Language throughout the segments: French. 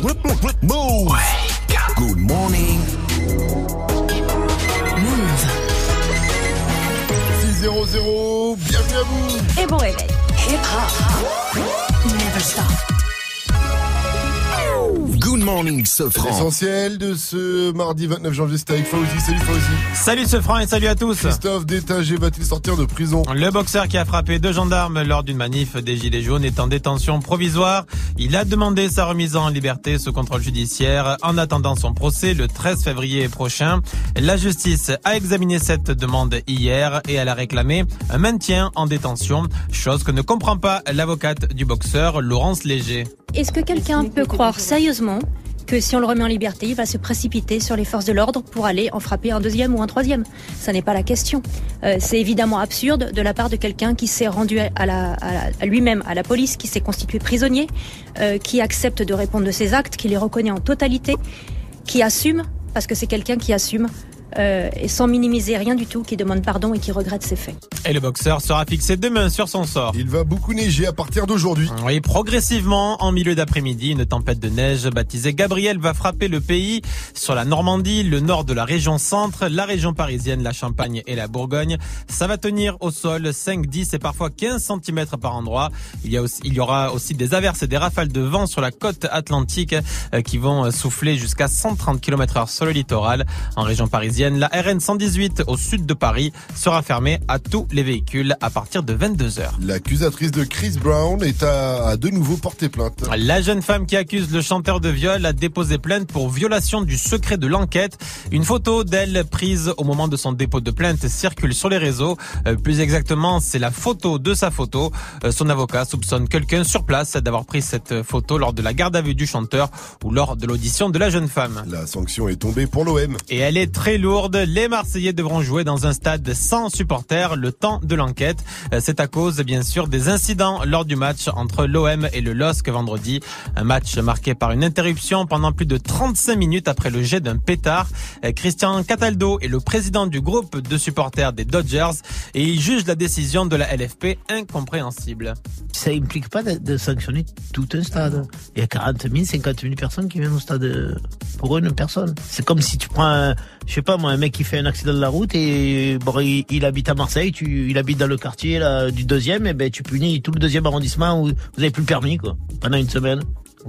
Move. Good morning. Move. 6-0-0, bienvenue à vous Et bon réveil. Hip hop. Never stop. Morning, Sofran. L'essentiel de ce mardi 29 janvier, c'était avec Fauzi. Salut Fauzi. Salut ce franc et salut à tous. Christophe Détager va-t-il sortir de prison? Le boxeur qui a frappé deux gendarmes lors d'une manif des Gilets jaunes est en détention provisoire. Il a demandé sa remise en liberté sous contrôle judiciaire en attendant son procès le 13 février prochain. La justice a examiné cette demande hier et elle a réclamé un maintien en détention, chose que ne comprend pas l'avocate du boxeur Laurence Léger. Est-ce que quelqu'un peut croire sérieusement que si on le remet en liberté, il va se précipiter sur les forces de l'ordre pour aller en frapper un deuxième ou un troisième Ça n'est pas la question. Euh, c'est évidemment absurde de la part de quelqu'un qui s'est rendu à, lui-même, à la police, qui s'est constitué prisonnier, euh, qui accepte de répondre de ses actes, qui les reconnaît en totalité, qui assume, parce que c'est quelqu'un qui assume, euh, et sans minimiser rien du tout, qui demande pardon et qui regrette ses faits. Et le boxeur sera fixé demain sur son sort. Il va beaucoup neiger à partir d'aujourd'hui. Oui, progressivement, en milieu d'après-midi, une tempête de neige baptisée Gabriel va frapper le pays sur la Normandie, le nord de la région centre, la région parisienne, la Champagne et la Bourgogne. Ça va tenir au sol 5, 10 et parfois 15 cm par endroit. Il y, a aussi, il y aura aussi des averses et des rafales de vent sur la côte atlantique euh, qui vont souffler jusqu'à 130 km heure sur le littoral. En région parisienne, la RN 118 au sud de Paris sera fermée à tous les véhicules à partir de 22 heures. L'accusatrice de Chris Brown est à, à de nouveau porté plainte. La jeune femme qui accuse le chanteur de viol a déposé plainte pour violation du secret de l'enquête. Une photo d'elle prise au moment de son dépôt de plainte circule sur les réseaux. Euh, plus exactement, c'est la photo de sa photo. Euh, son avocat soupçonne quelqu'un sur place d'avoir pris cette photo lors de la garde à vue du chanteur ou lors de l'audition de la jeune femme. La sanction est tombée pour l'OM. Et elle est très lourde. Les Marseillais devront jouer dans un stade sans supporters le temps de l'enquête. Euh, C'est à cause, bien sûr, des incidents lors du match entre l'OM et le LOSC vendredi. Un match marqué par une interruption pendant plus de 35 minutes après le jet d'un pétard. Euh, Christian Cataldo est le président du groupe de supporters des Dodgers et il juge la décision de la LFP incompréhensible. ça implique pas de, sanctionner tout un stade. Il y a 40 000, 50 000 personnes qui viennent au stade euh, pour une personne. C'est comme si tu prends, un, je sais pas moi, un mec qui fait un accident de la route et bon, il, habite à Marseille, tu, il habite dans le quartier du deuxième, et ben tu punis tout le deuxième arrondissement où vous avez plus le permis quoi, pendant une semaine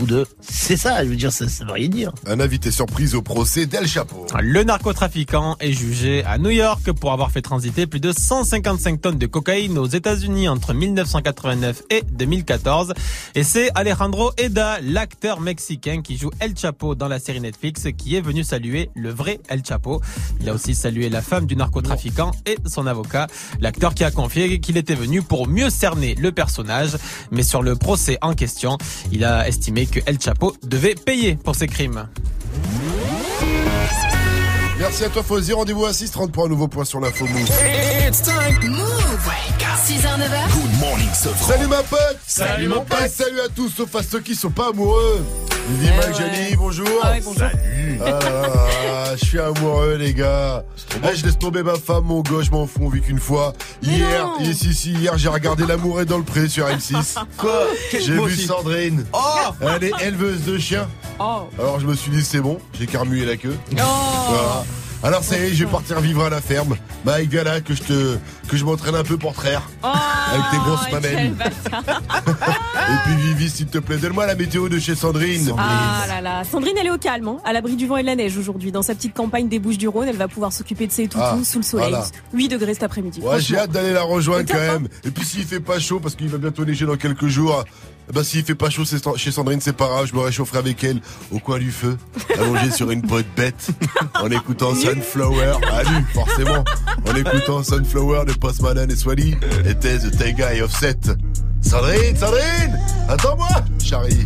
ou deux. C'est ça, je veux dire, ça, ça veut rien dire. Un invité surprise au procès d'El Chapeau. Le narcotrafiquant est jugé à New York pour avoir fait transiter plus de 155 tonnes de cocaïne aux États-Unis entre 1989 et 2014. Et c'est Alejandro Eda, l'acteur mexicain qui joue El Chapo dans la série Netflix, qui est venu saluer le vrai El Chapo. Il a aussi salué la femme du narcotrafiquant et son avocat. L'acteur qui a confié qu'il était venu pour mieux cerner le personnage. Mais sur le procès en question, il a estimé que El Chapo devait payer pour ses crimes. Merci à toi Fauzi. Rendez-vous à 6h30 pour un nouveau point sur l'info Move. It's time. Move. 6h, 9h. Good morning, Sofran. Salut ma pote. Salut, mon pote. Salut à tous, sauf à ceux qui sont pas amoureux. Mike, Jenny, bonjour Ah ouais, bonjour. Ah là là là, je suis amoureux les gars. Eh, Je laisse tomber ma femme, mon gauche, je m'en fous, on vit qu'une fois. Hier, yes, si, si, hier j'ai regardé L'amour est dans le pré sur M6 Quoi? J'ai vu Sandrine. Oh! Elle est éleveuse de chiens. Oh. Alors je me suis dit c'est bon, j'ai remuer la queue. Voilà. Alors ça y est, je vais partir vivre à la ferme. Mike, viens là que je te que je m'entraîne un peu pour traire. avec tes grosses mamelles. Et puis Vivi, s'il te plaît, donne-moi la météo de chez Sandrine. Ah là là, Sandrine elle est au calme, hein, à l'abri du vent et de la neige aujourd'hui. Dans sa petite campagne des Bouches du Rhône, elle va pouvoir s'occuper de ses toutous Ah, sous le soleil. voilà. 8 degrés cet après-midi. Ouais, j'ai hâte d'aller la rejoindre quand même. Et puis s'il fait pas chaud, parce qu'il va bientôt neiger dans quelques jours, bah s'il fait pas chaud chez Sandrine, c'est pas grave, je me réchaufferai avec elle au coin du feu, allongé sur une botte bête, en écoutant Sunflower. Ah lui, forcément, en écoutant Sunflower de Post Malone et Swally, et Thèse, Tega et Offset. Sandrine, Sandrine, attends-moi, Charlie.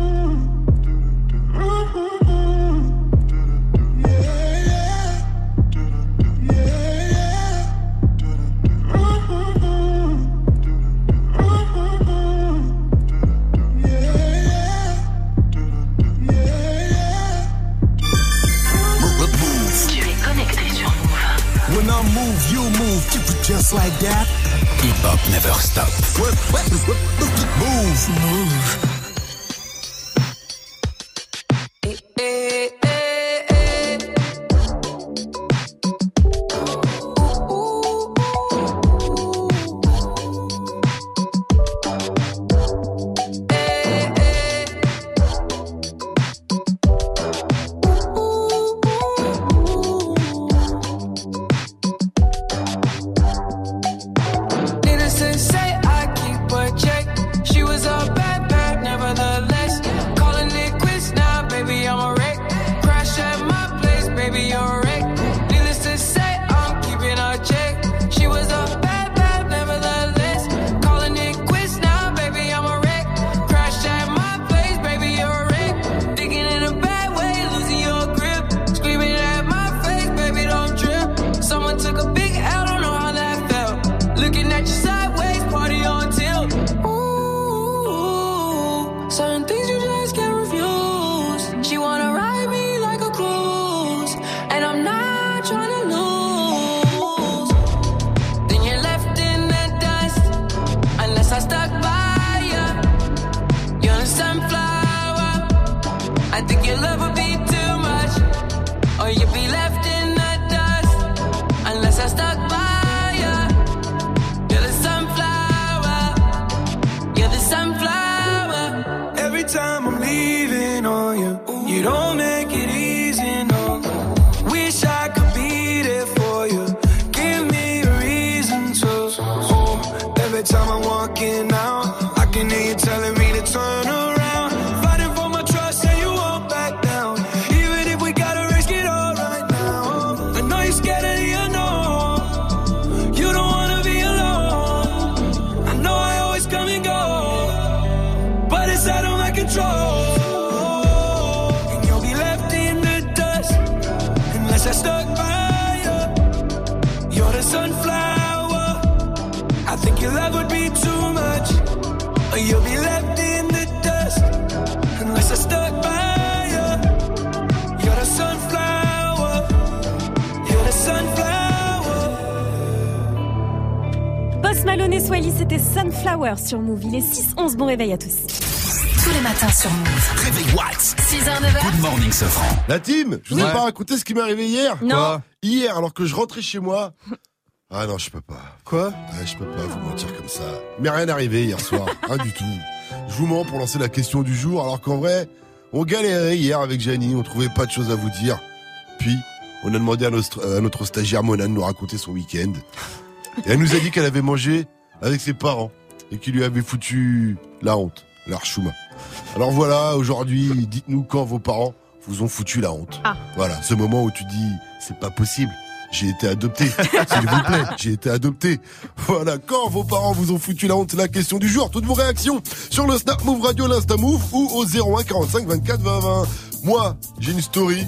Just like that. Hip hop never stop. Move, move. Réveil à tous. Tous les matins sur Move. Réveil Watts. 6h, 9h. Good morning, Sofran. La team, je vous ai Ouais. pas raconté ce qui m'est arrivé hier Non. Quoi Hier, alors que je rentrais chez moi. Ah non, je peux pas. Quoi je peux pas vous mentir comme ça. Mais rien arrivé hier soir, rien du tout. Je vous mens pour lancer la question du jour, alors qu'en vrai, on galérait hier avec Janie, on trouvait pas de choses à vous dire. Puis, on a demandé à notre, à notre stagiaire Mona de nous raconter son week-end. Et elle nous a dit qu'elle avait mangé avec ses parents et qu'il lui avait foutu la honte, l'archouma. Alors voilà, aujourd'hui, dites-nous quand vos parents vous ont foutu la honte. Ah. Voilà, ce moment où tu dis, c'est pas possible. J'ai été adopté. S'il vous plaît, j'ai été adopté. Voilà, quand vos parents vous ont foutu la honte, c'est la question du jour. Toutes vos réactions sur le Snap Move Radio, l'Insta Move ou au 01 45 24 20 20. Moi, j'ai une story.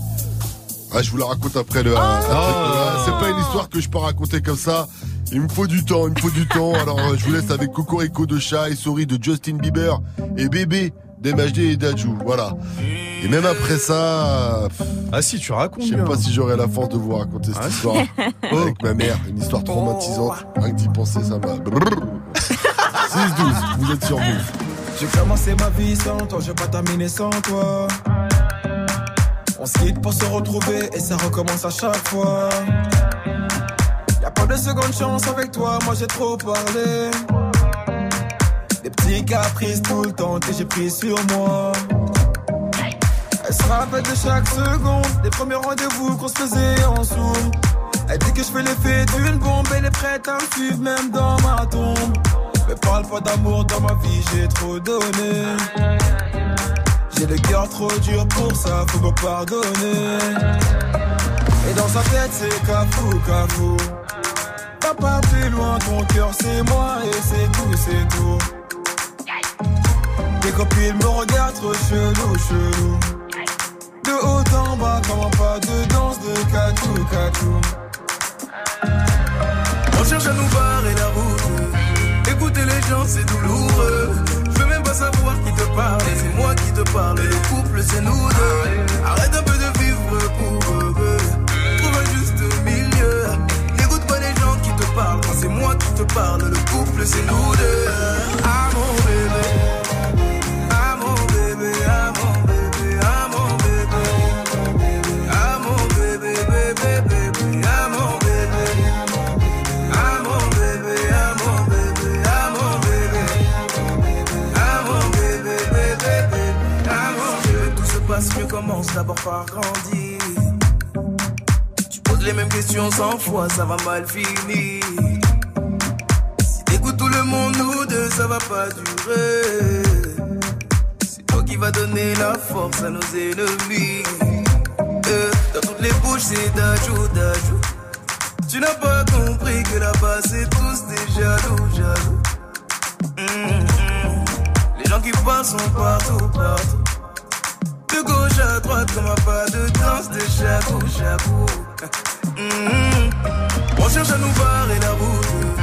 Ah, je vous la raconte après le. après le- Oh. C'est pas une histoire que je peux raconter comme ça. Il me faut du temps, il me faut du temps. Alors, euh, je vous laisse avec Cocorico de Chat et Sorry de Justin Bieber et Bébé d'MHD et d'Adjou. Voilà. Et même après ça, pff, Ah si, tu racontes je sais pas si j'aurai la force de vous raconter cette Ah, histoire avec ma mère. Une histoire traumatisante. Rien que d'y penser, ça m'a. 6-12, vous êtes sur vous. J'ai commencé ma vie sans toi, j'ai pas terminé sans toi. On se quitte pour se retrouver et ça recommence à chaque fois. Pas de seconde chance avec toi, moi j'ai trop parlé. Des petits caprices tout le temps que j'ai pris sur moi. Elle se rappelle de chaque seconde, des premiers rendez-vous qu'on se faisait en zoom. Elle dit que je fais l'effet d'une bombe, elle est prête à me suivre même dans ma tombe. Mais parle pas d'amour dans ma vie, j'ai trop donné. J'ai le cœur trop dur pour ça, faut me pardonner. Et dans sa tête, c'est cafou, cafou. Papa, plus loin, ton cœur, c'est moi et c'est tout, c'est tout. Tes copines me regardent trop chelou, chelou. De haut en bas, comment pas de danse de catou, catou. On cherche à nous barrer la route. Écouter les gens, c'est douloureux. Je veux même pas savoir qui te parle. C'est moi qui te parle. Le couple, c'est nous deux. Arrête un peu de te parle, le couple, c'est nous deux. Ah mon bébé. Ah mon bébé. Ah mon bébé. Ah mon bébé. Ah mon bébé, bébé, bébé. Ah mon bébé. Ah mon bébé, ah mon bébé, ah mon bébé. Ah mon bébé, bébé, bébé. Ah mon. Tout se passe mieux, commence d'abord par grandir. Tu poses les mêmes questions cent fois, ça va mal finir. Le monde, nous deux, ça va pas durer. C'est toi qui va donner la force à nos ennemis. Euh, dans toutes les bouches, c'est d'ajou, d'ajou. Tu n'as pas compris que là-bas c'est tous des jaloux, jaloux. Hum. Les gens qui parlent sont partout, partout. De gauche à droite, comme un pas de danse de chabou, chabou. Hum, On cherche à nous barrer la route.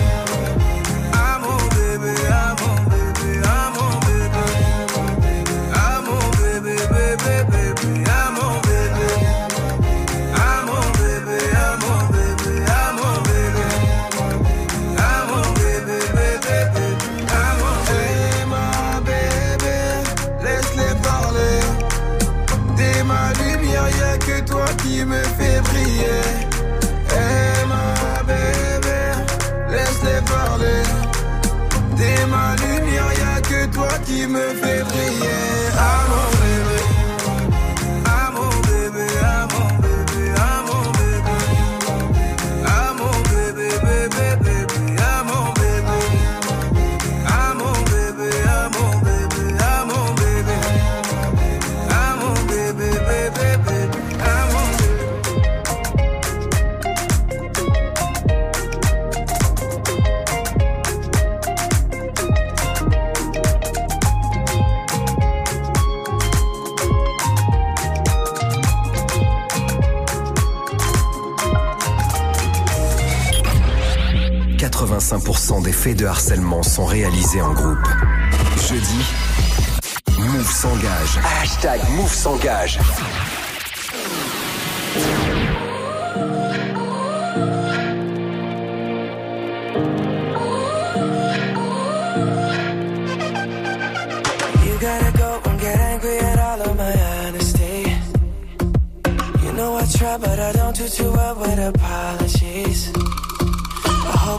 Me fait. 85% des faits de harcèlement sont réalisés en groupe. Jeudi, Move s'engage. Hashtag Move s'engage. but I don't do too well with apologies.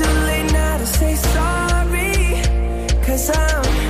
too late now to say sorry, cause I'm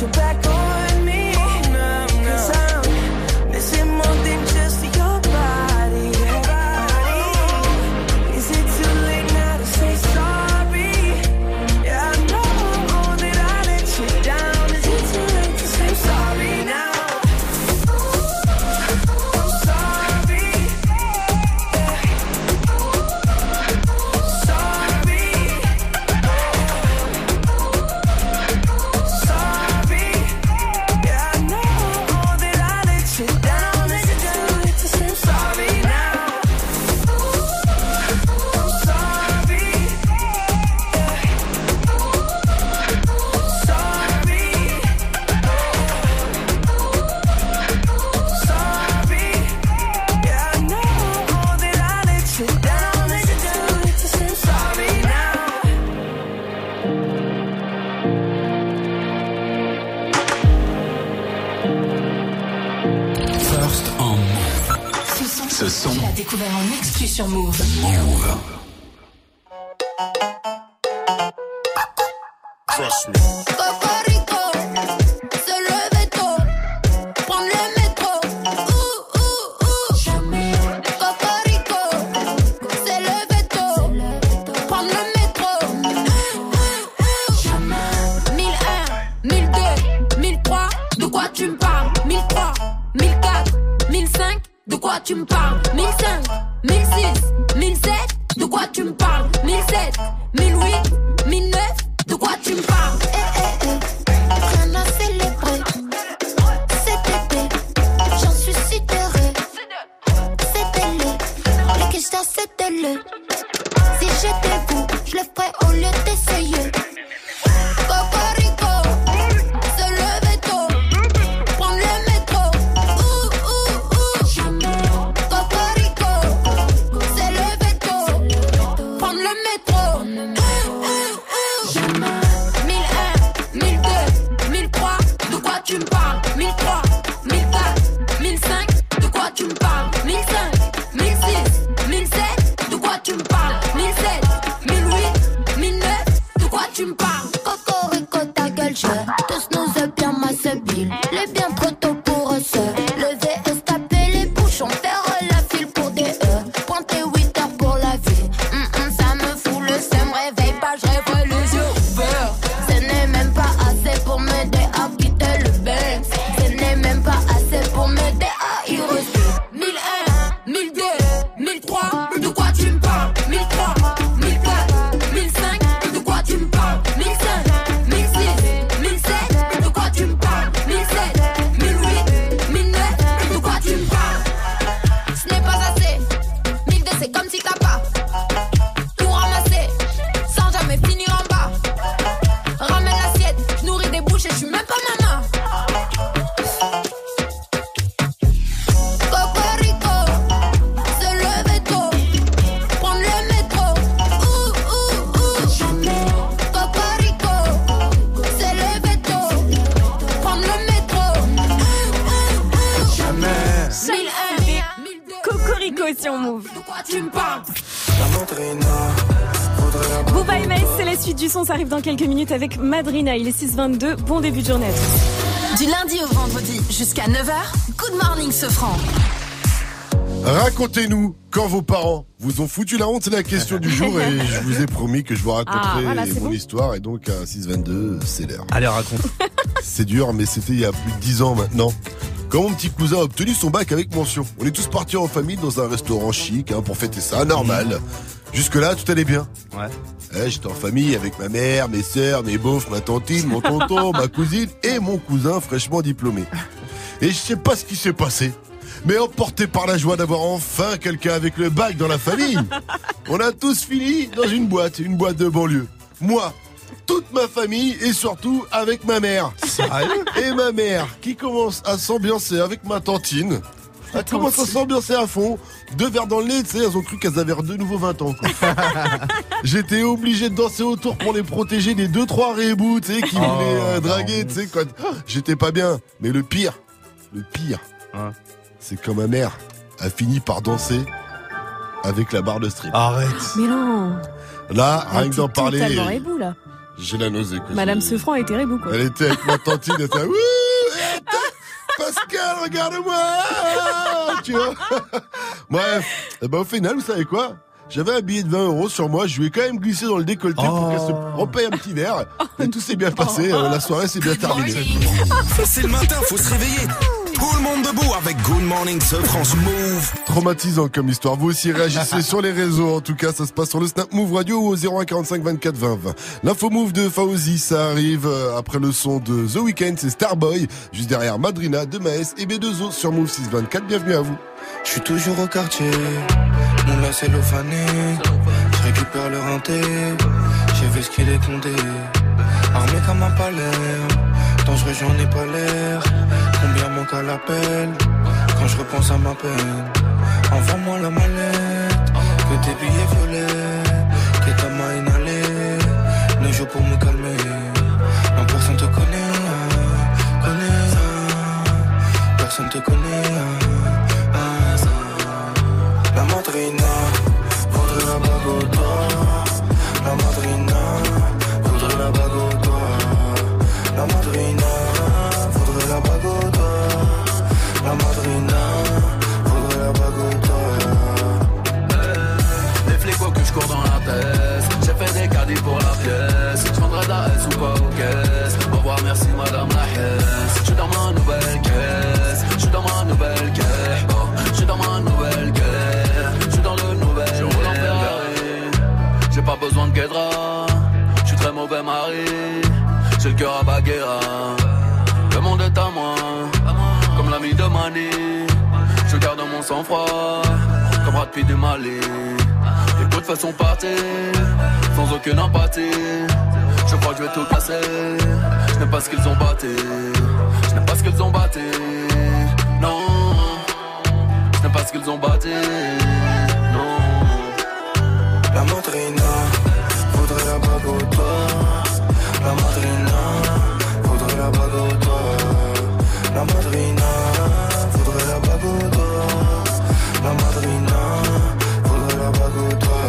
you back Je suis sur Move. Quelques minutes avec Madrina. Il est 6h22, bon début de journée à tous. Du lundi au vendredi jusqu'à 9h, Good Morning Sofran. Racontez-nous quand vos parents vous ont foutu la honte, c'est la question du jour et je vous ai promis que je vous raconterai Ah, voilà, c'est mon bon. histoire et donc à 622, c'est l'heure. Allez, raconte. C'est dur mais c'était il y a plus de 10 ans maintenant. Quand mon petit cousin a obtenu son bac avec mention, on est tous partis en famille dans un restaurant chic hein, pour fêter ça, normal. Jusque-là, tout allait bien. Ouais. J'étais en famille avec ma mère, mes sœurs, mes beaufs, ma tantine, mon tonton, ma cousine et mon cousin fraîchement diplômé. Et je sais pas ce qui s'est passé. Mais emporté par la joie d'avoir enfin quelqu'un avec le bac dans la famille, on a tous fini dans une boîte, une boîte de banlieue. Moi, toute ma famille et surtout avec ma mère. Et ma mère qui commence à s'ambiancer avec ma tantine. Elle commence à s'ambiancer à fond. Deux verres dans le nez, tu sais, elles ont cru qu'elles avaient de nouveau 20 ans. quoi. J'étais obligé de danser autour pour les protéger des deux trois rébouts, tu sais, qui Oh, voulaient euh, draguer, tu sais, quoi. J'étais pas bien. Mais le pire, le pire, c'est quand ma mère a fini par danser avec la barre de strip. Arrête. Mais non. Là, Elle rien que d'en était parler, totalement rebou, là. j'ai la nausée. quoi. Madame Sefran était rebou, quoi. Elle était avec ma tantine, elle était Pascal, regarde-moi Tu vois Bref, eh ben, au final, vous savez quoi? J'avais un billet de 20 euros sur moi, je lui ai quand même glissé dans le décolleté pour qu'elle se repaye un petit verre. Et tout s'est bien passé, euh, la soirée s'est bien terminée. C'est le matin, faut se réveiller. Tout le monde debout avec Good Morning ce France Move. Traumatisant comme histoire. Vous aussi réagissez sur les réseaux. En tout cas, ça se passe sur le Snap Move Radio ou au 0145 24 20 20. L'info Move de Fauzi, ça arrive euh, après le son de The Weeknd, c'est Starboy. Juste derrière Madrina, de Maes et B2O sur Move 624. Bienvenue à vous. Je suis toujours au quartier, mon lacet fané. Je récupère le rinté, j'ai vu ce qu'il est condé. Armé comme un palais, dangereux j'en ai pas l'air. Manque l'appel quand je repense à ma peine. Envoie-moi la mallette, que tes billets violets, que ta main inhalée. Le jour pour me calmer, non personne te connaît, connaît. Personne te connaît. La madrina Je suis très mauvais mari. J'ai le cœur à Baguera. Le monde est à moi. Comme l'ami de Mani. Je garde mon sang-froid. Comme Rapide du Mali. Les coups de façon sans aucune empathie. Je crois que je vais tout casser. Je n'aime pas ce qu'ils ont batté. Je n'aime pas ce qu'ils ont batté. Non, je n'aime pas ce qu'ils ont batté. La madrina voudrait la doigt. La madrina voudrait la doigt. La madrina voudrait la doigt.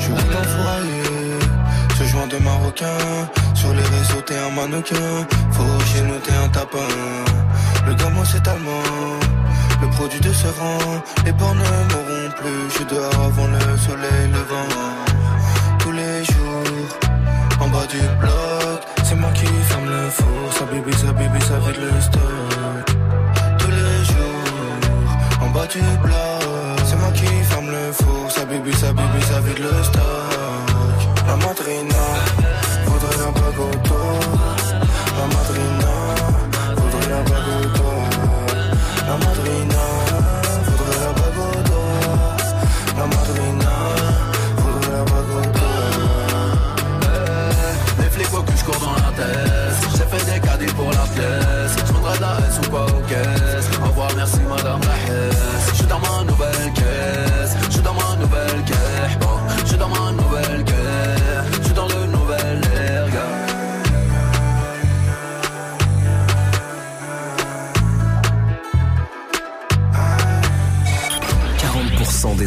Je roule en fourraillé, ce joint de marocain. Sur les réseaux, t'es un mannequin. Faut chez t'es un tapin. Le gamin, c'est allemand. Le produit de ce rang, les bords ne mourront plus. Je suis dehors avant le soleil levant. Bas du bloc, c'est moi qui ferme le four. Ça bibi, ça bibi, ça vide le stock. Tous les jours, en bas du bloc, c'est moi qui ferme le four. Ça bibi, ça bibi, ça vide le stock. La madrina voudrait au doigt. La madrina voudrait au doigt. La madrina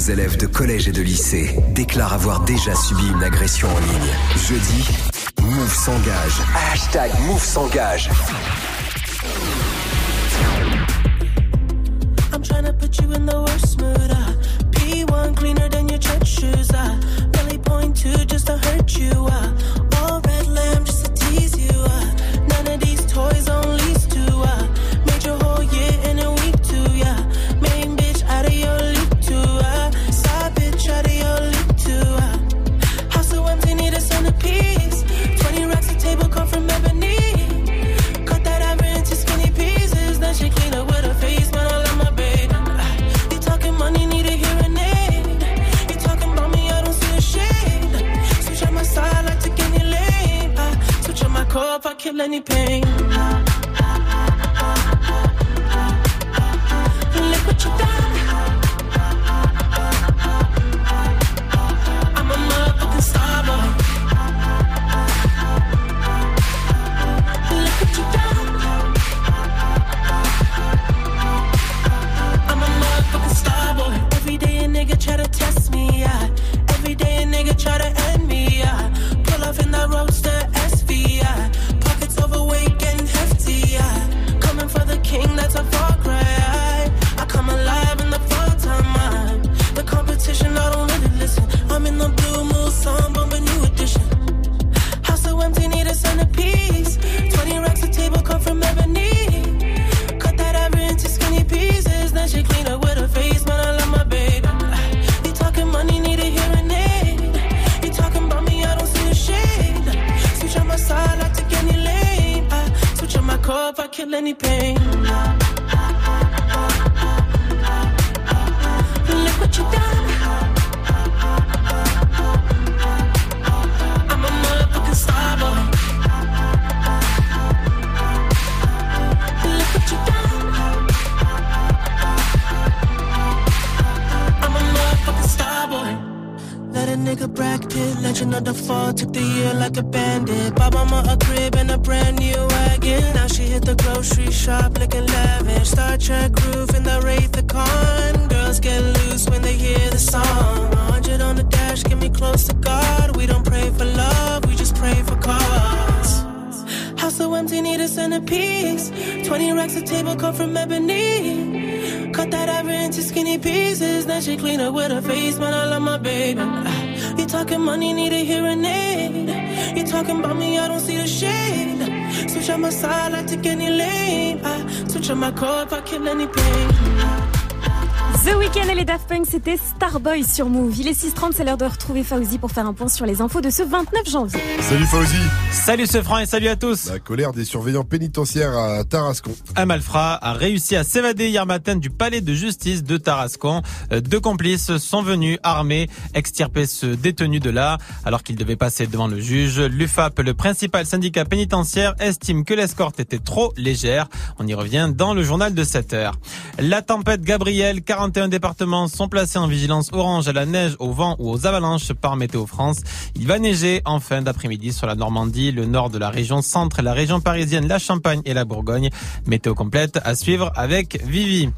nombreux élèves de collège et de lycée déclarent avoir déjà subi une agression en ligne. Jeudi, Move s'engage. Hashtag Move s'engage. I'm trying to put you in the worst mood. Uh. P1 cleaner than your church shoes. Uh. Belly point two just to hurt you. Uh. The Weeknd et les Daft Punk, c'était Starboy sur Move. Il est 6h30, c'est l'heure de retrouver Fauzi pour faire un point sur les infos de ce 29 janvier. Salut Fauzi Salut ce franc et salut à tous La colère des surveillants pénitentiaires à Tarascon. Un malfrat a réussi à s'évader hier matin du palais de justice de Tarascon. Euh, Deux complices sont venus armés extirper ce détenu de là alors qu'il devait passer devant le juge. L'UFAP, le principal syndicat pénitentiaire, estime que l'escorte était trop légère. On y revient dans le journal de 7 heures. La tempête Gabriel, 41 départements sont placés en vigilance orange à la neige, au vent ou aux avalanches par Météo France. Il va neiger en fin d'après-midi sur la Normandie, le nord de la région centre, la région parisienne, la Champagne et la Bourgogne. Météo complète à suivre avec Vivi.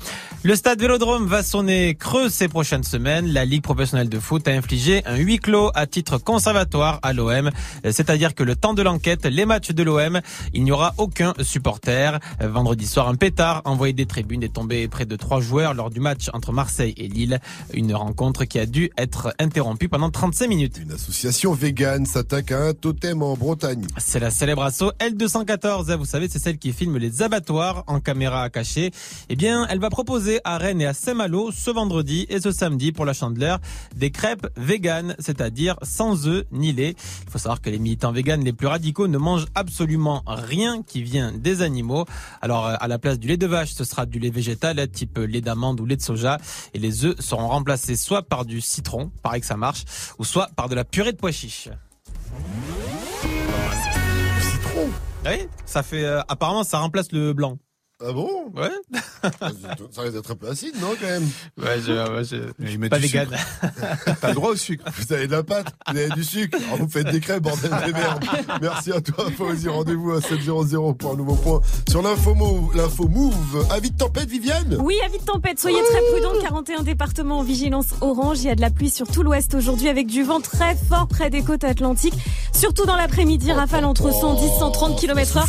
Le stade Vélodrome va sonner creux ces prochaines semaines. La Ligue professionnelle de foot a infligé un huis clos à titre conservatoire à l'OM. C'est-à-dire que le temps de l'enquête, les matchs de l'OM, il n'y aura aucun supporter. Vendredi soir, un pétard envoyé des tribunes est tombé près de trois joueurs lors du match entre Marseille et Lille. Une rencontre qui a dû être interrompue pendant 35 minutes. Une association végane s'attaque à un totem en Bretagne. C'est la célèbre asso L214. Vous savez, c'est celle qui filme les abattoirs en caméra cachée. Eh bien, elle va proposer à Rennes et à Saint-Malo ce vendredi et ce samedi pour la Chandeleur des crêpes véganes, c'est-à-dire sans œufs ni lait. Il faut savoir que les militants véganes les plus radicaux ne mangent absolument rien qui vient des animaux. Alors, à la place du lait de vache, ce sera du lait végétal, type lait d'amande ou lait de soja. Et les œufs seront remplacés soit par du citron, pareil que ça marche, ou soit par de la purée de pois chiches. Citron Oui, ça fait. euh, apparemment, ça remplace le blanc. Ah bon? Ouais. Ça risque d'être un peu acide, non, quand même? Ouais, je, ouais, je, je suis pas vegan. T'as le droit au sucre. Vous avez de la pâte, vous avez du sucre. Alors vous faites des crêpes, bordel de merde. Merci à toi, Fauzi. Rendez-vous à 700 pour un nouveau point sur l'info move. L'info move. Avis de tempête, Viviane? Oui, avis de tempête, soyez très prudents. 41 départements en vigilance orange. Il y a de la pluie sur tout l'ouest aujourd'hui avec du vent très fort près des côtes atlantiques. Surtout dans l'après-midi, rafale entre 110 130 km heure.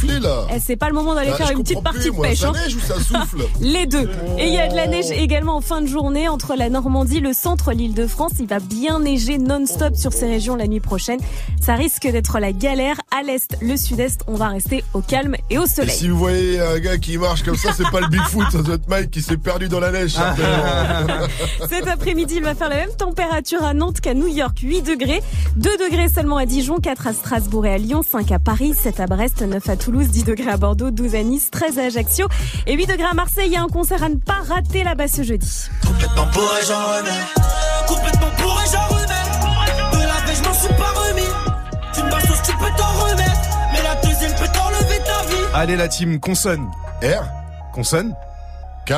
Eh, C'est pas le moment d'aller faire une petite partie plus, de moi. Ça hein. neige ou ça souffle? Les deux. Et il y a de la neige également en fin de journée entre la Normandie, le centre, l'île de France. Il va bien neiger non-stop sur ces régions la nuit prochaine. Ça risque d'être la galère. À l'est, le sud-est, on va rester au calme et au Et soleil. si vous voyez un gars qui marche comme ça, c'est pas le Bigfoot, ça doit être Mike qui s'est perdu dans la neige. Cet après-midi, il va faire la même température à Nantes qu'à New York, 8 degrés. 2 degrés seulement à Dijon, 4 à Strasbourg et à Lyon, 5 à Paris, 7 à Brest, 9 à Toulouse, 10 degrés à Bordeaux, 12 à Nice, 13 à Ajaccio et 8 degrés à Marseille. Il y a un concert à ne pas rater là-bas ce jeudi. Complètement bourré, j'en remets. Complètement bourré, j'en remets. De la veille, je m'en suis pas remis. Tu me bastos, tu peux t'en remettre. Mais la deuxième peut t'enlever ta vie. Allez la team, consonne. R Consonne. K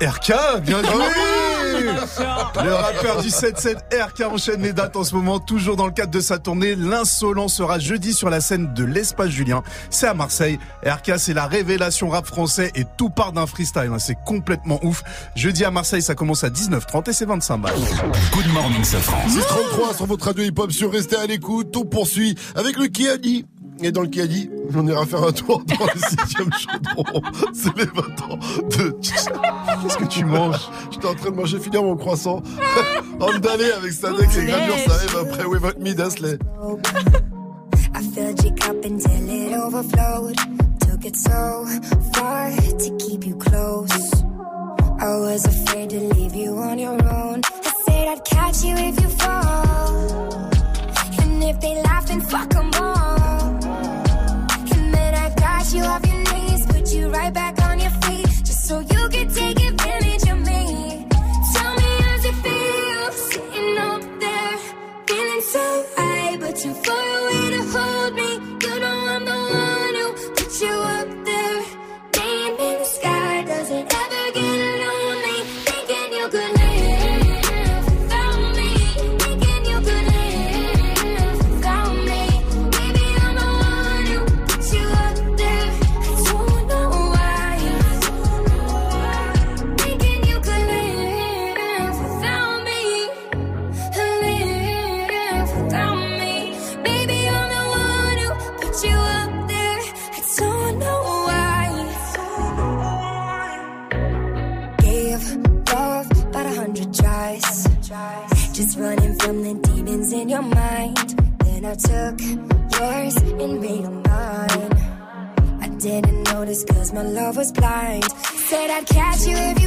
RK, bien joué Le rappeur du 7-7 RK enchaîne les dates en ce moment, toujours dans le cadre de sa tournée. L'insolent sera jeudi sur la scène de l'Espace Julien. C'est à Marseille. RK, c'est la révélation rap français et tout part d'un freestyle. hein. C'est complètement ouf. Jeudi à Marseille, ça commence à 19h30 et c'est 25 balles. Good morning, Safran. 633 sur votre radio hip-hop sur Restez à l'écoute. On poursuit avec le Kiadi. Et dans le Kiadi, on ira faire un tour dans le sixième chaudron. C'est les 20 ans de... Qu'est-ce que tu manges? J'étais en train de manger finir mon croissant. Andalé avec sa deck et gravure, ça arrive après Without Me d'Asley. I filled your cup until it overflowed. Took it so far to keep you close. I was afraid to leave you on your own. I said I'd catch you if you fall. And if they laugh, then fuck 'em all. Got you off your knees, put you right back on your feet, just so you could take advantage of me. Tell me how's it feel sitting up there, feeling so high, but too Said I'd catch you if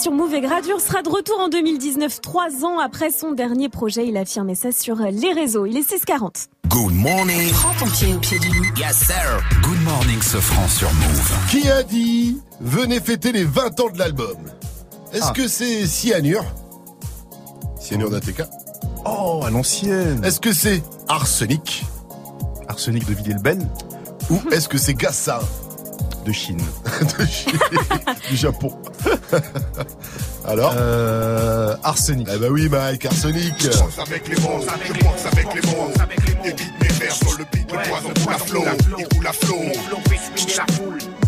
sur Move et Gradure sera de retour en 2019, trois ans après son dernier projet. Il a affirmé ça sur les réseaux. Il est 640. Good morning. Prends ton pied au pied du loup. Yes, sir. Good morning, ce franc sur Move. Qui a dit venez fêter les 20 ans de l'album? Est-ce Ah. que c'est Cyanure? Cyanure d'ATK Oh, à l'ancienne. Est-ce que c'est Arsenic? Arsenic de Villers-le-Bel Ou est-ce que c'est Gassa? De Chine De Chine. Du Japon. Alors euh, Arsenic. Eh bah oui, Mike, Arsenic. avec les mots, je pense avec les mots. Édite mes vers sur le beat, le poison coule à flot, il coule à flot.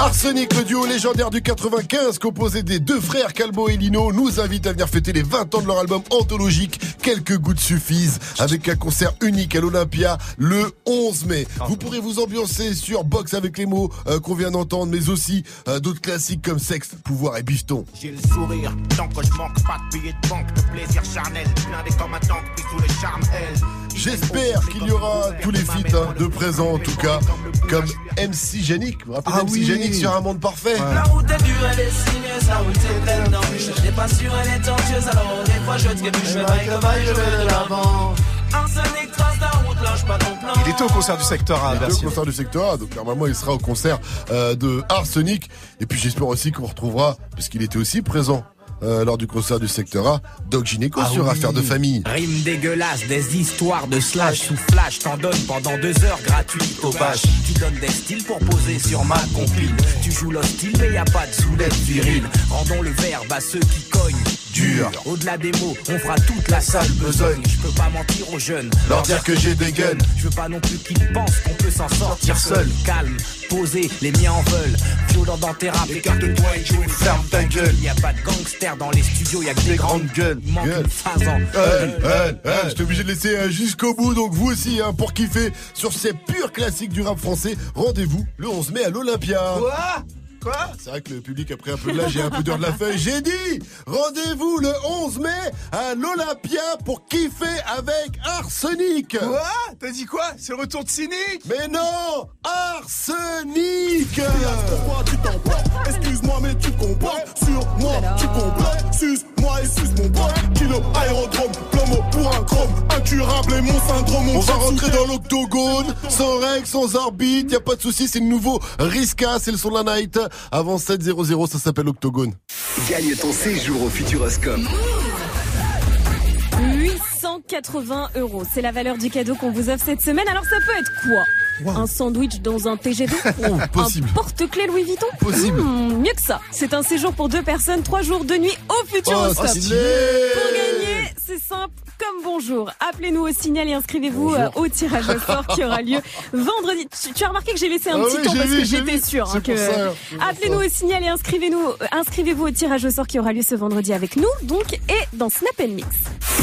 Arsenic, le duo légendaire du 95, composé des deux frères Calbo et Lino, nous invite à venir fêter les 20 ans de leur album anthologique. Quelques gouttes suffisent, avec un concert unique à l'Olympia le 11 mai. Vous pourrez vous ambiancer sur Box avec les mots euh, qu'on vient d'entendre, mais aussi euh, d'autres classiques comme Sexe, Pouvoir et Bifton. J'ai le sourire, tant que je manque pas de billets de banque, de plaisir charnel, blindé comme un tank, pris sous le charme, elle. J'espère qu'il y aura tous les feats hein, de présent en tout cas, comme MC Génique. Vous vous rappelez Ah MC oui. Sur un monde parfait La route est dure, elle est sinueuse, la route est pleine d'embûches. Je n'ai pas sûr, elle est tortueuse, alors des fois je trébuche, mais vaille que vaille, je vais de l'avant. Arsenic trace la route, lâche pas ton plan. Il était au concert du secteur à Il au Bercy. concert du secteur A, donc normalement il sera au concert euh, de Arsenic. Et puis j'espère aussi qu'on retrouvera, parce qu'il était aussi présent euh, lors du concert du secteur A, Doc Gynéco Ah sur oui. Affaires de famille. Rime dégueulasse, des histoires de slash sous flash, t'en donnes pendant deux heures gratuites au bâche. Tu donnes des styles pour poser sur ma compile. Tu joues l'hostile, mais y a pas de soulève viril. Rendons le verbe à ceux qui cognent dur. Au-delà des mots, on fera toute la salle besogne. Je peux pas mentir aux jeunes, Leur dire que j'ai des guns. Je veux pas non plus qu'ils pensent qu'on peut s'en sortir seul. Calme, posé, les miens en veulent. Violent dans tes rap, écarte-toi et joue Ferme ta gueule. Y a pas de gangsters dans les studios, y a que des grandes gueules. Il manque Gueule. une J'étais obligé de laisser euh, jusqu'au bout, donc vous aussi, hein, pour kiffer sur ces purs classiques du rap français, rendez-vous le 11 mai à l'Olympia. Quoi? Quoi C'est vrai que le public a pris un peu de l'âge et un peu d'heure de la feuille. J'ai dit, rendez-vous le 11 mai à l'Olympia pour kiffer avec Arsenic. Quoi T'as dit quoi C'est le retour de Cynique Mais non Arsenic Pourquoi tu t'emportes Excuse-moi mais tu comprends Sur moi tu complotes Et suce mon pote Kilo aérodrome Plomo pour un chrome Incurable et mon syndrome On va rentrer dans l'octogone, sans règles, sans arbitre, y a pas de souci, c'est le nouveau Riska, c'est le son de la night. Avant 7.00, ça s'appelle Octogone. Gagne ton séjour au Futuroscope. 880 euros, c'est la valeur du cadeau qu'on vous offre cette semaine. Alors ça peut être quoi? Un sandwich dans un TGV Oh. Un porte-clés Louis Vuitton Possible. Hmm, Mieux que ça. C'est un séjour pour deux personnes, trois jours, deux nuits au Futuroscope. Oh, stylé. pour gagner, c'est simple comme bonjour. Appelez-nous au signal et inscrivez-vous euh, au tirage au sort qui aura lieu vendredi. Tu, tu as remarqué que j'ai laissé un Ah petit oui, temps parce vu, que j'étais C'est hein, que. Appelez-nous au signal et inscrivez-nous, inscrivez-vous au tirage au sort qui aura lieu ce vendredi avec nous, donc, et dans Snap Mix.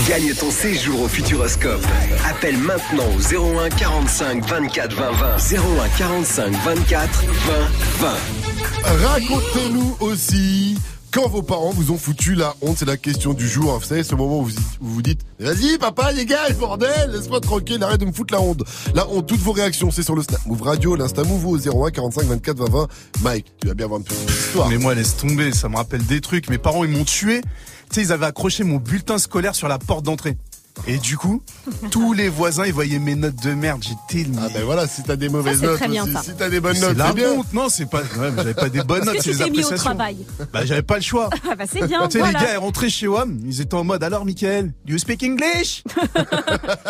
Gagne ton séjour au Futuroscope. Appelle maintenant au 01 45 24 20 20. 01 45 24 20 20. Racontez-nous aussi quand vos parents vous ont foutu la honte, c'est la question du jour. Vous savez, ce moment où vous vous, dites Vas-y, papa, dégage, bordel, laisse-moi tranquille, arrête de me foutre la honte. La honte, toutes vos réactions, c'est sur le Snap Move Radio, l'Insta Move au 01 45 24 20 20. Mike, tu vas bien avoir une petite histoire. Mais moi, laisse tomber, ça me rappelle des trucs. Mes parents, ils m'ont tué. Tu sais, ils avaient accroché mon bulletin scolaire sur la porte d'entrée. Et du coup, tous les voisins, ils voyaient mes notes de merde. J'étais. Ah ben voilà, si t'as des mauvaises c'est notes très bien, aussi, ça. si t'as des bonnes notes, la c'est bien. honte, non, c'est pas. Ouais, mais j'avais pas des bonnes notes, que les tu t'es mis au travail Bah, j'avais pas le choix. Ah bah c'est bien, Tu sais, voilà. les gars, ils rentraient chez WAM, ils étaient en mode alors, Michael, you speak English?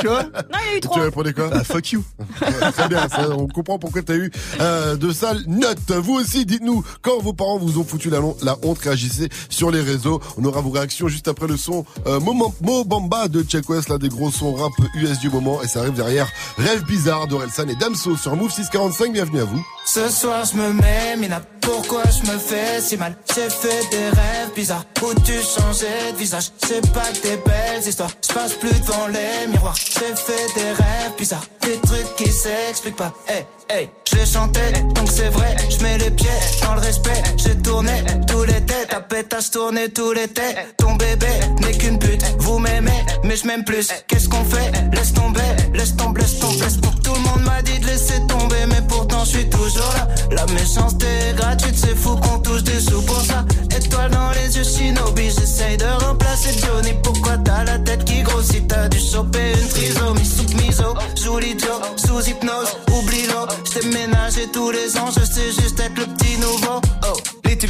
Tu vois? Non, il y a eu Tu trois. répondais quoi? Bah, fuck you. Ouais, Très bien, ça, on comprend pourquoi t'as eu euh, de sales notes. Vous aussi, dites-nous quand vos parents vous ont foutu la, la honte, réagissez sur les réseaux. On aura vos réactions juste après le son euh, Mo, Mo Bamba de Check West, l'un des gros sons rap US du moment. Et ça arrive derrière Rêve bizarre d'Orelsan et Damso sur Move 645. Bienvenue à vous. Ce soir je me mets, Mina, pourquoi je me fais si mal? J'ai fait des rêves bizarres. Où tu changeais de visage? C'est pas des belles histoires, je passe plus devant les miroirs. J'ai fait des rêves bizarres, des trucs qui s'expliquent pas. Hey, hey, je chantais, donc c'est vrai. Je mets les pieds dans le respect. J'ai tourné tous les têtes, ta pétasse tourné tous les têtes. Ton bébé n'est qu'une pute, vous m'aimez mais je m'aime Qu'est-ce qu'on fait? Laisse tomber, laisse tomber, laisse tomber. Laisse tomber. Tout le monde m'a dit de laisser tomber. Mais pourtant je suis toujours là. La méchanceté est gratuite, c'est fou qu'on touche des sous pour ça. Étoile dans les yeux, shinobi, j'essaye de remplacer Johnny. Pourquoi t'as la tête qui grossit? T'as dû choper une trisomie. Sous miso Joue l'idiot, sous hypnose, oublie-le. J't'ai ménagé tous les ans, je sais juste être le petit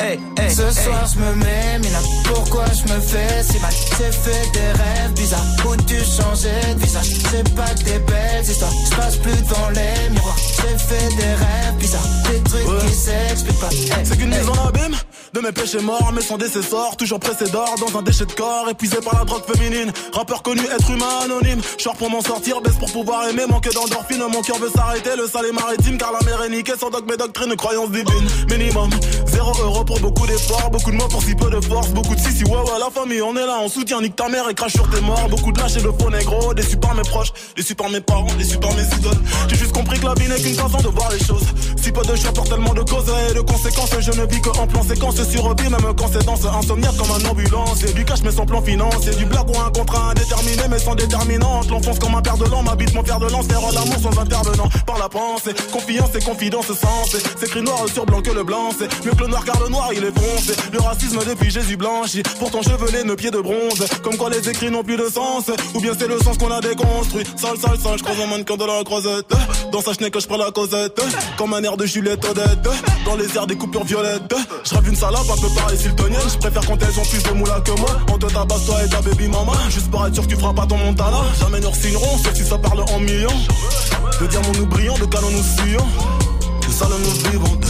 Hey, hey, Ce soir je me mets, Mina, pourquoi je me fais si mal? J'ai fait des rêves bizarres. Où tu changeais de visage? C'est pas que des belles histoires, je passe plus devant les miroirs. J'ai fait des rêves bizarres, des trucs qui s'expliquent pas. Hey, C'est qu'une mise en abîme de mes péchés morts, mais sans décessor, toujours pressé d'or dans un déchet de corps, épuisé par la drogue féminine. Rappeur connu, être humain anonyme. Short pour m'en sortir, baisse pour pouvoir aimer, manque d'endorphine. Mon cœur veut s'arrêter, le sale est maritime, car la mer est niquée. Sans dogme et doctrine, croyance divine. Minimum, zéro euro pour beaucoup d'efforts, beaucoup de mots pour si peu de force, beaucoup de si si ouais ouais la famille, on est là, on soutient, nique ta mère et crache sur tes morts. Beaucoup de lâches et de faux négro, déçus par mes proches, déçus par mes parents, déçus par mes idoles. J'ai juste compris que la vie n'est qu'une façon de voir les choses. Si peu de choix pour tellement de causes et de conséquences, je ne vis que en plan séquence sur repeat, même quand c'est danse insomniaque comme un ambulance. Et du cash mais sans plan financier, du blague ou un contrat indéterminé mais sans déterminante. L'enfonce comme un père de l'an, m'habite mon fer de lance, terre l'amour sans intervenant. Par la pensée, confiance et confidence sens. C'est écrit noir sur blanc que le blanc, c'est mieux que le noir car le il est foncé. Le racisme depuis Jésus blanchi, pourtant chevelé, nos pieds de bronze. Comme quoi les écrits n'ont plus de sens, ou bien c'est le sens qu'on a déconstruit. Sale, sale, sale, je croise un mannequin de la croisette. Dans sa chenille que je prends la causette, comme un air de Juliette Odette. Dans les airs des coupures violettes, je rêve une salope un peu pareil siltonienne. Je préfère quand elles ont plus de moula que moi. On te tabasse toi et ta baby mama, juste pour être sûr que tu feras pas ton montana. Jamais nous signerons, sauf si ça parle en millions. De diamants nous brillons, de canons nous fuyons. De salons nous vivons.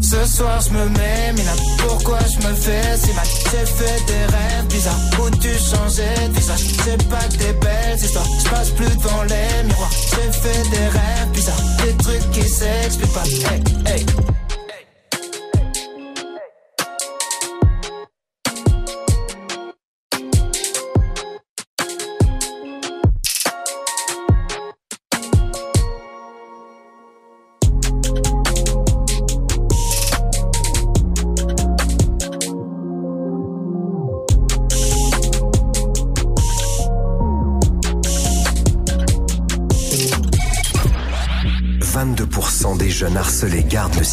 Ce soir je me mets, mina. Pourquoi je me fais si mal? J'ai fait des rêves bizarres. Où tu changeais de visage? C'est pas que des belles histoires, je passe plus devant les miroirs. J'ai fait des rêves bizarres, des trucs qui s'expliquent pas. Hey, hey «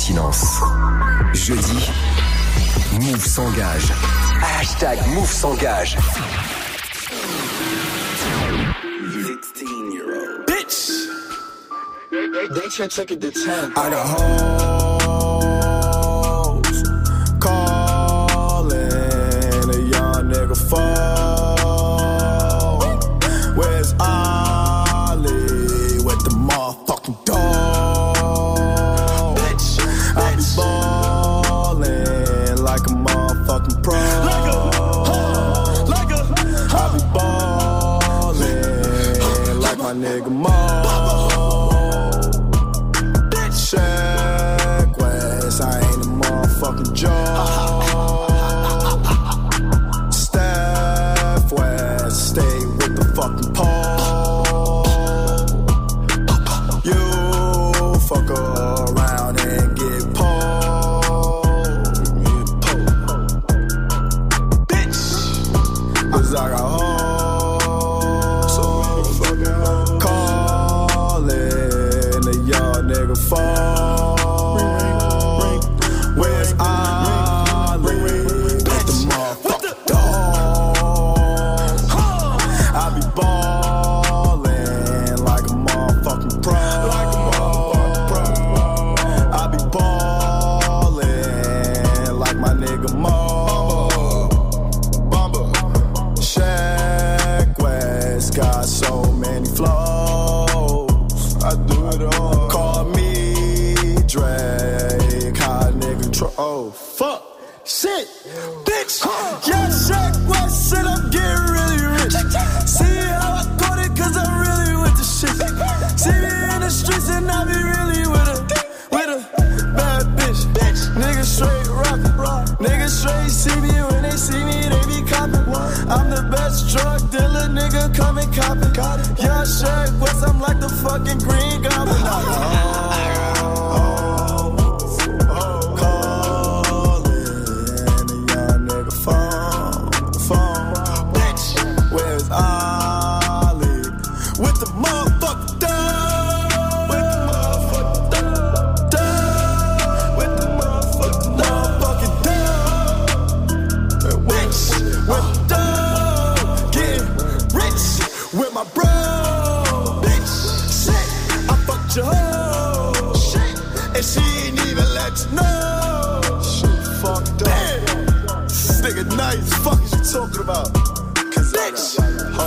silence. Jeudi, Move s'engage. Hashtag Move s'engage. Bitch! They should check it to 10. I got hoes nigga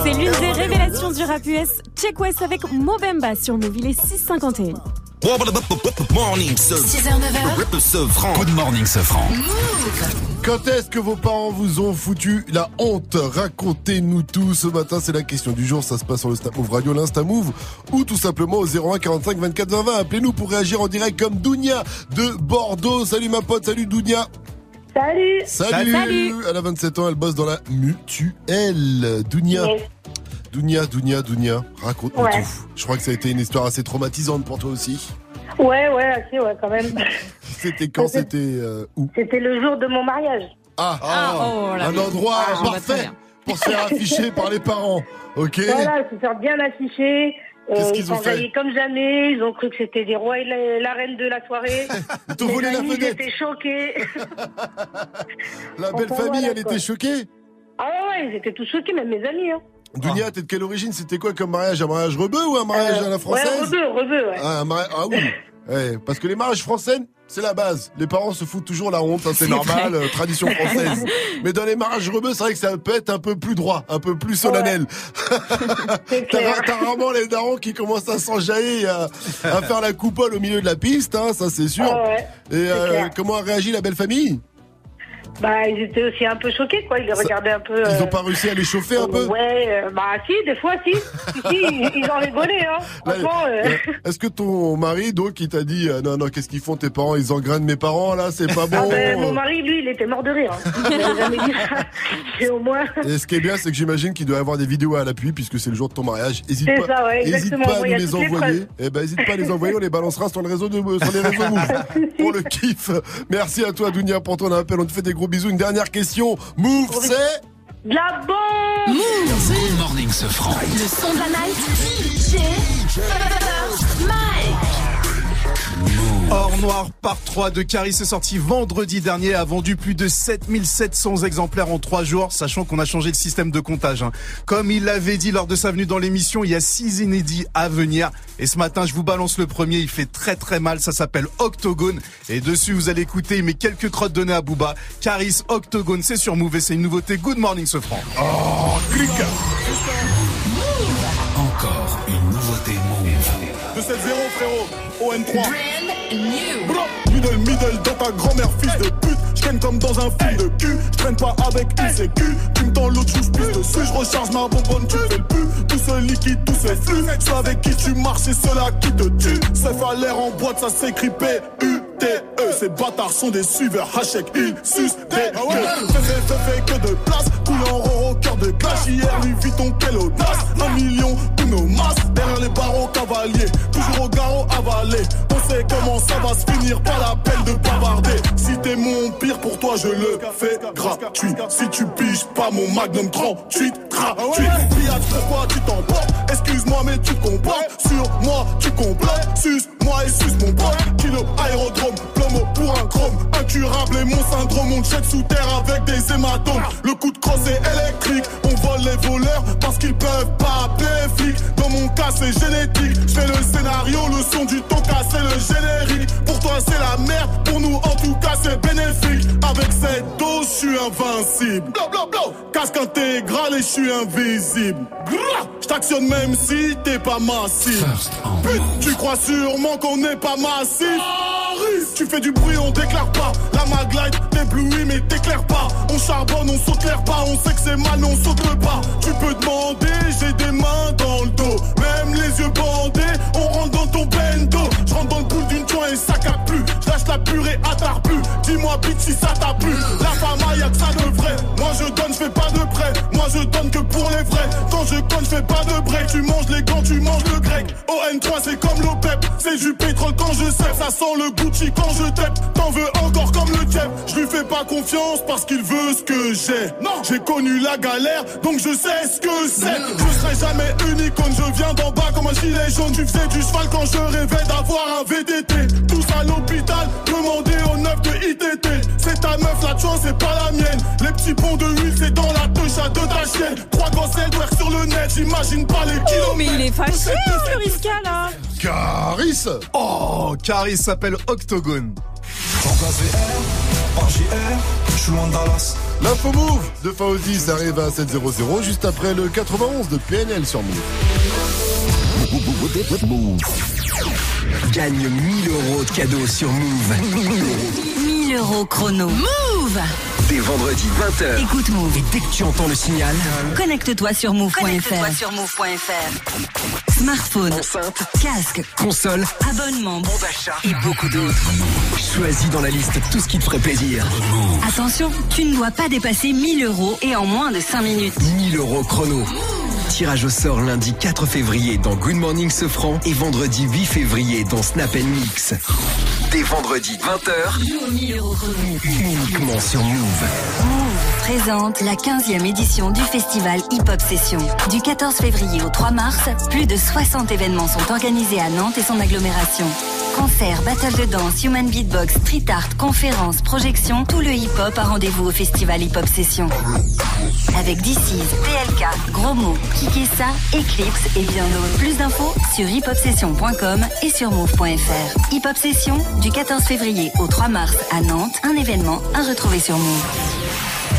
C'est l'une des révélations du rap US. Check West avec Mobemba sur Move. Il est 6,51. Morning, ce 6h, 9h. ce franc. Good morning, ce franc. Quand est-ce que vos parents vous ont foutu la honte? Racontez-nous tout. Ce matin, c'est la question du jour. Ça se passe sur le Snap Move Radio, l'Insta Move, ou tout simplement au 01 45 24 20 20. Appelez-nous pour réagir en direct comme Dounia de Bordeaux. Salut ma pote, salut Dounia. Salut Salut. Elle a 27 ans, elle bosse dans la mutuelle. Dounia. Yes. Dounia, Dounia, Dounia, raconte-nous Ouais. tout. Je crois que ça a été une histoire assez traumatisante pour toi aussi. Ouais, ouais, assez, ouais, quand même. C'était quand C'était euh, où? C'était le jour de mon mariage. Ah, oh là un là. endroit Ah, parfait pour se faire afficher par les parents. Ok? Voilà, se faire bien afficher. Euh, Qu'est-ce ils qu'ils ont fait comme jamais. Ils ont cru que c'était des rois et la, la reine de la soirée. Ils t'ont volé la amis, vedette. Ils étaient choqués. La belle Enfin, famille, voilà, elle quoi. était choquée Ah ouais, ouais, ils étaient tous choqués, même mes amis. Hein. Dounia, t'es de quelle origine? C'était quoi comme mariage? Un mariage rebeu ou un mariage à la française? Ouais, rebeu, rebeu, ouais. Ah, un mari- ah oui Ouais, parce que les mariages français, c'est la base. Les parents se foutent toujours la honte, hein, c'est normal, euh, tradition française. Mais dans les mariages rebeux, c'est vrai que ça peut être un peu plus droit, un peu plus solennel. T'as ra- t'as rarement les darons qui commencent à s'enjailler, à, à faire la coupole au milieu de la piste, hein, ça c'est sûr. Ouais, Et euh, comment a réagi la belle famille? Bah, ils étaient aussi un peu choqués, quoi. Ils les regardaient un peu. euh, Ils ont pas réussi à les chauffer un peu? Ouais, euh, bah si, des fois, si. si, ils, ils en rigolaient, hein. Franchement, euh, euh, Est-ce que ton mari, donc, il t'a dit euh, non, non, qu'est-ce qu'ils font tes parents Ils engrainent mes parents là, c'est pas bon. ah ben, mon mari, lui, il était mort de rire. hein. Il m'avait jamais dit ça. Et au moins. Et ce qui est bien, c'est que j'imagine qu'il doit y avoir des vidéos à l'appui puisque c'est le jour de ton mariage. Hésite C'est pas, ça, ouais, hésite exactement. pas à nous les envoyer. Eh ben, hésite pas à les envoyer, on les balancera sur, le réseau de, sur les réseaux Move. pour le kiff. Merci à toi, Dounia, pour ton appel. On te fait des gros bisous. Une dernière question. Move, c'est De la bombe Good morning, ce franc. Le son de la night. DJ Mike. Or Noir, part 3 de Caris est sorti vendredi dernier, a vendu plus de 7700 exemplaires en 3 jours, sachant qu'on a changé de système de comptage. hein. Comme il l'avait dit lors de sa venue dans l'émission, il y a 6 inédits à venir. Et ce matin, je vous balance le premier, il fait très très mal, ça s'appelle Octogone. Et dessus, vous allez écouter mes quelques crottes données à Booba. Caris, Octogone, c'est sur Move et c'est une nouveauté. Good morning, ce franc. Oh, clic Encore une nouveauté Move. 2-7-0 frérot, ON3 Middle middle dans ta grand-mère fils de pute. Je traîne comme dans un film de cul. Je traîne pas avec une sécu Tu me tends l'autre je plus dessus Je recharge ma bonbonne tu fais le pu. Tout ce liquide, tout ce flux. Ceux avec qui tu marches c'est ceux-là qui te tuent Ça fait l'air en boîte ça s'écrit P-U-T-E Ces bâtards sont des suiveurs Hachek ils sucent des gueules. Fais, fais, fais, fais que de place En roro, cœur de glace Hier lui vit ton quelle audace. Un million pour nos masses. Derrière les barreaux cavaliers. Toujours au garrot avalé. On sait comment ça va se finir. Pas la peine de bavarder. Si t'es mon pire pour toi je le fais gratuit. Si tu piges pas mon magnum 38 gratuit Pillage pourquoi tu t'emportes Excuse-moi mais tu comprends Sur moi tu complètes Suce moi et suce mon pote Kilo aérodrome Plomo pour un chrome. Incurable et mon syndrome. On jette sous terre avec des hématomes. Le coup de crosse est électrique. On vole les voleurs parce qu'ils peuvent pas appeler Dans mon cas c'est génétique. Je fais le scénario, le son du ton c'est le générique. Pour toi c'est la merde, pour nous en tout cas c'est bénéfique. Avec cette dose je suis invincible. Casque intégral et je suis invisible. Je même si t'es pas massif. Pute, tu crois sûrement qu'on n'est pas massif. Tu fais du bruit, on déclare pas. La maglite t'éblouit mais t'éclaire pas. On charbonne, on saute l'air pas. On sait que c'est mal on saute le pas. Tu peux demander, j'ai des mains dans le dos. Même les yeux bandés, on rentre dans ton bendo. Je rentre dans le boule d'une joint et ça capte plus. Je lâche la purée à plus. Dis-moi bitch si ça t'a plu. La femme y'a que ça de vrai je donne, je fais pas de prêt. Moi je donne que pour les vrais. Quand je conne, je fais pas de break. Tu manges les gants, tu manges le grec. ON3 c'est comme l'OPEP C'est du pétrole quand je sais Ça sent le Gucci quand je tape. T'en veux encore comme le Jeff. Je lui fais pas confiance parce qu'il veut ce que j'ai. Non. J'ai connu la galère donc je sais ce que c'est. Je serai jamais une icône. Je viens d'en bas comme un gilet jaune. Tu faisais du cheval quand je rêvais d'avoir un VDT Tous à l'hôpital Demandez au neuf de ITT C'est ta meuf la chance c'est pas la mienne. Les petits ponts de huile c'est dans la touche à deux ta chienne Trois gosses twerk sur le net J'imagine pas les kilomètres Mais il est fâché, ce Riska, là. Caris Oh, Caris s'appelle Octogone. Je suis loin de Dallas. L'info Move de Fauzi, ça arrive à 7.00 juste après le 91 de PNL sur Move. Gagne 1000 euros de cadeaux sur Move. 1000 euros chrono. Move Dès vendredi 20h. Écoute Move. Et dès que tu entends le signal, Connecte-toi sur move.fr. Connecte-toi sur move.fr. Smartphone, enceinte, casque, console, abonnement, bon d'achat et beaucoup d'autres. Choisis dans la liste tout ce qui te ferait plaisir. Attention, tu ne dois pas dépasser 1000 euros et en moins de 5 minutes. 1000 euros chrono. Tirage au sort lundi 4 février dans Good Morning Sofran et vendredi 8 février dans Snap Mix. Dès vendredi 20h, uniquement sur Move. présente la 15e édition du festival Hip Hop Session. Du 14 février au 3 mars, plus de 60 événements sont organisés à Nantes et son agglomération. Concerts, battles de danse, human beatbox, street art, conférences, projections, tout le hip-hop a rendez-vous au festival Hip Hop Session. Avec DC's, PLK, Gros Mots, Kikessa, Eclipse et bien d'autres. Plus d'infos sur hiphopsession.com et sur move.fr. Hip Hop Session du 14 février au 3 mars à Nantes, un événement à retrouver sur Move.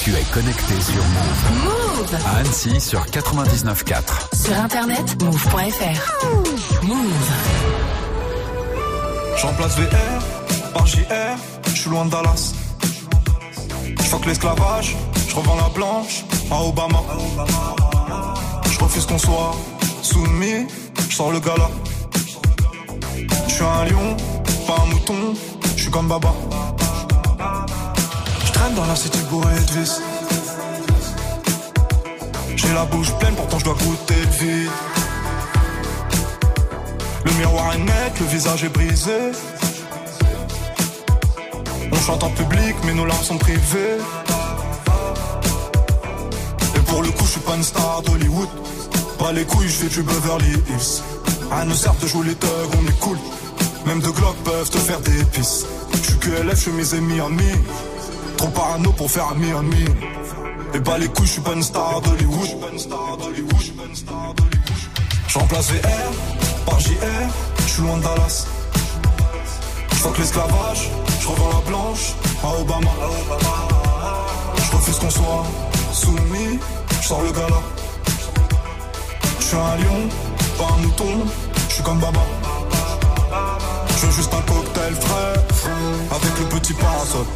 Tu es connecté sur Move. Move À Annecy sur 99.4. Sur internet, move.fr. Move. Je remplace VR par JR, je suis loin de Dallas. Je que l'esclavage, je revends la blanche à Obama. Je refuse qu'on soit soumis, je sors le gala. Je suis un lion, pas un mouton, je suis comme Baba. Traîne dans la cité bourrée. J'ai la bouche pleine, pourtant je dois goûter le vide. Le miroir est net, le visage est brisé. On chante en public, mais nos larmes sont privées. Et pour le coup, je suis pas une star d'Hollywood. Pas les couilles, je fais du Beverly Hills. À nous sert de jouer les thugs, on est cool. Même deux glocks peuvent te faire des pisses. Je suis QLF, mes amis amis. Trop parano pour faire ami ami. Et pas les couilles, je suis pas une star d'Hollywood. Je remplace VR par JR, je suis loin de Dallas. Je que l'esclavage, je revends la blanche à Obama. Je refuse qu'on soit soumis, je sors le gala. Je suis un lion, pas un mouton, je suis comme Baba. Je veux juste un cocktail frais, avec le petit parasol.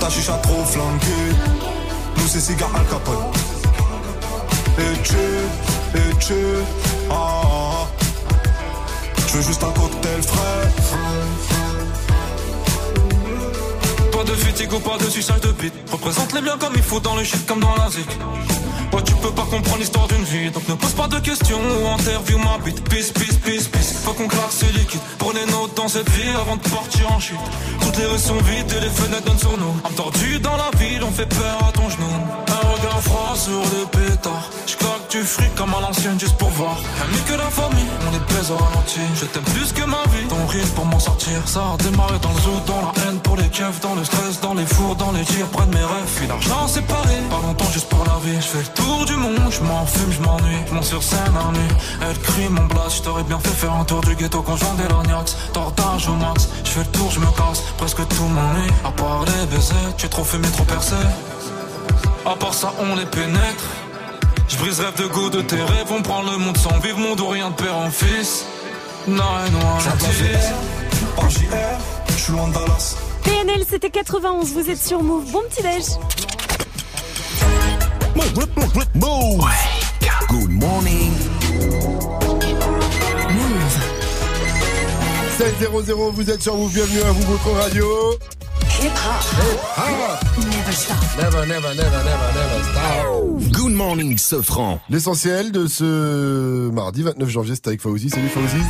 Ta chicha trop flanquée, nous c'est cigare Al Capone. Et tu, et tu, ah. Je veux juste un cocktail frais. Pas de fatigue pas de suçage de bite. Représente les biens comme il faut dans le shit comme dans la zik. Ouais, tu peux pas comprendre l'histoire d'une vie. Donc ne pose pas de questions ou interview ma bite. Peace, peace, peace, peace. Faut qu'on claque ce liquide. Prenez note dans cette vie avant de partir en chute. Toutes les rues sont vides et les fenêtres donnent sur nous. Âme dans la ville, on fait peur à ton genou. Un regard froid sur le pétard. J'claque du fric comme à l'ancienne juste pour voir. Mieux que la famille, on est pèse au ralenti. Je t'aime plus que ma vie. Ton rire pour m'en sortir. Ça a démarré dans le zoo, dans la haine pour les keufs, dans le stress, dans les fours, dans les tirs, près de mes rêves. Puis l'argent séparé. Pas longtemps juste pour la vie. Je fais tour du monde, je m'en fume, je m'ennuie. Je monte sur scène en nuit. Elle crie mon blast, je t'aurais bien fait faire un tour du ghetto quand je vendais l'agnax. Tortage au max, je fais le tour, je me casse. Presque tout m'ennuie. À part les baisers, tu es trop fumé, trop percé. À part ça, on les pénètre. Je brise rêve de goût de tes rêves, on prend le monde sans vivre, monde ou rien de père en fils. Non, non, je suis loin de Dallas. PNL, c'était 91, vous êtes sur Move. Bon petit déj. Move. Good morning. 7-0-0, vous êtes sur vous, bienvenue à vous, votre radio. Never stop. Never, never, never, never, never stop. Good morning, Sofran. L'essentiel de ce mardi 29 janvier, c'est avec Fauzi. Salut Fauzi.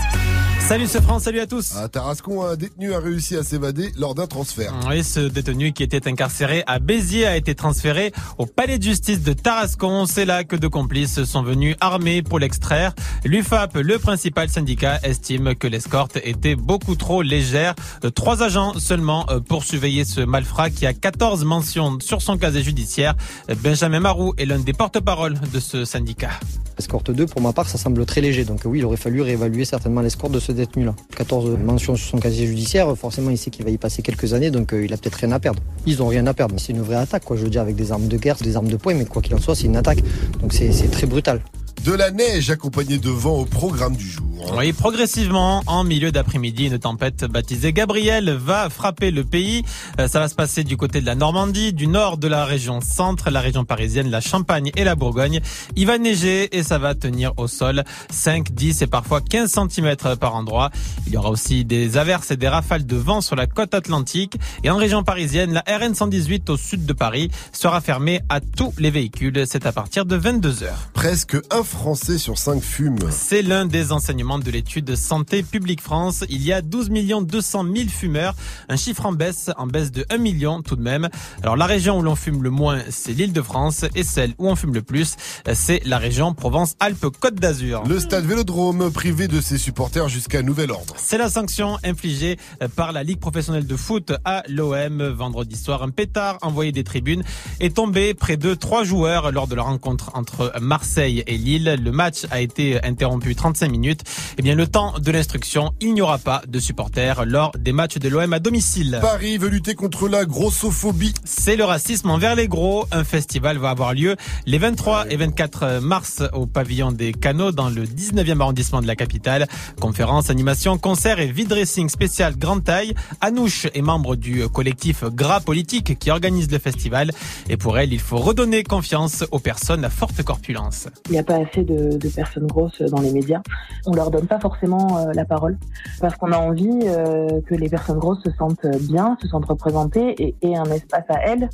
Salut ce France, salut à tous. À Tarascon, un détenu a réussi à s'évader lors d'un transfert. Oui, ce détenu qui était incarcéré à Béziers a été transféré au palais de justice de Tarascon. C'est là que deux complices sont venus armés pour l'extraire. L'UFAP, le principal syndicat, estime que l'escorte était beaucoup trop légère. Euh, Trois agents seulement euh, pour surveiller ce malfrat qui a 14 mentions sur son casier judiciaire. Benjamin Marou est l'un des porte-parole de ce syndicat. Escorte 2, pour ma part, ça semble très léger. Donc oui, il aurait fallu réévaluer certainement l'escorte de ce détenu-là. 14 mentions sur son casier judiciaire, forcément, il sait qu'il va y passer quelques années, donc euh, il a peut-être rien à perdre. Ils ont rien à perdre. C'est une vraie attaque, quoi. Je veux dire, avec des armes de guerre, des armes de poing, mais quoi qu'il en soit, c'est une attaque. Donc c'est très brutal. De la neige accompagnée de vent au programme du jour. Oui, progressivement, en milieu d'après-midi, une tempête baptisée Gabriel va frapper le pays. Euh, Ça va se passer du côté de la Normandie, du nord de la région centre, la région parisienne, la Champagne et la Bourgogne. Il va neiger et ça va tenir au sol 5, 10 et parfois 15 cm par endroit. Il y aura aussi des averses et des rafales de vent sur la côte atlantique. Et en région parisienne, la RN 118 au sud de Paris sera fermée à tous les véhicules. C'est à partir de 22 heures. Presque un Français sur cinq fume. C'est l'un des enseignements de l'étude Santé publique France. Il y a 12 200 000 fumeurs, un chiffre en baisse, en baisse de 1 million tout de même. Alors la région où l'on fume le moins, c'est l'île de France et celle où on fume le plus, c'est la région Provence-Alpes-Côte d'Azur. Le stade Vélodrome privé de ses supporters jusqu'à nouvel ordre. C'est la sanction infligée par la Ligue professionnelle de foot à l'OM. Vendredi soir, un pétard envoyé des tribunes est tombé près de trois joueurs lors de la rencontre entre Marseille et Lille. Le match a été interrompu 35 minutes. Eh bien, le temps de l'instruction, il n'y aura pas de supporters lors des matchs de l'OM à domicile. Paris veut lutter contre la grossophobie. C'est le racisme envers les gros. Un festival va avoir lieu les 23 et 24 mars au pavillon des Canaux dans le 19e arrondissement de la capitale. Conférences, animations, concerts et vide-dressing spécial grande taille. Anouche est membre du collectif Gras Politique qui organise le festival. Et pour elle, il faut redonner confiance aux personnes à forte corpulence. Il n'y a pas assez de, de personnes grosses dans les médias. On leur donne pas forcément euh, la parole parce qu'on a envie euh, que les personnes grosses se sentent bien, se sentent représentées et aient un espace à elles.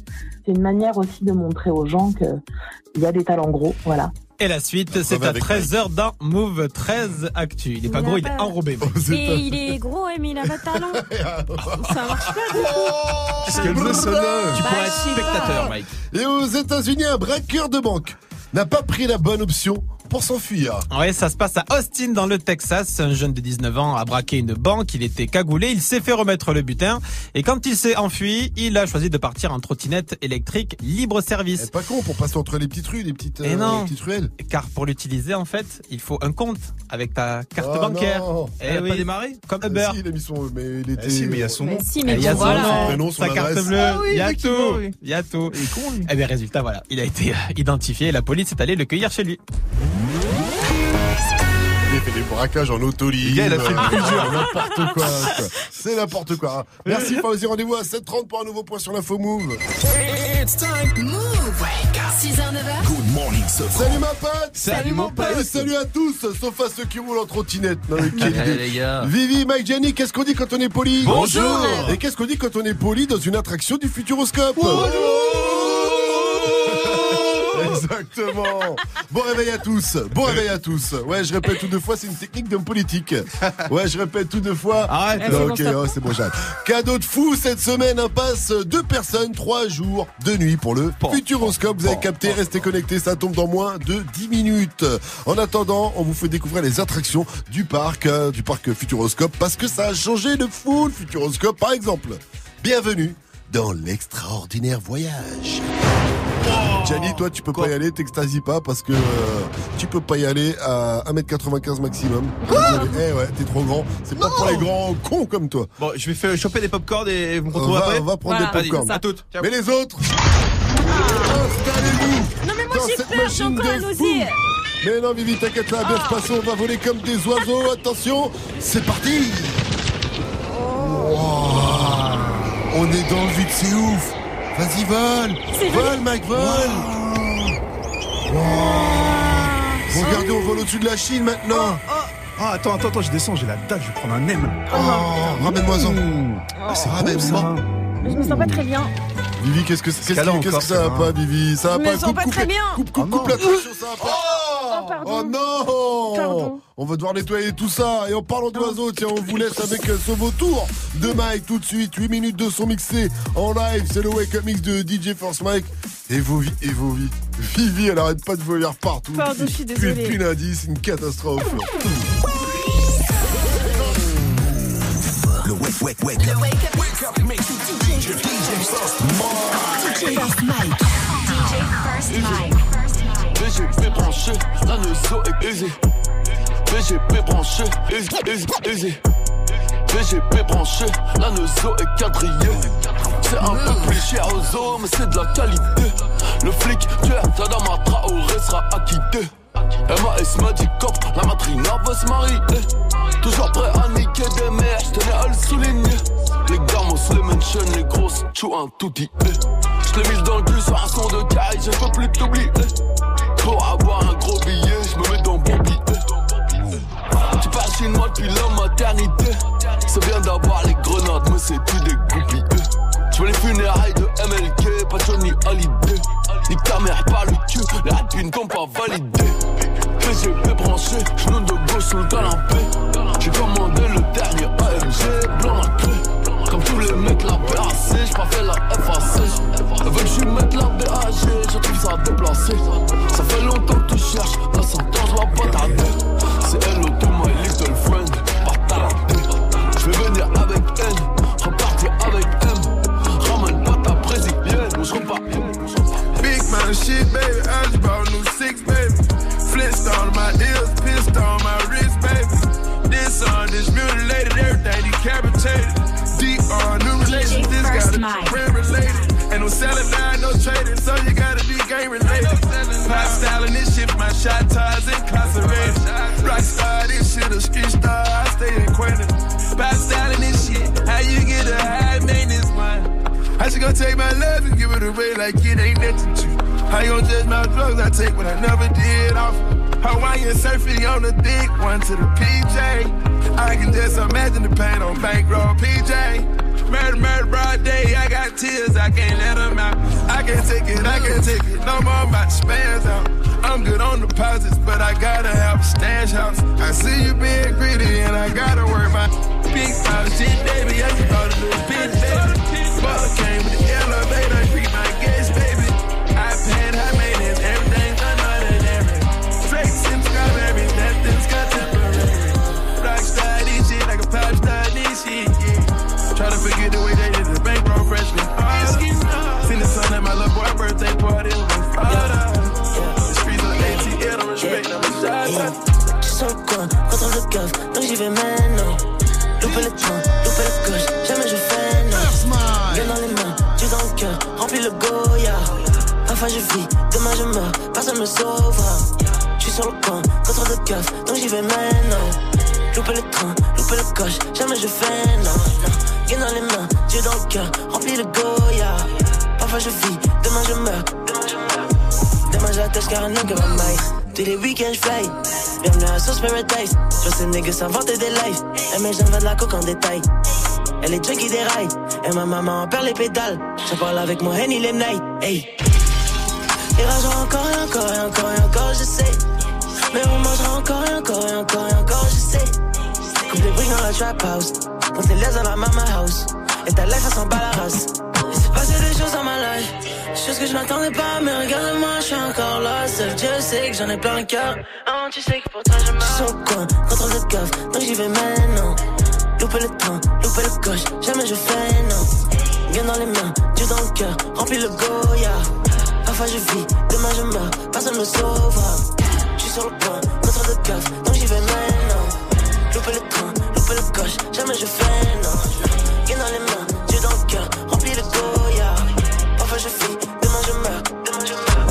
C'est une manière aussi de montrer aux gens qu'il y a des talents gros. Voilà. Et la suite, c'est à avec 13h dans Move 13 Actu. Il est pas Il gros, il est enrobé. mec. Et il est gros, mais il a pas de talent. Ça marche pas. Qu'est-ce qu'elle Tu pourrais Bah, être sais spectateur. Mike. Et aux États-Unis, un braqueur de banque n'a pas pris la bonne option pour s'enfuir. Ouais, ça se passe à Austin dans le Texas. Un jeune de 19 ans a braqué une banque. Il était cagoulé. Il s'est fait remettre le butin. Et quand il s'est enfui, il a choisi de partir en trottinette électrique libre service. C'est pas con pour passer entre les petites rues, les petites, Et euh, non. les petites ruelles. Car pour l'utiliser, en fait, il faut un compte avec ta carte Ah, bancaire. non. Eh Elle a oui. pas démarré Comme Ah, Uber. si, il a mis son, mais il était. Eh si, mais il y a son nom. Mais si, Eh, mais Il y a son voilà. nom, prénom, son sa carte adresse. bleue, Ah oui, il y a tout, oui. il y a tout. Il est con, lui. Eh bien, résultat, voilà, il a été identifié et la police est allée le cueillir chez lui. Braquages en autolib. Le gars, il a fait euh, plusieurs. N'importe quoi. quoi. C'est n'importe quoi. Merci, Fauzi. Rendez-vous à 7h30 pour un nouveau point sur l'info Move. Move. 6h, 9h. Good morning, ce Salut ma pote Salut, mon pote. Et salut à tous, sauf à ceux qui roulent en trottinette. Non, mais quelle idée. les gars. Vivi, Mike, Jenny, qu'est-ce qu'on dit quand on est poli Bonjour. Et qu'est-ce qu'on dit quand on est poli dans une attraction du Futuroscope Exactement. Bon réveil à tous. Bon réveil à tous. Ouais, je répète tout deux fois, c'est une technique d'homme politique. Ouais, je répète tout deux fois. Arrête. Eh, c'est bon, ok, oh, c'est bon, j'arrête. Cadeau de fou cette semaine, un passe deux personnes, trois jours de nuit pour le Futuroscope. Vous avez capté, restez connectés, ça tombe dans moins de 10 minutes. En attendant, on vous fait découvrir les attractions du parc, euh, du parc Futuroscope, parce que ça a changé de fou le Futuroscope. Par exemple, bienvenue dans l'extraordinaire voyage. Gianni, toi, tu peux pas y aller, t'extasies pas parce que euh, tu peux pas y aller à 1m95 maximum. Désolé. Eh ouais, t'es trop grand. C'est pas pour les grands cons comme toi. Bon, je vais faire choper des popcorn et vous me On retrouvez va, après. on va prendre Voilà, des Vas-y, popcorn. à toutes. Ciao. Mais les autres, installez-vous Non, mais moi dans j'ai cette peur, j'ai machine encore la de nausée. Mais non, Vivi, t'inquiète, va bien se passer. On va voler comme des oiseaux. Attention, c'est parti. Wow. On est dans le vide, c'est ouf. Vas-y, vole. Vole, Mike, vole. Wow. Regardez, on vole au-dessus de la Chine maintenant. Ah, attends, attends, attends, je descends, j'ai la dalle, je vais prendre un M. Oh, ramène-moi-en. Ah, c'est Ramène-moi. Je me sens pas très bien. Vivi, qu'est-ce que qu'est-ce qu'elle a que, qu'est-ce encore, que ça va ça, pas, Vivi? Ça va Je me pas sens pas coupe, très coupe, bien. Coupe, coupe, Oh coupe non. l'attraction, ça va pas. Oh, pardon. Oh non Pardon. On va devoir nettoyer tout ça. Et en parlant d'oiseaux, tiens, on vous laisse avec euh, ce beau tour de Mike tout de suite. 8 minutes de son mixé en live. C'est le Wake Up Mix de DJ Force Mike. Et vos vies, et vos vies. Vivi, elle arrête pas de voler partout. Pardon, je suis désolée. Depuis lundi, c'est une catastrophe. Le wake, wake, wake. Le Wake Up Wake Up Mix. DJ First Mike. DJ First Mike. DJ First Mike. VGP branché, la nozo est aisée. VGP branché, aisé, aisé, aisé. VGP branché, la nozo est quadrillée. C'est un peu plus cher aux os, mais c'est de la qualité. Le flic, tueur, Tadama Traoré sera acquitté. MAS m'a dit cop, la matrina veut se marier. Toujours prêt à niquer des mères, j'tenais à le souligner. Les gamos, les mentions, les grosses, chou un tout dit. J'l'ai mis dans le cul sur un son de caille, je peux plus t'oublier. Pour avoir un gros billet, j'me mets dans bon billet. Tu parles chez moi depuis la maternité. C'est bien d'avoir les grenades, mais c'est tout des goupilles. Je veux les funérailles de MLK, pas Johnny Hallyday. Nique ta mère par le cul, les rapines t'ont pas validé. PGP branché, genou de gauche sous le canapé. J'ai commandé J'ai pas fait la FAC. Elle veut que je la BAG, je trouve ça déplacé. Ça fait longtemps que tu cherches, la sentence pas tarder. C'est hello to my little friend, pas talenté. Je vais venir avec N, repartir avec M. Ramène pas ta brésilienne, on se repart. Big man shit, baby. I just bought new six, baby. Flintstone on my ears, pissed on my wrist, baby. This on this mutilated, everything decapitated. Selling line, no trading, so you gotta be game related. Pop styling this shit, my shot ties incarcerated. Rockstar, this shit a street star, I stay acquainted. Pop styling this shit, how you get a high maintenance one? I just gonna take my love and give it away like it ain't nothing to. you. How you gonna judge my drugs? I take what I never did off. Hawaiian surfing on the dick, one to the PJ. I can just imagine the pain on bankroll PJ. Murder, murder, broad day. I got tears, I can't let them out. I can't take it, I can't take it. No more, to spaz out. I'm good on deposits, but I gotta have a stash house. I see you being greedy, and I gotta work my big house shit, baby. I just bought a little bitch, baby. Butler came with the elevator, forget the way they did the bankroll freshly. Seen the sun at my little boy birthday party, it was. The streets of ATL, don't respect, a shot. J'suis sur le coin, contre le coffre, donc j'y vais maintenant. Louper le train, louper le coche, jamais je fais non. Bien dans les mains, Dieu dans le cœur, remplis le Goya. Parfois je vis, demain je meurs, personne me sauvera. J'suis sur le coin, contre le coffre, donc j'y vais maintenant. Louper le train, louper le coche, jamais je fais non. non. Bien dans les mains, Dieu dans le cœur, remplis le Goya. Parfois je vis, demain je meurs. Demain j'attache car un que ma maille. Tous les week-ends j'fly. Bienvenue à Sauce Paradise. Je vois ces niggas s'inventer des lives. Elle met j'en de la coque en détail. Elle est junkie des rails. Et ma maman en perd les pédales. Je parle avec mon Henny les night. Hey. Et rageons encore et encore et encore et encore, je sais. Mais on mangera encore et encore et encore et encore, je sais. Coupe les dans la trap house. Compte les dans la mama house. Et ta life, elle s'en bat la race. Passé des choses dans ma life. Choses que je n'attendais pas, mais regarde-moi, je suis encore là. Seul Dieu sait que j'en ai plein le cœur. Oh, tu sais que pour toi je meurs. Je suis au coin, contre le coffre, donc j'y vais maintenant. Louper le train, louper le coche, jamais je fais non. Bien dans les mains, Dieu dans le cœur, remplis le Goya. Parfois je vis, demain je meurs, personne me sauvera. Je suis sur le coin, contre le coffre, Louper le train, louper le coche, jamais je fais non. Bien dans les mains, Dieu dans le cœur, remplis le Goya. Parfois je vis, demain je meurs, demain je meurs.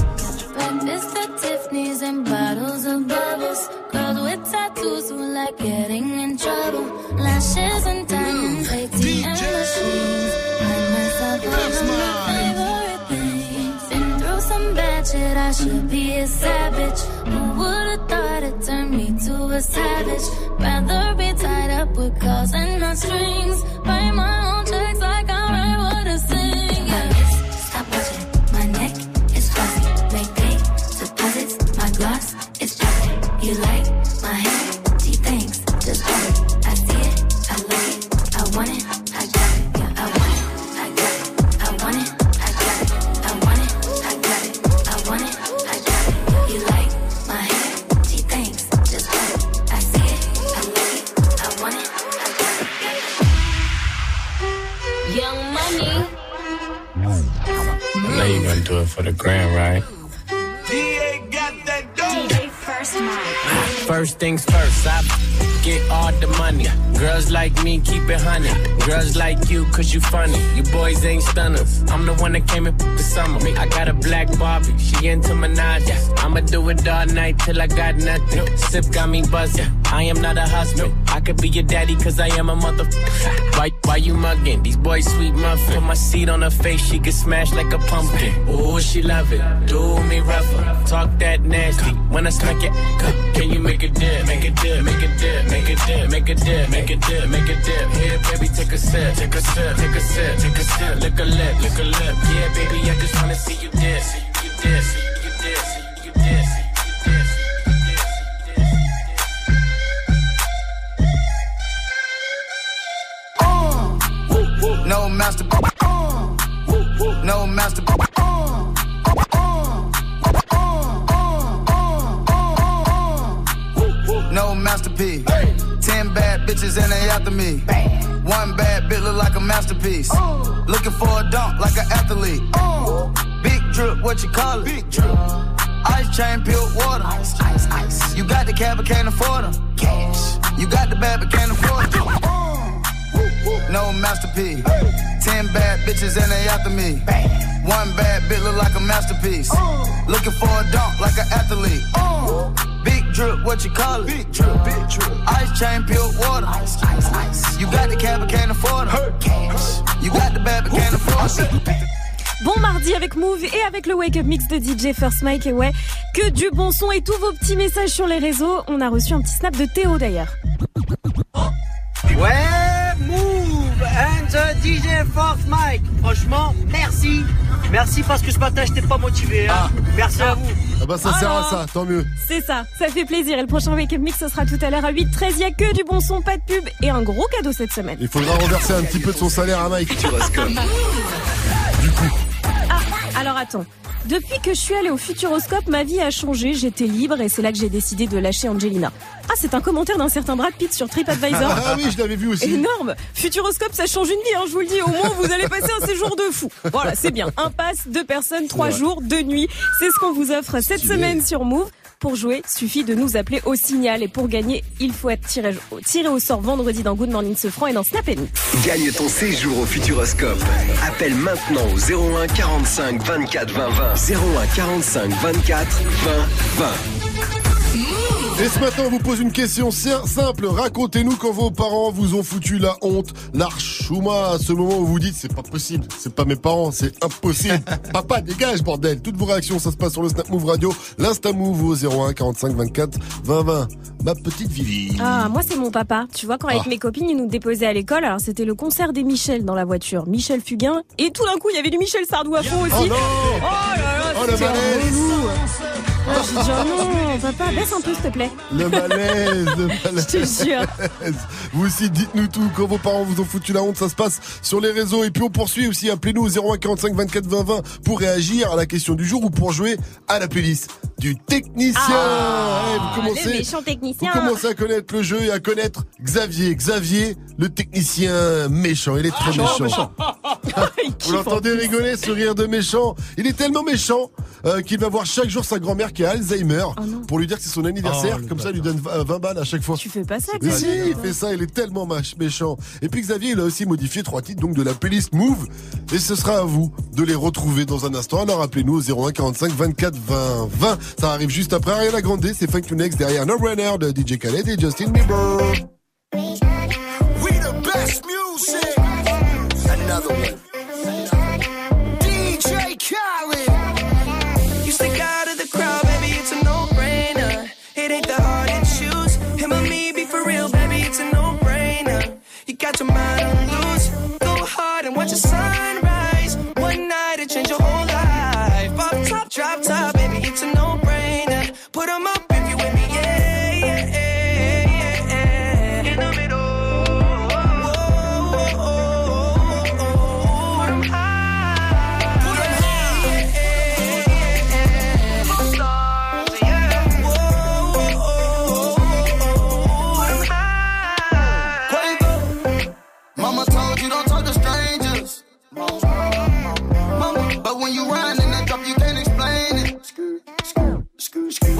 Mr. Tiffany's and bottles of bubbles. Girls with tattoos who like getting in trouble. Lashes and should be a savage. Who would've thought it turned me to a savage? Rather be tied up with calls and not strings. Write my own checks like I I know you're gonna it for the grand, right? DA got that dope. First Mike. First things first, I get all the money. Girls like me, keep it honey. Girls like you, cause you funny. You boys ain't stunners. I'm the one that came in the summer. I got a black Barbie, she into Minaj. I'ma do it all night till I got nothing. Sip got me buzzing. I am not a husband. I could be your daddy, cause I am a mother. Why, why you mugging? These boys sweet muffin. Put my seat on her face, she get smashed like a pumpkin. Ooh, she love it. Do me rougher. Talk that nasty. When I smack it, can you make a dip? Make a dip, make a dip, make a dip, make a dip, make a dip, make a dip. Here, baby, take a sip, take a sip, take a sip, take a sip. Lick a lip, lick a lip. Yeah, baby, I just wanna see you dip, see you dip, see you dip, see you dip, see No master. No master. No masterpiece. Ten bad bitches and they after me. One bad bitch look like a masterpiece. Looking for a dunk like an athlete. Big drip, what you call it? Big drip. Ice chain, pure water. Ice, ice, ice. You got the cab, but can't afford them. Cash. You got the bad, but can't afford them. No masterpiece. Ten bad bitches and they after me. One bad bitch look like a masterpiece. Looking for a dunk like an athlete. Big drip, what you call it? Big drip, big drip. Ice chain, pure water. Ice, ice, ice. You got the cab, but can't afford them. Cash. You got the bad, but can't afford them. Bon mardi avec Move et avec le Wake Up Mix de DJ First Mike. Et ouais, que du bon son et tous vos petits messages sur les réseaux. On a reçu un petit snap de Théo d'ailleurs. Ouais, Move and the DJ Force Mike. Franchement, merci. Merci parce que ce matin, j'étais pas motivé. hein. Merci à vous. Ah bah ça sert à ça, tant mieux. C'est ça, ça fait plaisir. Et le prochain Wake Up Mix, ce sera tout à l'heure à 8h13. Il y a que du bon son, pas de pub et un gros cadeau cette semaine. Il faudra renverser un petit peu de son salaire à Mike. Ah, alors attends. Depuis que je suis allée au Futuroscope, ma vie a changé, j'étais libre et c'est là que j'ai décidé de lâcher Angelina. Ah, c'est un commentaire d'un certain Brad Pitt sur TripAdvisor. Ah oui, je l'avais vu aussi. Énorme Futuroscope, ça change une vie, hein, je vous le dis. Au moins, vous allez passer un séjour de fou. Voilà, c'est bien. Un pass, deux personnes, trois jours, deux nuits. C'est ce qu'on vous offre cette semaine sur Move. Pour jouer, suffit de nous appeler au signal. Et pour gagner, il faut être tiré, au sort vendredi dans Good Morning Sofran et dans Snap Mix. Gagne ton séjour au Futuroscope. Appelle maintenant au 01 45 24 20 20. 01 45 24 20 20. Et ce matin, on vous pose une question si- simple. Racontez-nous quand vos parents vous ont foutu la honte, l'archouma, à ce moment où vous dites c'est pas possible, c'est pas mes parents, c'est impossible. Papa, dégage, bordel. Toutes vos réactions, ça se passe sur le Snap Move Radio, l'Insta Move au 01 45 24 20 20. Ma petite Vivi. Ah, moi c'est mon papa. Tu vois, quand avec Ah. mes copines, ils nous déposaient à l'école, alors c'était le concert des Michel dans la voiture. Michel Fugain. Et tout d'un coup, il y avait du Michel Sardou à fond aussi. Oh non Oh là là, Oh, le. Ah, j'ai dit, oh non, papa, baisse un peu s'il te plaît. Le malaise, le malaise. Je te jure. Vous aussi, dites-nous tout. Quand vos parents vous ont foutu la honte, ça se passe sur les réseaux. Et puis on poursuit aussi. Appelez-nous au 01 45 24 20 20 pour réagir à la question du jour ou pour jouer à la playlist du technicien. Ah, Eh, vous commencez, méchant vous technicien. commencez à connaître le jeu et à connaître Xavier. Xavier, le technicien méchant. Il est très méchant. Vous l'entendez rigoler, ce rire de méchant. Il est tellement méchant euh, qu'il va voir chaque jour sa grand-mère qui a Alzheimer pour lui dire que c'est son anniversaire. Oh, Comme ça, il lui donne 20 20 balles à chaque fois. Tu fais pas ça, Mais si, Xavier. il fait ça, il est tellement méchant. Et puis Xavier, il a aussi modifié trois titres donc de la playlist Move. Et ce sera à vous de les retrouver dans un instant. Alors appelez-nous au 01 45 24 20 20. Ça arrive juste après Ariana Grande, c'est Funk You Next derrière No Runner de DJ Khaled et Justin Bieber. We the best music. Another one.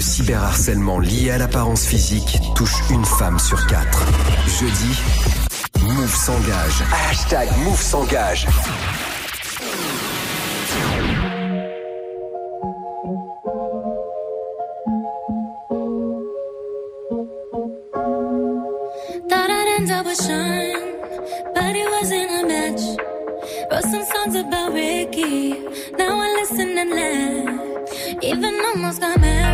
le cyberharcèlement lié à l'apparence physique touche une femme sur quatre. Jeudi, Move s'engage. Hashtag Move s'engage. songs about Ricky. Now I listen and laugh. Even almost got mad.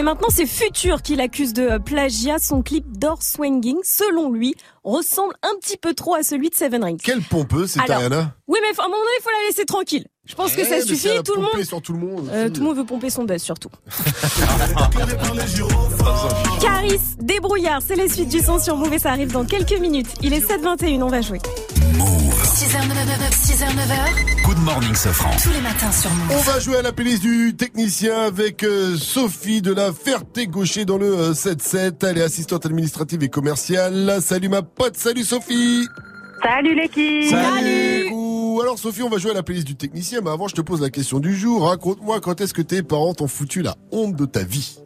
et maintenant, c'est Futur qu'il accuse de euh, plagiat. Son clip d'or swinging, selon lui, ressemble un petit peu trop à celui de Seven Rings. Quel pompeux, c'est Ariana? Oui, mais à un moment donné, il faut la laisser tranquille. Je pense que ça eh, suffit. Tout le monde. Euh, tout le monde. Veut pomper son buzz surtout. Caris, débrouillard, c'est les suites du son sur Move et ça arrive dans quelques minutes. Il est 7h21, on va jouer. 6h9, 6h9. Good morning, Safran. Tous les matins sur Move. On va jouer à la playlist du technicien avec euh, Sophie de la Ferté-Gaucher dans le euh, 7-7. Elle est assistante administrative et commerciale. Salut ma pote, salut Sophie. Salut l'équipe. Salut ou alors Sophie, on va jouer à la playlist du technicien, mais avant je te pose la question du jour. Raconte-moi quand est-ce que tes parents t'ont foutu la honte de ta vie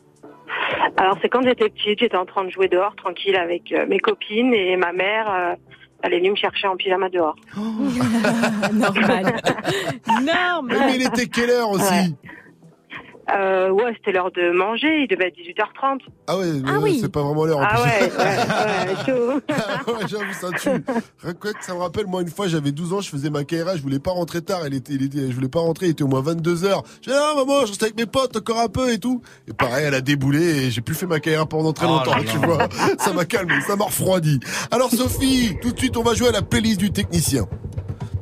Alors c'est quand j'étais petite, j'étais en train de jouer dehors tranquille avec euh, mes copines et ma mère, euh, elle est venue me chercher en pyjama dehors. Normal. Mais Normal. il était quelle heure aussi Ouais. Euh, ouais, c'était l'heure de manger, il devait être 18h30. Ah ouais, Ah euh, oui. c'est pas vraiment l'heure en Ah plus. ouais, ouais, ouais, chaud. Ah ouais, j'avoue, ça tue. Ça me rappelle, moi, une fois, j'avais 12 ans, je faisais ma KRA, je voulais pas rentrer tard, elle était, il était, je voulais pas rentrer, il était au moins 22 heures. J'ai dit, ah, maman, je reste avec mes potes encore un peu et tout. Et pareil, elle a déboulé et j'ai plus fait ma KRA pendant très Oh longtemps, là tu là. vois. Ça m'a calmé, ça m'a refroidi. Alors, Sophie, tout de suite, on va jouer à la playlist du technicien.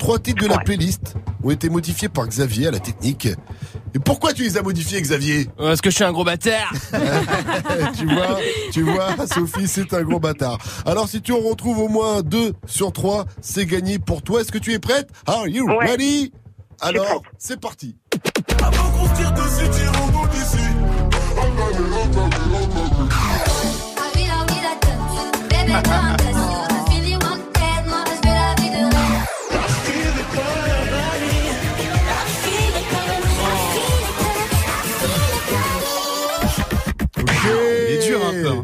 Trois titres de la playlist ont été modifiés par Xavier à la technique. Et pourquoi tu les as modifiés, Xavier? Parce que je suis un gros bâtard. tu vois, tu vois, Sophie, c'est un gros bâtard. Alors, si tu en retrouves au moins deux sur trois, c'est gagné pour toi. Est-ce que tu es prête? Are you Ouais. ready? Alors, c'est parti. Avant qu'on se tire dessus, tirons-nous d'ici.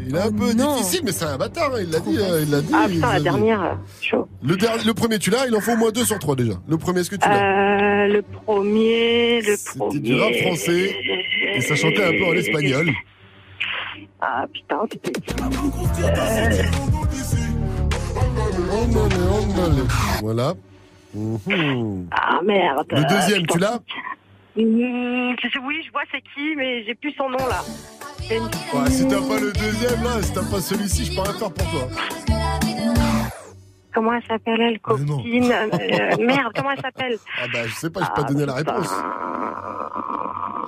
Il est un peu, un peu difficile, mais c'est un bâtard. hein, Il l'a dit. euh, Il l'a dit. Ah putain, la dernière, euh, chaud. Le, dernier, le premier, tu l'as Il en faut au moins deux sur trois déjà. Le premier, est-ce que tu l'as Euh, le premier, le premier. C'était du rap français et ça chantait un peu en espagnol. Ah putain, c'était. Voilà. Mhm. Ah merde. Le deuxième, tu l'as Mmh, oui, je vois c'est qui, mais j'ai plus son nom là. Ouais, si t'as pas le deuxième là, si t'as pas celui-ci, je peux rien faire pour toi. Comment elle s'appelle elle, copine Euh, Merde, comment elle s'appelle Ah bah je sais pas, je peux pas donner la réponse.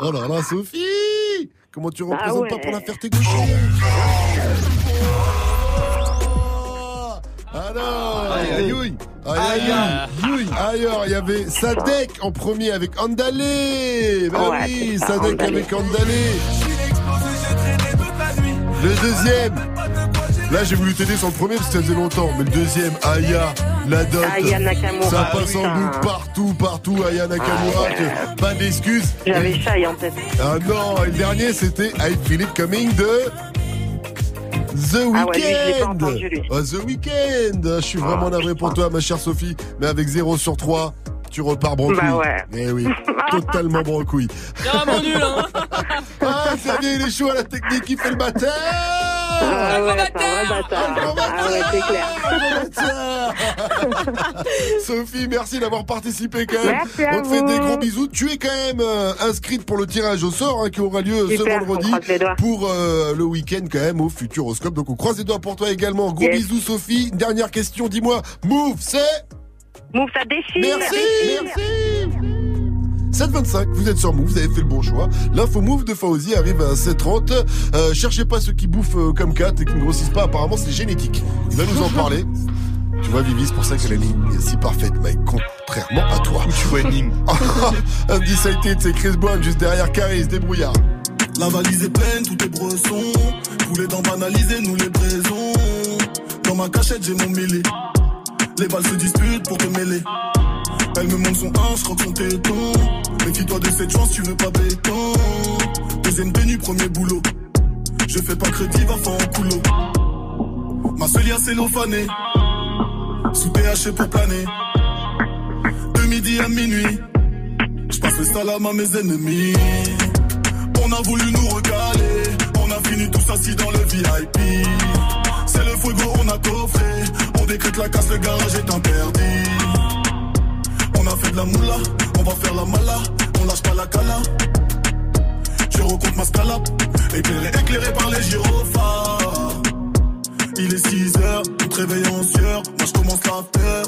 Oh là là, Sophie! Comment tu Bah représentes ouais. pas pour la faire tes gauchers Alors Aïe, aïe, aïe. Aïe aïe aïe. Ailleurs, il y avait Sadek en premier avec Andalé. Bah Ouais, oui, c'est ça, Sadek Andalé. avec Andalé Le deuxième Là j'ai voulu t'aider sur le premier parce que ça faisait longtemps Mais le deuxième, Aya, la dot Aya Nakamura, Ça passe en boucle partout, partout, Aya Nakamura Ah ouais. Pas d'excuses J'avais Shai en tête. Ah non, et le dernier c'était I Feel It Coming de The Weeknd. Ah ouais, entendu. Oh, The Weeknd. Je suis vraiment navré pour toi, ma chère Sophie, mais avec 0 sur 3, tu repars broncouille. Bah ouais. Eh oui, totalement broncouille. Vraiment nul, hein. Ah, Xavier, il est chaud à la technique, il fait le bâtard Ah ouais. Ah ouais, c'est clair. Sophie, merci d'avoir participé quand même. Merci On te fait vous. des gros bisous. Tu es quand même euh, inscrite pour le tirage au sort hein, qui aura lieu ce vendredi pour euh, le week-end quand même au Futuroscope. Donc on croise les doigts pour toi également. Gros Yes. bisous Sophie. Dernière question, dis-moi. Move, c'est Move, ça déchire. Merci, merci. 725, vous êtes sur Move, vous avez fait le bon choix. L'info Move de Fauzi arrive à 730. Euh, cherchez pas ceux qui bouffent euh, comme 4 et qui ne grossissent pas, apparemment c'est génétique. Il va nous en parler. Tu vois Vivi, c'est pour ça que la ligne est si parfaite, Mike, contrairement à toi. Tu vois Ning. Undecided, c'est Chris Brown juste derrière Caris, débrouillard. La valise est pleine, tout est bresson. Tous les dents banalisées, nous les braisons. Dans ma cachette, j'ai mon mêlé. Les balles se disputent pour te mêler. Elle me montre son 1, je croque son téton. Méfie-toi de cette chance, tu veux pas béton. Deuxième tenue, premier boulot. Je fais pas crédit, va faire en coulo. Ma seule cellophanée. Sous THC pour planer. De midi à minuit. Je passe le salam à mes ennemis. On a voulu nous recaler. On a fini tous assis dans le VIP. C'est le fuego, on a coffré. On décrète la casse, le garage est interdit. On a fait de la moula, on va faire la mala. On lâche pas la cala. Je recompte ma scalap. Éclairé, éclairé par les gyrophares. Il est 6 heures, tout réveille en. Moi je commence la faire.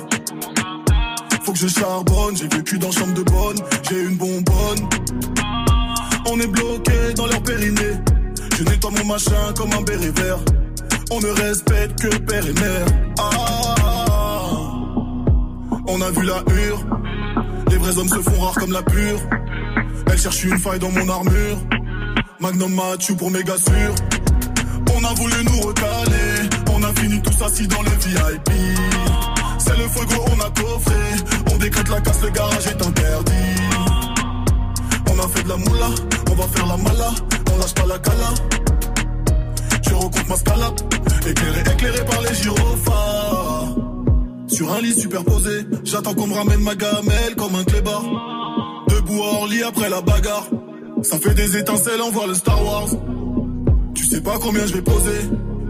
Faut que je charbonne, j'ai vécu dans chambre de bonne, j'ai une bonbonne. On est bloqué dans leur périnée. Je nettoie mon machin comme un béret vert. On ne respecte que père et mère. On a vu la hure. Les vrais hommes se font rares comme la pure. Elle cherche une faille dans mon armure. Magnum Mathieu pour méga sûr. On a voulu nous recaler. On a fini tous assis dans les VIP. C'est le feu gros, on a coffré. On décrète la casse, le garage est interdit. On a fait de la moula, on va faire la mala. On lâche pas la cala. Ma scalap. Éclairé, éclairé par les gyrophares. Sur un lit superposé, j'attends qu'on me ramène ma gamelle comme un clébard. Debout à Orly après la bagarre. Ça fait des étincelles, on voit le Star Wars. Tu sais pas combien je vais poser.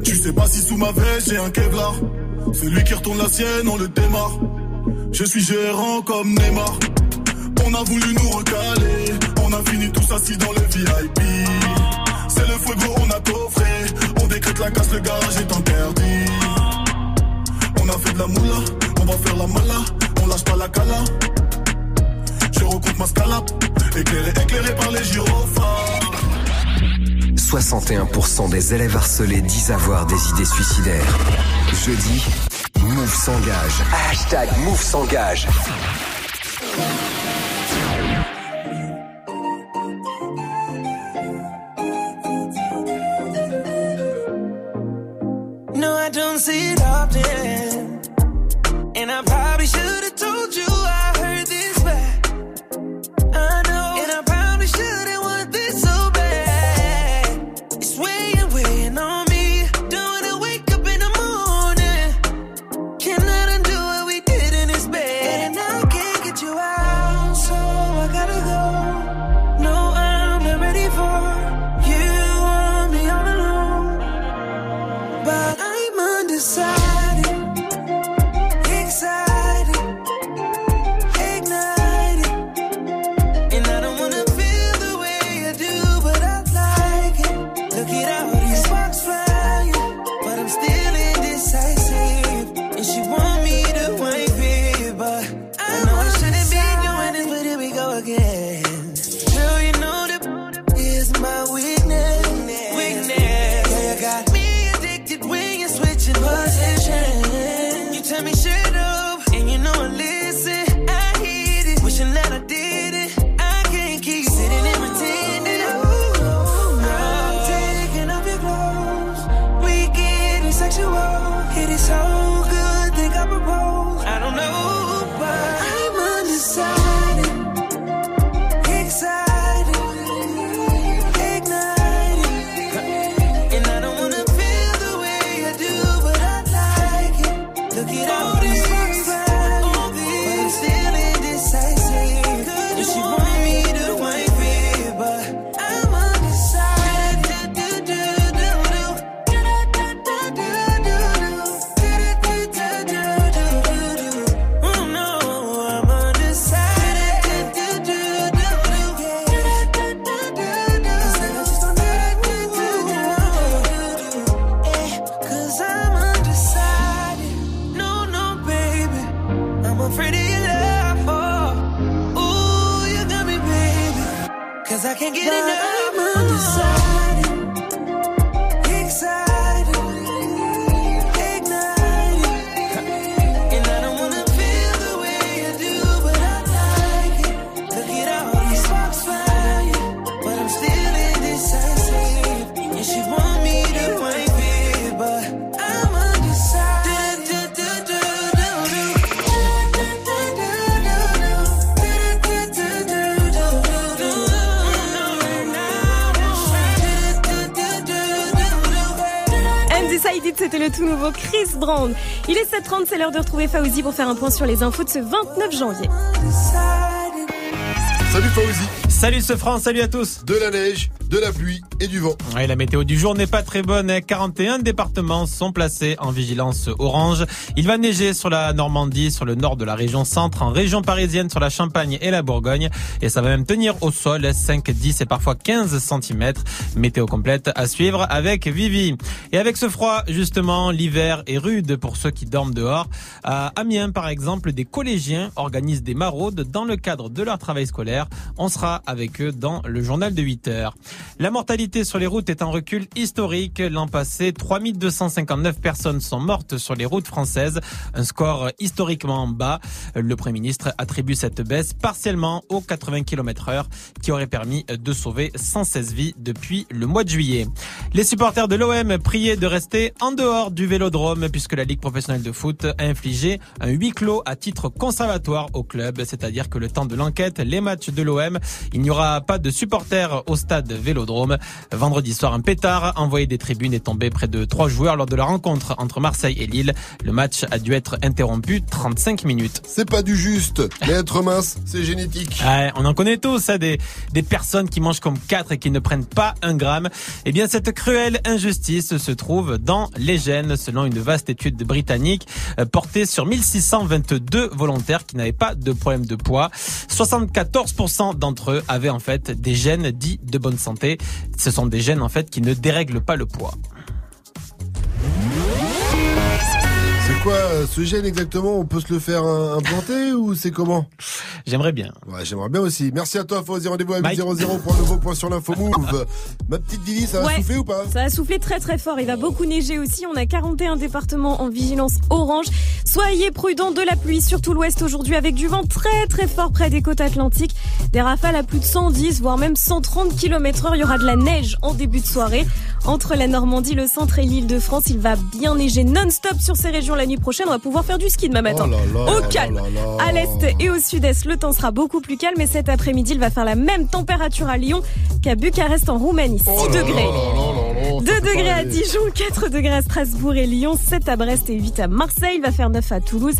Tu sais pas si sous ma veste j'ai un Kevlar. Celui qui retourne la sienne, on le démarre. Je suis gérant comme Neymar. On a voulu nous recaler. On a fini tous assis dans le VIP. C'est le fuego, on a coffré. Décrète la casse, le garage est interdit. On a fait de la moula, on va faire la mala. On lâche pas la cala. Je recompte ma scalap. Éclairé, éclairé par les gyrophares. 61% des élèves harcelés disent avoir des idées suicidaires. Jeudi, Move s'engage. Hashtag Move s'engage. See C'était le tout nouveau Chris Brown. Il est 7h30, c'est l'heure de retrouver Fauzi pour faire un point sur les infos de ce 29 janvier. Salut Fauzi. Salut ce France, salut à tous. De la neige, de la pluie et du vent. Ouais, la météo du jour n'est pas très bonne. 41 départements sont placés en vigilance orange. Il va neiger sur la Normandie, sur le nord de la région centre, en région parisienne, sur la Champagne et la Bourgogne. Et ça va même tenir au sol 5, 10 et parfois 15 cm. Météo complète à suivre avec Vivi. Et avec ce froid, justement, l'hiver est rude pour ceux qui dorment dehors. À Amiens, par exemple, des collégiens organisent des maraudes dans le cadre de leur travail scolaire. On sera avec eux dans le journal de 8 heures. La mortalité sur les routes est en recul historique. L'an passé, 3259 personnes sont mortes sur les routes françaises, un score historiquement bas. Le Premier ministre attribue cette baisse partiellement aux 80 km heure qui aurait permis de sauver 116 vies depuis le mois de juillet. Les supporters de l'OM priaient de rester en dehors du vélodrome puisque la Ligue professionnelle de foot a infligé un huis clos à titre conservatoire au club, c'est-à-dire que le temps de l'enquête, les matchs de l'OM, il n'y aura pas de supporters au stade Vélodrome. Vendredi soir, un pétard envoyé des tribunes est tombé près de trois joueurs lors de la rencontre entre Marseille et Lille. Le match a dû être interrompu 35 minutes. C'est pas du juste, mais être mince, c'est génétique. Ouais, on en connaît tous, hein, des, des personnes qui mangent comme quatre et qui ne prennent pas un gramme. Eh bien, cette cruelle injustice se trouve dans les gènes, selon une vaste étude britannique euh, portée sur 1622 volontaires qui n'avaient pas de problème de poids. 74% d'entre eux avaient en fait des gènes dits de bonne santé. Ce sont des gènes en fait qui ne dérèglent pas le poids. C'est quoi euh, ce gène exactement? On peut se le faire euh, implanter ou c'est comment? J'aimerais bien. Ouais, j'aimerais bien aussi. Merci à toi, Fauzi. Rendez-vous à 8.00 pour un nouveau point sur l'info move. Ma petite Dili, ça va Ouais. souffler ou pas? Ça a soufflé très très fort. Il va beaucoup neiger aussi. On a 41 départements en vigilance orange. Soyez prudents de la pluie, surtout l'ouest aujourd'hui, avec du vent très très fort près des côtes atlantiques. Des rafales à plus de 110, voire même 130 km heure. Il y aura de la neige en début de soirée. Entre la Normandie, le centre et l'île de France, il va bien neiger non-stop sur ces régions la nuit prochaine. On va pouvoir faire du ski demain matin. Oh là là Au calme. là là. À l'est et au sud-est, le temps sera beaucoup plus calme. Et cet après-midi, il va faire la même température à Lyon qu'à Bucarest en Roumanie. 6 Oh là là degrés. là là là là, 2 ça fait degrés à. Dijon, 4 degrés à Strasbourg et Lyon, 7 à Brest et 8 à Marseille, il va faire 9 à Toulouse,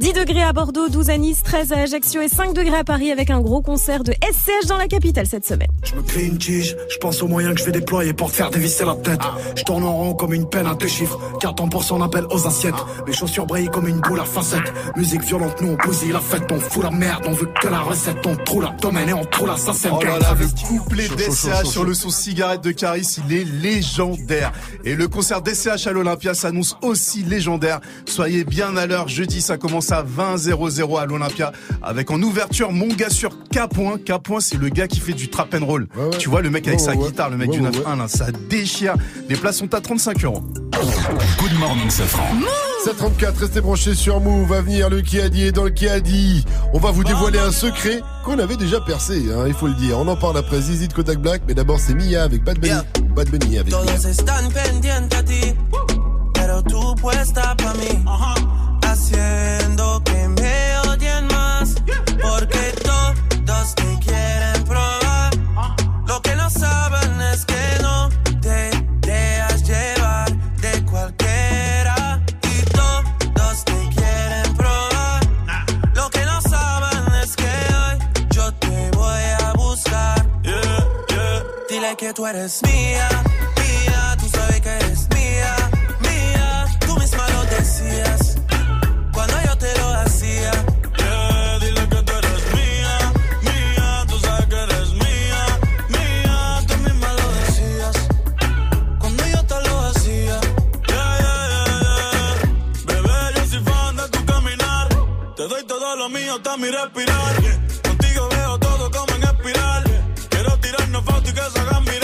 10 degrés à Bordeaux, 12 à Nice, 13 à Ajaccio et 5 degrés à Paris avec un gros concert de SCH dans la capitale cette semaine. Je me crée une tige, je pense aux moyens que je vais déployer pour te faire dévisser la tête. Je tourne en rond comme une peine à deux chiffres, car ton pour son appel aux assiettes. Mes chaussures brillent comme une boule à facettes. Musique violente, nous on bousille la fête, on fout la merde, on veut que la recette, on trou l'abdomen et on trou la sacette. Oh là là, le couplet d'SCH sur le son cigarette de Caris, il est légendaire. Et le concert d'SCH à l'Olympia s'annonce aussi légendaire. Soyez bien à l'heure, jeudi ça commence à 20 00 à l'Olympia avec en ouverture mon gars sur K. K. c'est le gars qui fait du trap and roll. Tu vois le mec avec Ouais, sa guitare, le mec Ouais, du ouais, 9-1 là, ça déchire. Les places sont à 35 euros. Good morning, Safran. 734, restez branchés sur Move. Va venir le qui a dit et dans le qui a dit. On va vous dévoiler un secret qu'on avait déjà percé, hein, il faut le dire. On en parle après Zizi de Kodak Black, mais d'abord c'est Mia avec Bad Bunny. Bad Bunny avec Mia. Todos están pendientes a ti, pero tú puesta pa' mí, haciendo que tú eres mía, mía, tú sabes que eres mía, mía. Tú misma lo decías cuando yo te lo hacía. Yeah, dile que tú eres mía, mía, tú sabes que eres mía, mía. Tú misma lo decías cuando yo te lo hacía. Yeah, yeah, yeah, yeah. Bebé, yo soy fan de tu caminar. Te doy todo lo mío hasta mi respirar. Contigo veo todo como en espiral. Quiero tirarnos fotos y que se hagan mirar.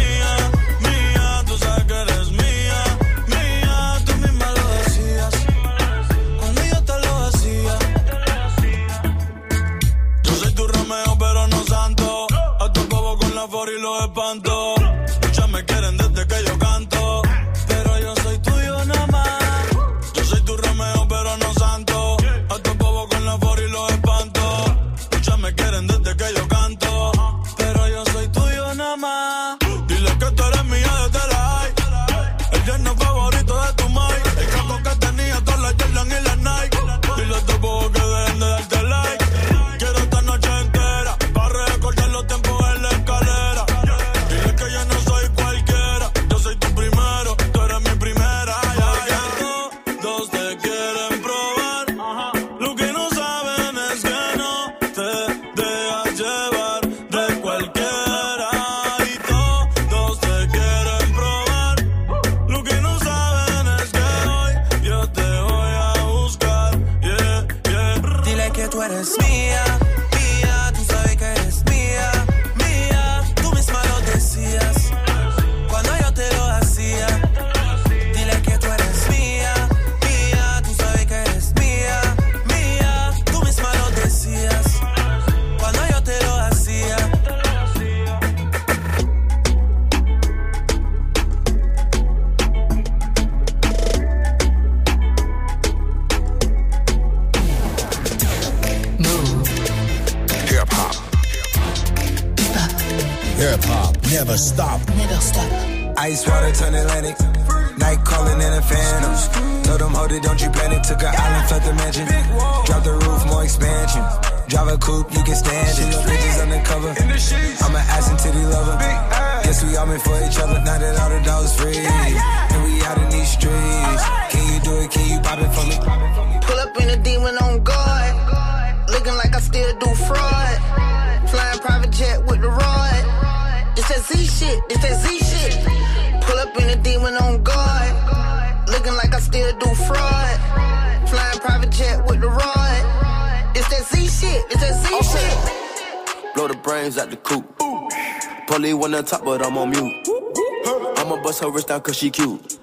She cute.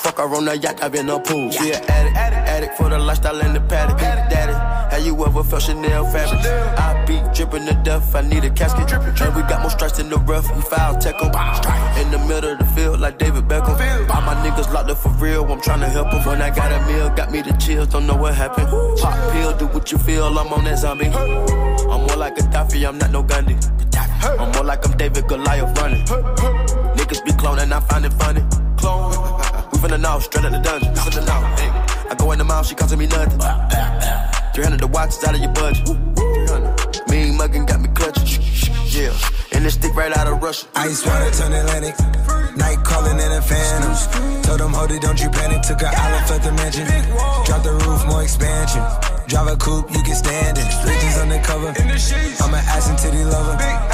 Fuck her on the yacht, I've been a pool. She an addict, addict, addict for the lifestyle and the paddock. Daddy, how you ever felt Chanel fabric? I be dripping the death, I need a casket. drippin' And we got more strikes in the rough, we foul tech 'em. In the middle of the field, like David Beckham. All my niggas locked up for real, I'm tryna help 'em. When I got a meal, got me the chills, don't know what happened. Pop pill, do what you feel, I'm on that zombie. I'm more like a Gaddafi, I'm not no Gandhi. I'm more like I'm David Goliath running. Niggas be cloning, I find it funny. Clone. We from the know, straight out the dungeon. Finna know. Hey. I go in the mouth, she costing me nothing. 300 the watch is out of your budget. 300. Mean muggin' got me clutching. Yeah. And this stick right out of Russia. Ice water turn Atlantic. Night calling in a phantom. Told them, hold it, don't you panic. Took an island, left the mansion. Drop the roof, more expansion. Drive a coupe, you can stand it. Bridges undercover. I'm an ass and titty lover.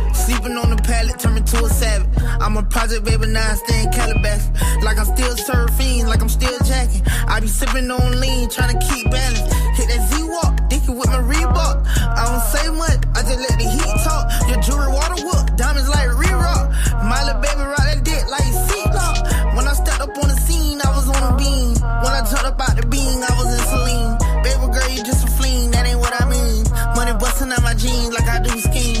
Sleeping on the pallet, turn me to a savage. I'm a project baby, now I stay in Calabash. Like I'm still surfing, like I'm still jacking. I be sipping on lean, trying to keep balance. Hit that Z-Walk, dicky with my Reebok. I don't say much, I just let the heat talk. Your jewelry water whoop, diamonds like re-rock. My little baby rock that dick like seatlock. When I stepped up on the scene, I was on a beam. When I turned up out the beam, I was in saline. Baby girl, you just a fleen, that ain't what I mean. Money busting out my jeans like I do skiing.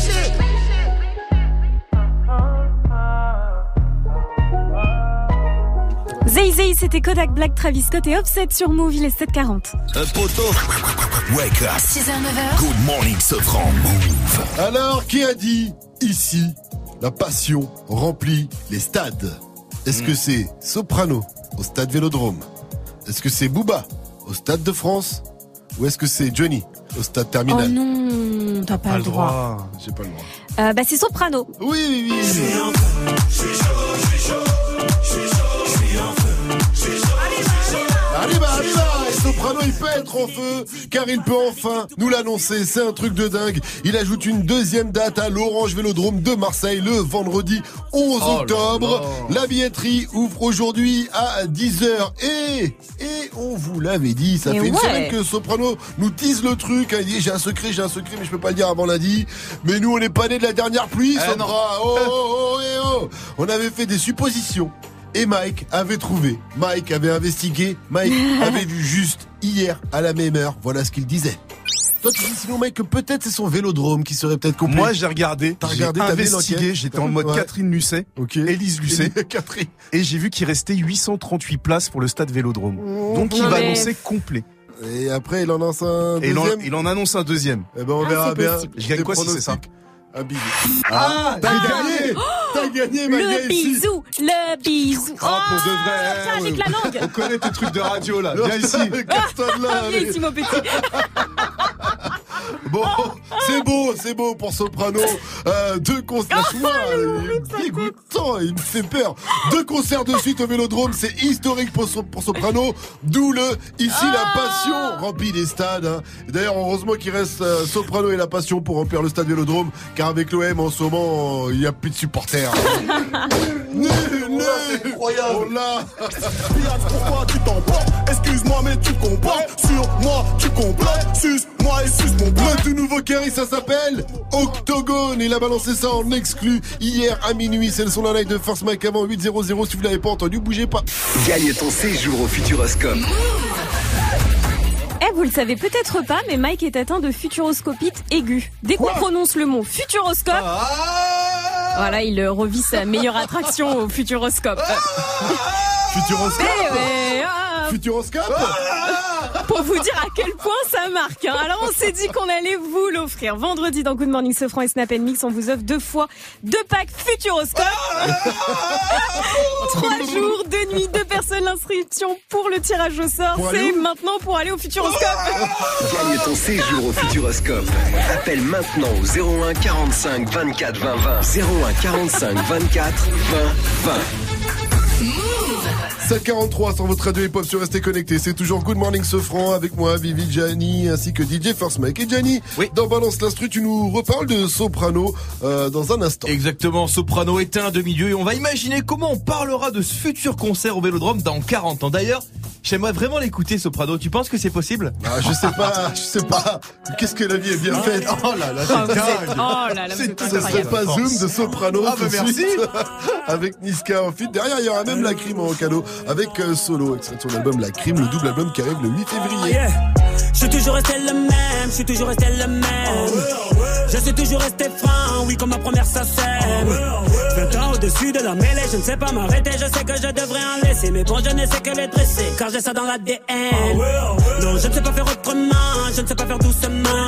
Zay Zay, c'était Kodak Black, Travis Scott et Offset sur Move, il est 740. Un poteau. Wake up. 6h, 9h. Good morning, Sofran. Move. Alors, qui a dit ici la passion remplit les stades? Est-ce que c'est Soprano au stade Vélodrome? Est-ce que c'est Booba au stade de France? Ou est-ce que c'est Johnny au stade Oh terminal non, t'as pas, le droit. J'ai pas le droit. Euh, bah c'est Soprano. Oui, oui, oui. Allez, bah, Soprano, il peut être en feu, car il peut enfin nous l'annoncer. C'est un truc de dingue. Il ajoute une deuxième date à l'Orange Vélodrome de Marseille le vendredi 11 Oh là octobre. là. La billetterie ouvre aujourd'hui à 10h. Et, et on vous l'avait dit, ça Et fait une semaine que Soprano nous tease le truc. Il dit, j'ai un secret, j'ai un secret, mais je peux pas le dire avant lundi. Mais nous, on n'est pas nés de la dernière pluie, Eh Sopra. Oh, oh, oh, eh, oh. On avait fait des suppositions Et Mike avait trouvé. Mike avait investigué. Mike avait vu juste hier à la même heure. Voilà ce qu'il disait. Toi, tu dis sinon, Mike, que peut-être c'est son vélodrome qui serait peut-être complet. Moi, j'ai regardé, T'as regardé, investigué, j'étais en mode Ouais. Catherine Lucet, Élise Lucet, Catherine. et j'ai vu qu'il restait 838 places pour le stade Vélodrome. Donc il va mais- annoncer complet. Et après, il en annonce un Et il en, deuxième. il en annonce un deuxième. Eh ben, on verra bien. Je gagne quoi si c'est ça Un billet. Ah, t'as ah, gagné T'as gagné, ma Le bisou, le bisou. Ah, pour de vrai. ça, avec la langue. On connaît tes trucs de radio là. Viens ici. Casse-toi de là. Ah, viens ici, mon petit. Bon, c'est beau, c'est beau pour Soprano. Euh, deux concerts. Lâche-moi, il est dégoûtant, il me fait peur. Deux concerts de suite au Vélodrome, c'est historique pour, So- pour Soprano. D'où le ici la passion remplit les stades. hein. D'ailleurs, heureusement qu'il reste euh, Soprano et la passion pour remplir le stade Vélodrome, car avec l'OM en ce moment, il n'y a plus de supporters. Nul, nul. Oh là. pourquoi tu t'emportes Excuse-moi mais tu comprends Sur moi tu complotes Suce-moi et suce mon bras Le tout nouveau Kerry, ça s'appelle Octogone. Il a balancé ça en exclu hier à minuit. C'est le son d'un live de First Mike avant 8.00. Si vous l'avez pas entendu, bougez pas. Gagne ton séjour au Futuroscope. Vous le savez peut-être pas, mais Mike est atteint de futuroscopite aiguë. Dès qu'on prononce le mot futuroscope, voilà, il euh, revit sa meilleure attraction au futuroscope. Futuroscope Eh ah. Futuroscope Pour vous dire à quel point ça marque. hein. Alors on s'est dit qu'on allait vous l'offrir. Vendredi dans Good Morning Sofran et Snap Mix, on vous offre deux fois deux packs Futuroscope. Trois jours, deux nuits, deux personnes. L'inscription pour le tirage au sort, c'est maintenant pour aller au Futuroscope. Gagne ton séjour au Futuroscope. Appelle maintenant au 01 45 24 20 20. 01 45 24 20 20. 743 sur votre radio hip-hop sur Restez Connectés. C'est toujours Good Morning Sofran avec moi, Vivi, Gianni, ainsi que DJ First Mike. Et Gianni, dans Balance l'Instru, tu nous reparles de Soprano euh, dans un instant. Exactement, Soprano éteint de milieu et on va imaginer comment on parlera de ce futur concert au Vélodrome dans 40 ans. D'ailleurs, j'aimerais vraiment l'écouter Soprano. Tu penses que c'est possible? Ah, je sais pas, je sais pas. Qu'est-ce que la vie est bien faite? Oh là là, c'est Oh, dingue. oh là là, vous êtes Ce serait pas Zoom de Soprano Ah, tout bah, de merci. suite. avec Niska en feat. Derrière, il y aura même la crime en cadeau avec euh, Solo, extrait de son album La Crime, le double album qui arrive le 8 février. Yeah. Je suis toujours resté le même, je suis toujours resté le même. Je suis toujours resté franc, oui, comme ma première sacème. 20 ans au-dessus de la mêlée, je ne sais pas m'arrêter, je sais que je devrais en laisser. Mais bon, je ne sais que les dresser, car j'ai ça dans l'ADN. Non, je ne sais pas faire autrement, je ne sais pas faire doucement.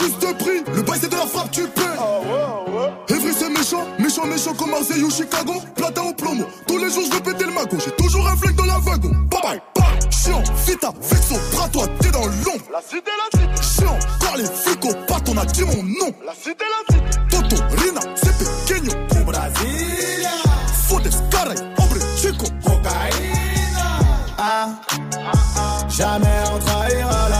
juste prix, le bail c'est de la frappe, tu paies. Evry c'est méchant, méchant, méchant comme Marseille ou Chicago. Platin au plomo, tous les jours je veux péter le mago. J'ai toujours un flingue dans la wagon. Bye bye, bye. Chiant, vita, vexo, bras toi, t'es dans l'ombre. La cité, la cité. Chiant, car les flics au pas, on a dit mon nom. La cité, la cité. Toto, Rina, c'est pequeño. Au Brasilia. Fodes, caray, hombre, chico. Cocaïna. Ah, jamais on trahira la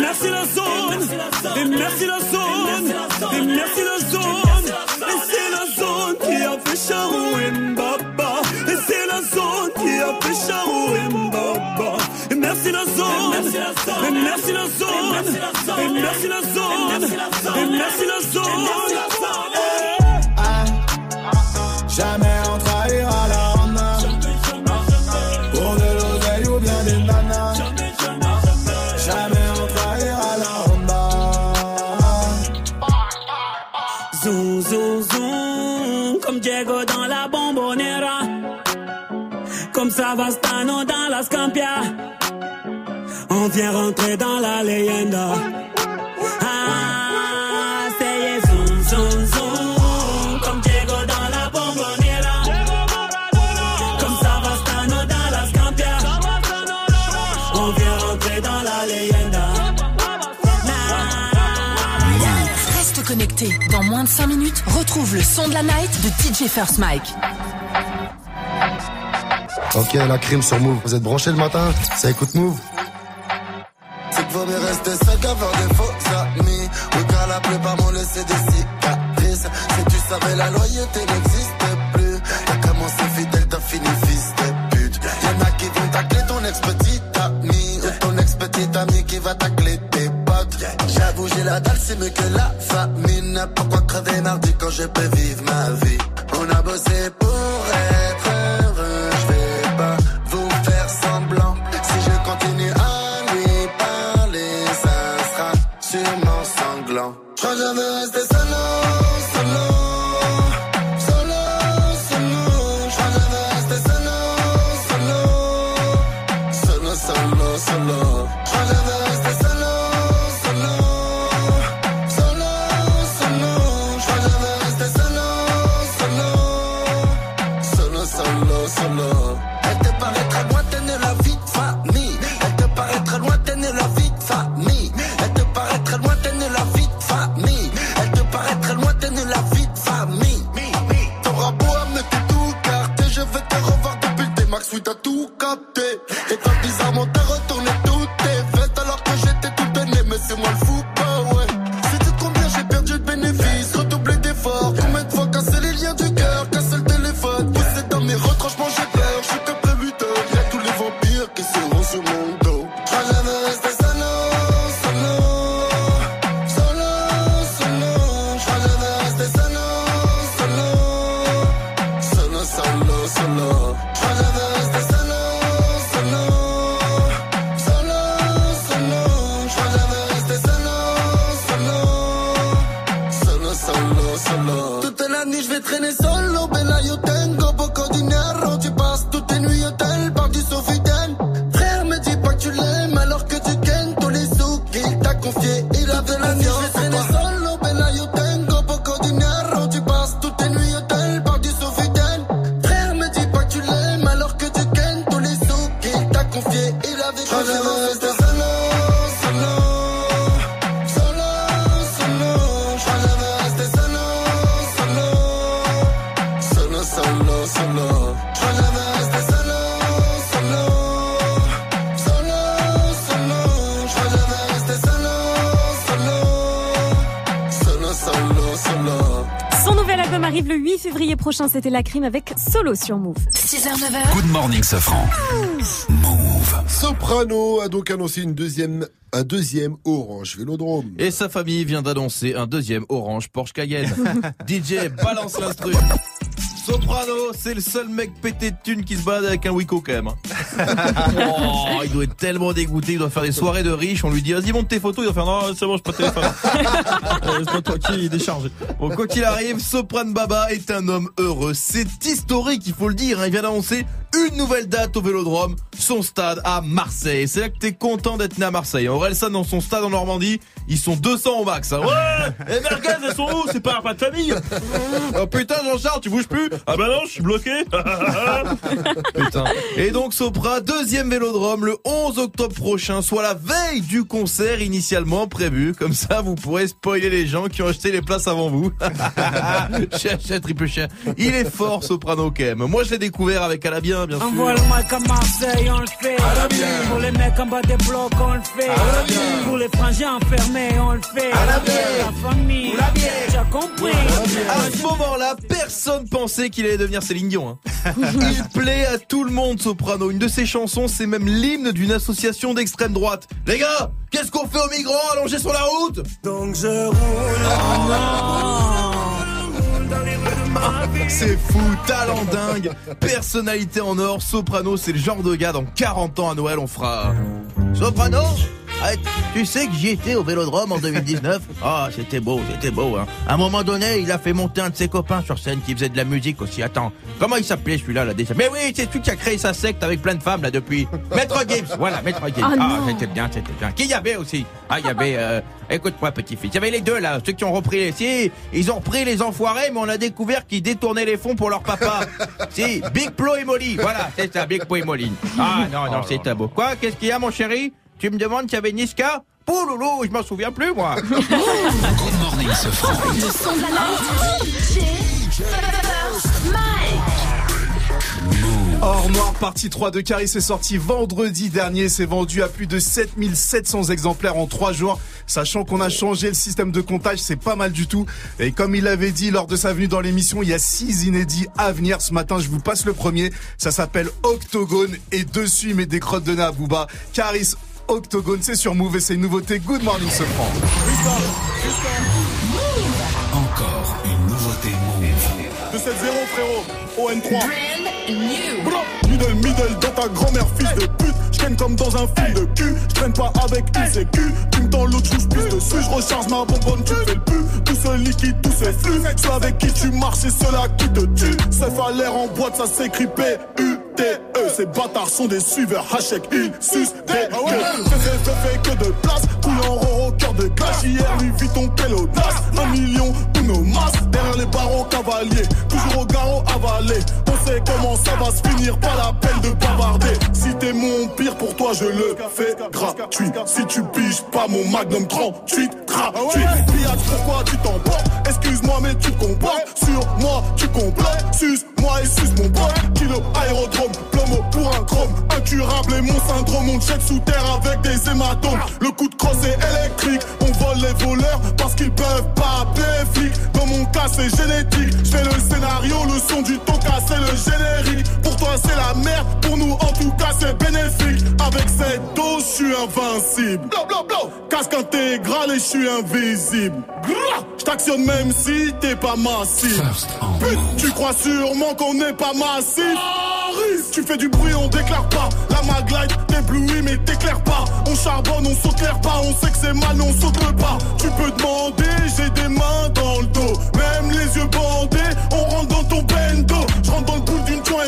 Merci la zone, et merci la zone, et merci la zone. Et c'est la zone qui affiche un Baba. Et c'est la zone qui affiche un Baba. Et merci la zone, et merci la zone, et merci la zone, et merci la zone. Jamais Dans la bombonera. Comme Savastano dans la Scampia. On vient rentrer dans la leyenda. Moins de 5 minutes, retrouve le son de la night de DJ First Mike. Ok, la crime sur Move. Vous êtes branchés le matin? Ça écoute Move? C'est que vaut mieux rester seul qu'avoir des faux amis. Oui, car la plupart m'ont laissé des cicatrices. Si tu savais, la loyauté n'existe plus. T'as commencé fidèle, t'as fini fils de pute. Y'en a qui vont tacler ton ex-petite ami. Ou ton ex-petite ami qui va tacler tes potes. J'avoue, j'ai la dalle, c'est mieux que la famine. Pourquoi crever mardi quand je peux vivre ma vie? Prochain. C'était la crime avec Solo sur Move. 6h, 9h. Good morning, Safran. Soprano a donc annoncé une deuxième, un deuxième Orange Vélodrome. Et sa famille vient d'annoncer un deuxième Orange Porsche Cayenne. DJ balance l'instru. Soprano, c'est le seul mec pété de thunes qui se balade avec un Wico quand même. hein. Oh, il doit être tellement dégoûté, il doit faire des soirées de riches, on lui dit vas-y monte tes photos, il doit faire non c'est bon je pas téléphone. Euh, pas toi qui est déchargé. Bon quoi qu'il arrive, Soprano Baba est un homme heureux. C'est historique, il faut le dire, hein. il vient d'annoncer une nouvelle date au Vélodrome, son stade à Marseille. C'est là que t'es content d'être né à Marseille. Aurel San dans son stade en Normandie, ils sont 200 au max. hein. Ouais Et merguez, elles sont où? C'est pas un pas de famille Oh putain Jean-Charles, tu bouges plus? Ah bah non, je suis bloqué Putain. Et donc Sopra, deuxième vélodrome le 11 octobre prochain, soit la veille du concert initialement prévu. Comme ça, vous pourrez spoiler les gens qui ont acheté les places avant vous. Cher, cher, triple cher. Il est fort Soprano quand même. Moi, je l'ai découvert avec à la bien bien, bien sûr. Envoie le mic à Marseille, on le fait. Pour les mecs en bas des blocs, on le fait. Pour les frangins enfermés, on le fait. La famille, tu as compris. À ce moment-là, personne pensait qu'il allait devenir Céline Dion. hein. Il plaît à tout le monde, Soprano. Une de ses chansons, c'est même l'hymne d'une association d'extrême droite. Les gars, qu'est-ce qu'on fait aux migrants allongés sur la route? Donc je roule. C'est fou, talent dingue, personnalité en or, Soprano, c'est le genre de gars dans 40 ans à Noël, on fera... Soprano ah, tu sais que j'y étais au Vélodrome en 2019 Ah, c'était beau, c'était beau. Hein. À un moment donné, il a fait monter un de ses copains sur scène qui faisait de la musique aussi. Attends, comment il s'appelait celui-là là déjà Mais oui, c'est celui qui a créé sa secte avec plein de femmes là depuis. Maître Gibbs, voilà, Maître Gibbs. Ah, Ah, c'était bien, c'était bien. Qui y avait aussi Ah, il y avait... euh, Écoute-moi, petit-fils. Il y avait les deux là, ceux qui ont repris les... Si, ils ont repris les enfoirés, mais on a découvert qu'ils détournaient les fonds pour leur papa. si, Big Plo et Molly. Voilà, c'est ça, Big Plo et Molly. Ah non, non, c'est beau. Quoi Qu'est-ce qu'il y a, mon chéri? Tu me demandes s'il y avait Niska Pouloulou, je m'en souviens plus, moi. Good morning, ce. Or Noir partie 3 de Caris est sorti vendredi dernier. C'est vendu à plus de 7700 exemplaires en 3 jours. Sachant qu'on a changé le système de comptage, c'est pas mal du tout. Et comme il avait dit lors de sa venue dans l'émission, il y a 6 inédits à venir. Ce matin, je vous passe le premier. Ça s'appelle Octogone. Et dessus, il met des crottes de nez à Booba. Caris Octogone, c'est sur Move et c'est une nouveauté. Good morning, ce franc. Encore une nouveauté Move. 2-7-0 frérot, ON3 Bro, Middle middle dans ta grand-mère fils de pute. Je traîne comme dans un film de cul. Je traîne pas avec une sécu Tu me tends l'autre joue, je dessus Je recharge ma bonbonne, tu fais le pu Tout ce liquide, tout ce flux. Ceux avec qui tu marches, c'est ceux-là qui te tuent. C'est à l'air en boîte, ça s'écrit P-U-T-E Ces bâtards sont des suiveurs, hashtag ils sucent des gueules. Fais, que de place. En roro, cœur de glace Hier, lui vit ton audace Un million, tous nos masses. Derrière les barreaux cavaliers. Toujours au garrot avalé. On sait comment ça va se finir. Pas la peine de bavarder. Si t'es mon pire pour toi je le fais gratuit. Si tu piges pas mon magnum 38 gratuit. Pillage pourquoi tu t'emportes Excuse-moi mais tu comportes Sur moi tu complotes Suce-moi et suce mon pote Kilo aérodrome Plomo pour un chrome. Incurable et mon syndrome. On jette sous terre avec des hématomes. Le coup de crosse est électrique. On vole les voleurs parce qu'ils peuvent pas appeler flics. Dans mon cas c'est génétique. Je fais le scénario, le son du toka c'est le générique toi c'est la merde, pour nous en tout cas c'est bénéfique Avec cette dose je suis invincible Blo, blo, blo. Casque intégral et je suis invisible Je t'actionne même si t'es pas massif Pute, tu crois sûrement qu'on n'est pas massif tu fais du bruit, on déclare pas. La maglite t'éblouit, mais t'éclaire pas. On charbonne, on saute l'air pas. On sait que c'est mal, mais on saute le pas. Tu peux demander, j'ai des mains dans le dos. Même les yeux bandés, on rentre dans ton bendo. Je rentre dans le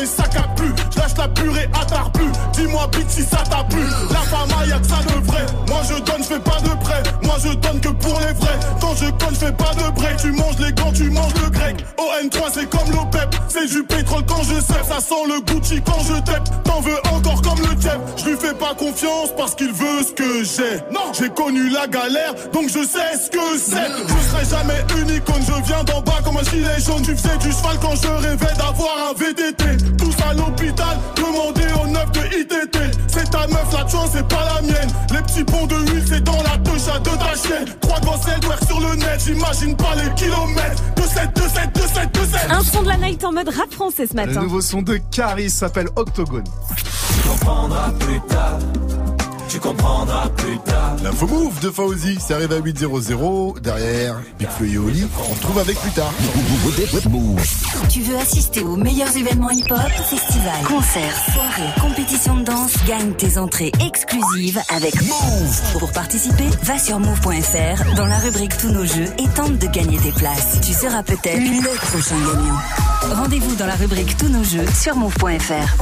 et ça plus. Je lâche la purée à tard plus. Dis-moi, bitch, si ça t'a plu. La femme, y'a que ça de vrai. Moi je donne, je fais pas de prêt. Moi je donne que pour les vrais. Quand je conne, je fais pas de break. Tu manges les gants, tu manges le grec. ON3, c'est comme l'OPEP. C'est du pétrole quand je sais. Ça sent le Gucci quand je tape. T'en veux encore comme le Jeb. Je lui fais pas confiance parce qu'il veut ce que j'ai. Non, j'ai connu la galère, donc je sais ce que c'est. Je serai jamais une icône. Je viens d'en bas comme un gilet jaune. Tu faisais du cheval quand je rêvais d'avoir un VTT. Tous à l'hôpital, demandez au neuf de ITT. C'est ta meuf, la chance, c'est pas la mienne. Les petits ponts de huile, c'est dans la touche à deux ta chienne. Trois grosses ailes, sur le net, j'imagine pas les kilomètres. 2-7, 2-7, 2-7, 2-7. Un son de la night en mode rap français ce Le matin. nouveau son de Caris s'appelle Octogone. comprendras plus tard. Tu comprendras plus tard. L'info move de Fauzi, c'est arrivé à 8.00. Derrière, Big Flo et Oli, on retrouve avec plus tard. Tu veux assister aux meilleurs événements hip-hop, festivals, concerts, soirées, compétitions de danse, gagne tes entrées exclusives avec Move. Pour participer, va sur move.fr dans la rubrique Tous nos jeux et tente de gagner tes places. Tu seras peut-être le prochain gagnant. Rendez-vous dans la rubrique Tous nos jeux sur move.fr.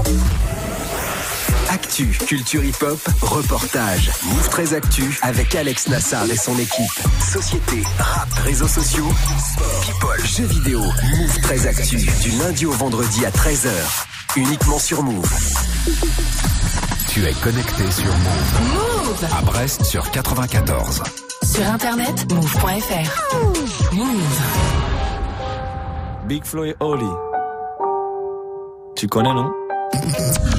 Actu, culture hip-hop, reportage. Move 13 Actu avec Alex Nassar et son équipe. Société, rap, réseaux sociaux, sport, people, jeux vidéo. Move 13 Actu, du lundi au vendredi à 13h. Uniquement sur Move. Tu es connecté sur Move. Move. À Brest sur 94. Sur internet, move.fr. Move. Big Flo et Oli. Tu connais, non?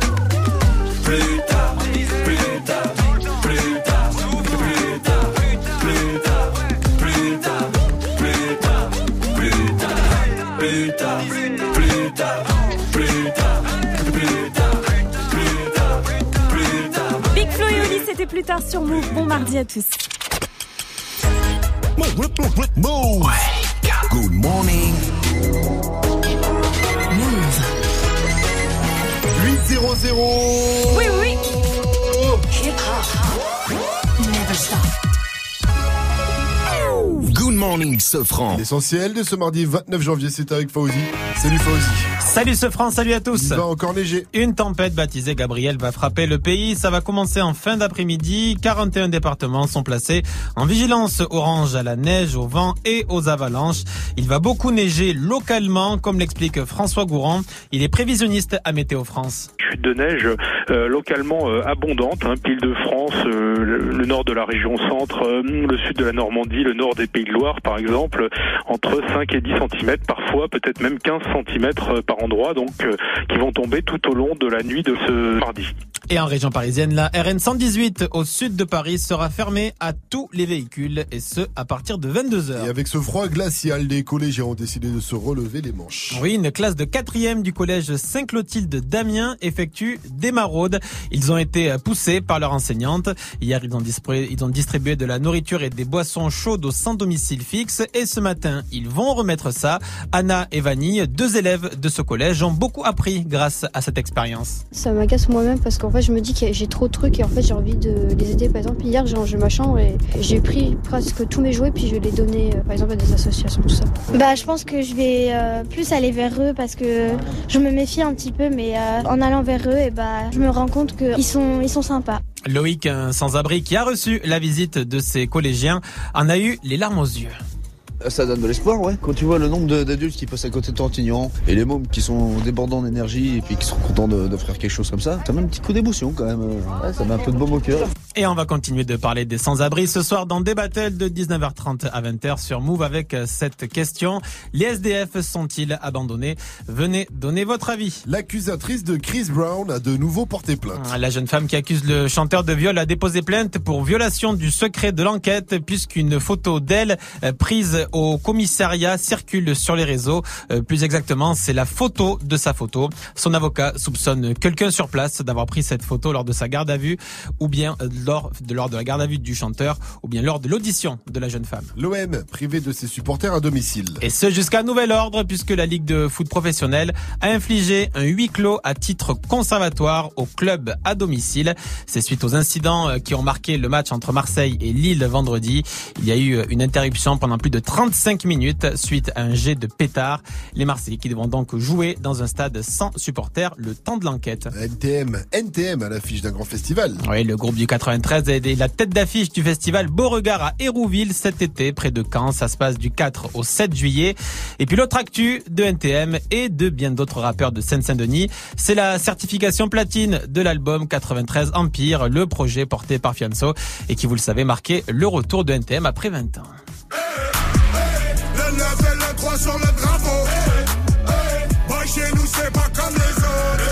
plus tard sur Move. Bon mardi à tous. Good morning. 8-0-0. Oui, oui. Good morning, Sofran. L'essentiel de ce mardi 29 janvier, c'est avec Fauzi. Salut Fauzi. Salut ce France, salut à tous. Il va encore neiger. Une tempête baptisée Gabriel va frapper le pays. Ça va commencer en fin d'après-midi. 41 départements sont placés en vigilance orange à la neige, au vent et aux avalanches. Il va beaucoup neiger localement, comme l'explique François Gourand. Il est prévisionniste à Météo France. chute de neige euh, localement euh, abondante, hein, pile de France, euh, le, le nord de la région centre, euh, le sud de la Normandie, le nord des Pays de Loire par exemple, entre 5 et 10 cm parfois, peut-être même 15 cm par endroit, donc euh, qui vont tomber tout au long de la nuit de ce mardi. Et en région parisienne, la RN 118 au sud de Paris sera fermée à tous les véhicules et ce à partir de 22h. Et avec ce froid glacial, les collégiens ont décidé de se relever les manches. Oui, une classe de quatrième du collège Saint-Clotilde d'Amiens effectue des maraudes. Ils ont été poussés par leur enseignante. Hier, ils ont, distribué, ils ont distribué de la nourriture et des boissons chaudes au sans domicile fixe. Et ce matin, ils vont remettre ça. Anna et Vanille, deux élèves de ce collège, ont beaucoup appris grâce à cette expérience. Ça m'agace moi-même parce qu'en fait je me dis que j'ai trop de trucs et en fait j'ai envie de les aider. Par exemple hier j'ai rangé ma chambre et j'ai pris presque tous mes jouets puis je les donner euh, par exemple à des associations tout ça. Bah, je pense que je vais euh, plus aller vers eux parce que je me méfie un petit peu, mais euh, en allant vers eux, et bah, je me rends compte qu'ils sont, ils sont sympas. Loïc, un sans-abri qui a reçu la visite de ses collégiens, en a eu les larmes aux yeux. Ça donne de l'espoir, ouais. Quand tu vois le nombre d'adultes qui passent à côté de Tortignan et les mômes qui sont débordants d'énergie et puis qui sont contents de- d'offrir quelque chose comme ça, ça met un petit coup d'émotion quand même. Ouais, ça met un peu de baume au cœur. Et on va continuer de parler des sans-abri ce soir dans des battles de 19h30 à 20h sur Move avec euh, cette question. Les SDF sont-ils abandonnés? Venez donner votre avis. L'accusatrice de Chris Brown a de nouveau porté plainte. La jeune femme qui accuse le chanteur de viol a déposé plainte pour violation du secret de l'enquête puisqu'une photo d'elle euh, prise au commissariat circule sur les réseaux. Euh, Plus exactement, c'est la photo de sa photo. Son avocat soupçonne quelqu'un sur place d'avoir pris cette photo lors de sa garde à vue ou bien euh, lors de, lors de la garde à vue du chanteur ou bien lors de l'audition de la jeune femme. L'OM privé de ses supporters à domicile. Et ce jusqu'à nouvel ordre puisque la Ligue de foot professionnelle a infligé un huis clos à titre conservatoire au club à domicile. C'est suite aux incidents euh, qui ont marqué le match entre Marseille et Lille vendredi. Il y a eu euh, une interruption pendant plus de 35 minutes suite à un jet de pétard. Les Marseillais qui devront donc jouer dans un stade sans supporters le temps de l'enquête. NTM, NTM à l'affiche d'un grand festival. Oui, le groupe du 93 est la tête d'affiche du festival Beauregard à Hérouville cet été, près de Caen. Ça se passe du 4 au 7 juillet. Et puis l'autre actu de NTM et de bien d'autres rappeurs de Seine-Saint-Denis, c'est la certification platine de l'album 93 Empire, le projet porté par Fianso et qui, vous le savez, marquait le retour de NTM après 20 ans. Le 9 et le 3 sur le drapeau. Boy, chez nous, c'est pas comme les autres.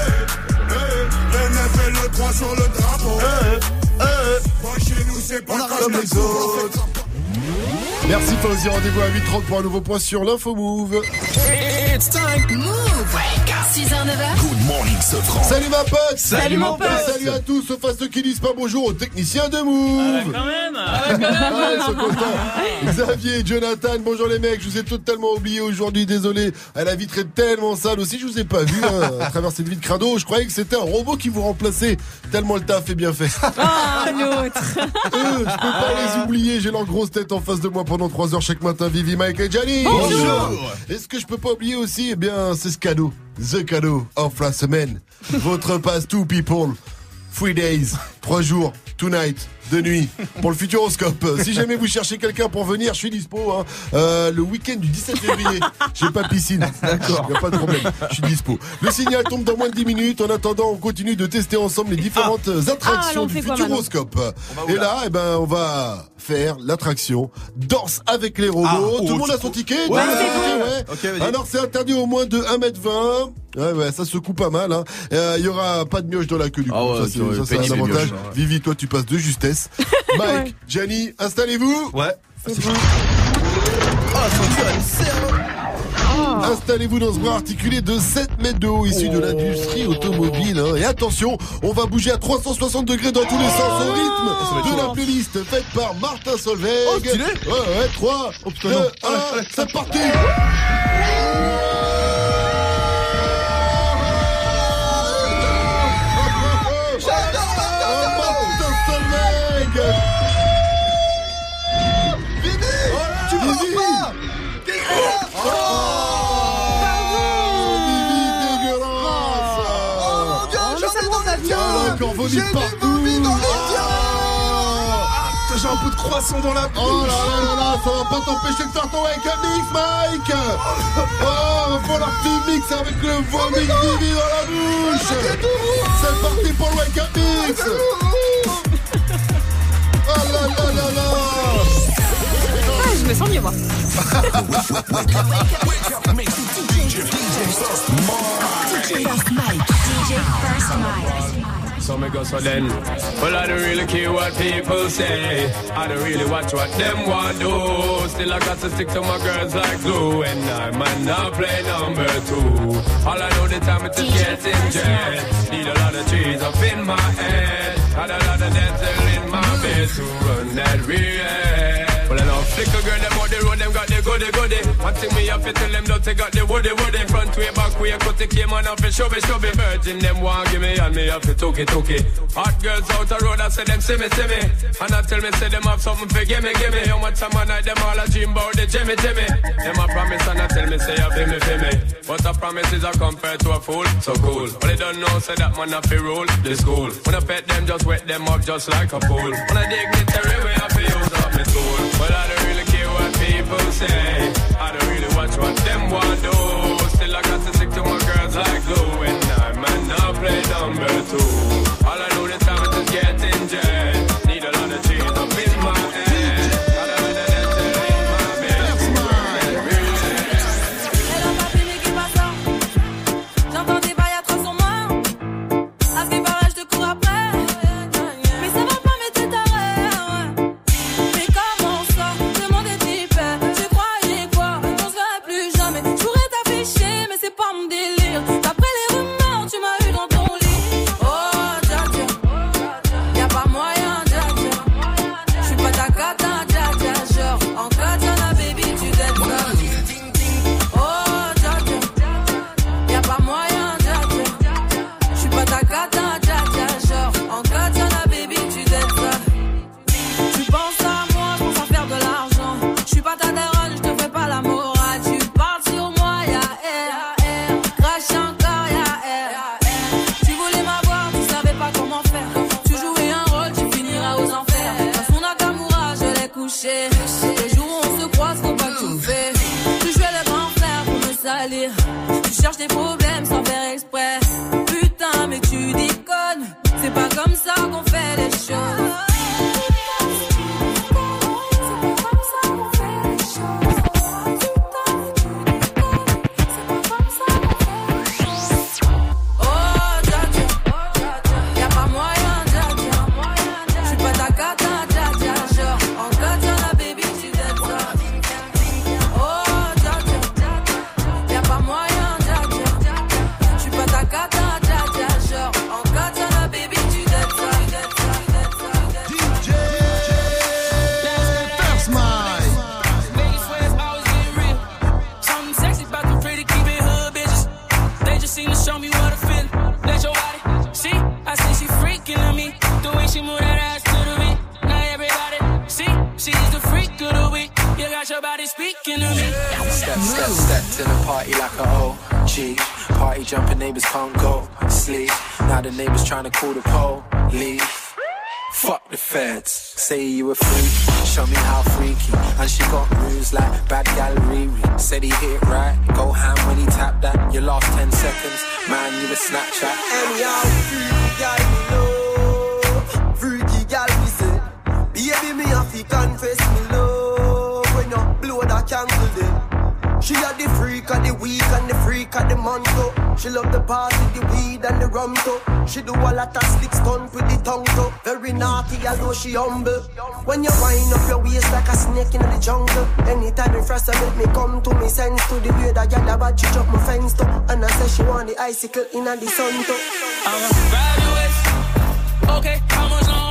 Le 9 et le 3 sur le drapeau. Boy, chez nous, c'est pas comme les autres. Merci Fauzi, rendez-vous à 8h30 pour un nouveau point sur l'info Move. It's time. Move. 6h, 9h. Good morning. Salut ma pote Salut, mon pote. Salut à tous, sauf à ceux qui disent pas bonjour aux techniciens de Move quand même Ah, ils sont contents Xavier, Jonathan, bonjour les mecs, je vous ai totalement oublié aujourd'hui, désolé. Ah, la vitre est tellement sale aussi, je vous ai pas vu hein, à travers cette vitre crado. Je croyais que c'était un robot qui vous remplaçait, tellement le taf est bien fait. Ah, l'autre. Eux, je peux pas les oublier, j'ai leur grosse tête en face de moi pendant 3 heures chaque matin, Vivi, Mike et Gianni Bonjour. Et ce que je peux pas oublier aussi, eh bien, c'est ce cadeau. The cadeau of la semaine. Votre passe to people. Three days, trois jours, tonight, de nuit, pour le Futuroscope. Si jamais vous cherchez quelqu'un pour venir, je suis dispo. Hein. Euh, le week-end du 17 février, j'ai pas piscine. D'accord. Y a pas de problème, je suis dispo. Le signal tombe dans moins de 10 minutes. En attendant, on continue de tester ensemble les différentes Ah, attractions alors on du Futuroscope. Et là eh ben, on va faire l'attraction Danse avec les robots. Ah, Tout le oh, monde a son ticket Ouais, Tout le monde a ouais, son ticket, ouais. Alors, c'est interdit au moins de 1m20. Ouais, ouais, ça secoue pas mal. hein. Euh, Il y aura pas de mioche dans la queue du coup. Ah ouais, ça, c'est c'est un avantage. mioches, ouais. Vivi, toi, tu passes de justesse. Mike, Gianni, installez-vous. Ouais. Installez-vous dans ce bras articulé de 7 mètres de haut issu de l'industrie automobile. hein. Et attention, on va bouger à 360 degrés dans tous les sens au rythme de la playlist faite par Martin Solveig. Oh, stylé. Ouais, ouais, 3, 2, 1, c'est parti Solveig Tu me pas Oh, Ah, encore vomi J'ai des vomis dans les Putain, J'ai un peu de croissant dans la bouche. Oh là là là là, ça va pas t'empêcher de faire ton wake up mix, Mike. Oh, que tu mixes avec le vomi de Vivi dans la bouche. C'est parti pour le wake up mix Oh là là Ah, je me. So me go so then. Well, I don't really care what people say. I don't really watch what them want do. Still, I got to stick to my girls like glue. And I might not play number two. All I know the time is getting jet. Need a lot of trees up in my head. Had a lot of bed to run that real. Flicker girl, them on the road, them got the good goody goody. One thing me have to tell them don't take out the woody woody. Front way, back way, cut the came on off and show me, show me. Virgin them want give me and me have to took it, took it. Hot girls out the road, I say them see me, see me. And I tell me say them have something for give me, give me. How much time I night them all a dream about the Jimmy, Jimmy. Them a promise and I tell me say you feel me, feel me. But a promise is a compared to a fool, so cool. But they don't know say that man have to rule the school. When I pet them, just wet them up just like a pool. When I dignitary way, I feel people say. I don't really watch what them want do. Still I got to stick to my girls like glue. And I might not play number two. All I know the time is just getting cherches des problèmes sans faire exprès. Putain, mais tu déconnes. C'est pas comme ça qu'on fait les choses. Step, step, to the party like a OG. Party jumping neighbors can't go sleep. Now the neighbors trying to call the police. Fuck the feds. Say you a freak, show me how freaky. And she got moves like bad gal Riri. Said he hit it right, go ham when he tapped that. Your last 10 seconds, man, you a Snapchat. Anyhow, freaky gal me love, freaky gal me say. Baby, me have to confess me love when you blow that then. She had the freak of the week and the freak of the month too. She love the party, the weed and the rum too. She do a lot of slick stunt with the tongue too. Very naughty, although she humble. When you wind up your waist like a snake in the jungle. Anytime you first make me come to me sense to the way that gal about she drop my fence too. And I say she want the icicle in the sun too. I'ma grab your waist. Okay, how much long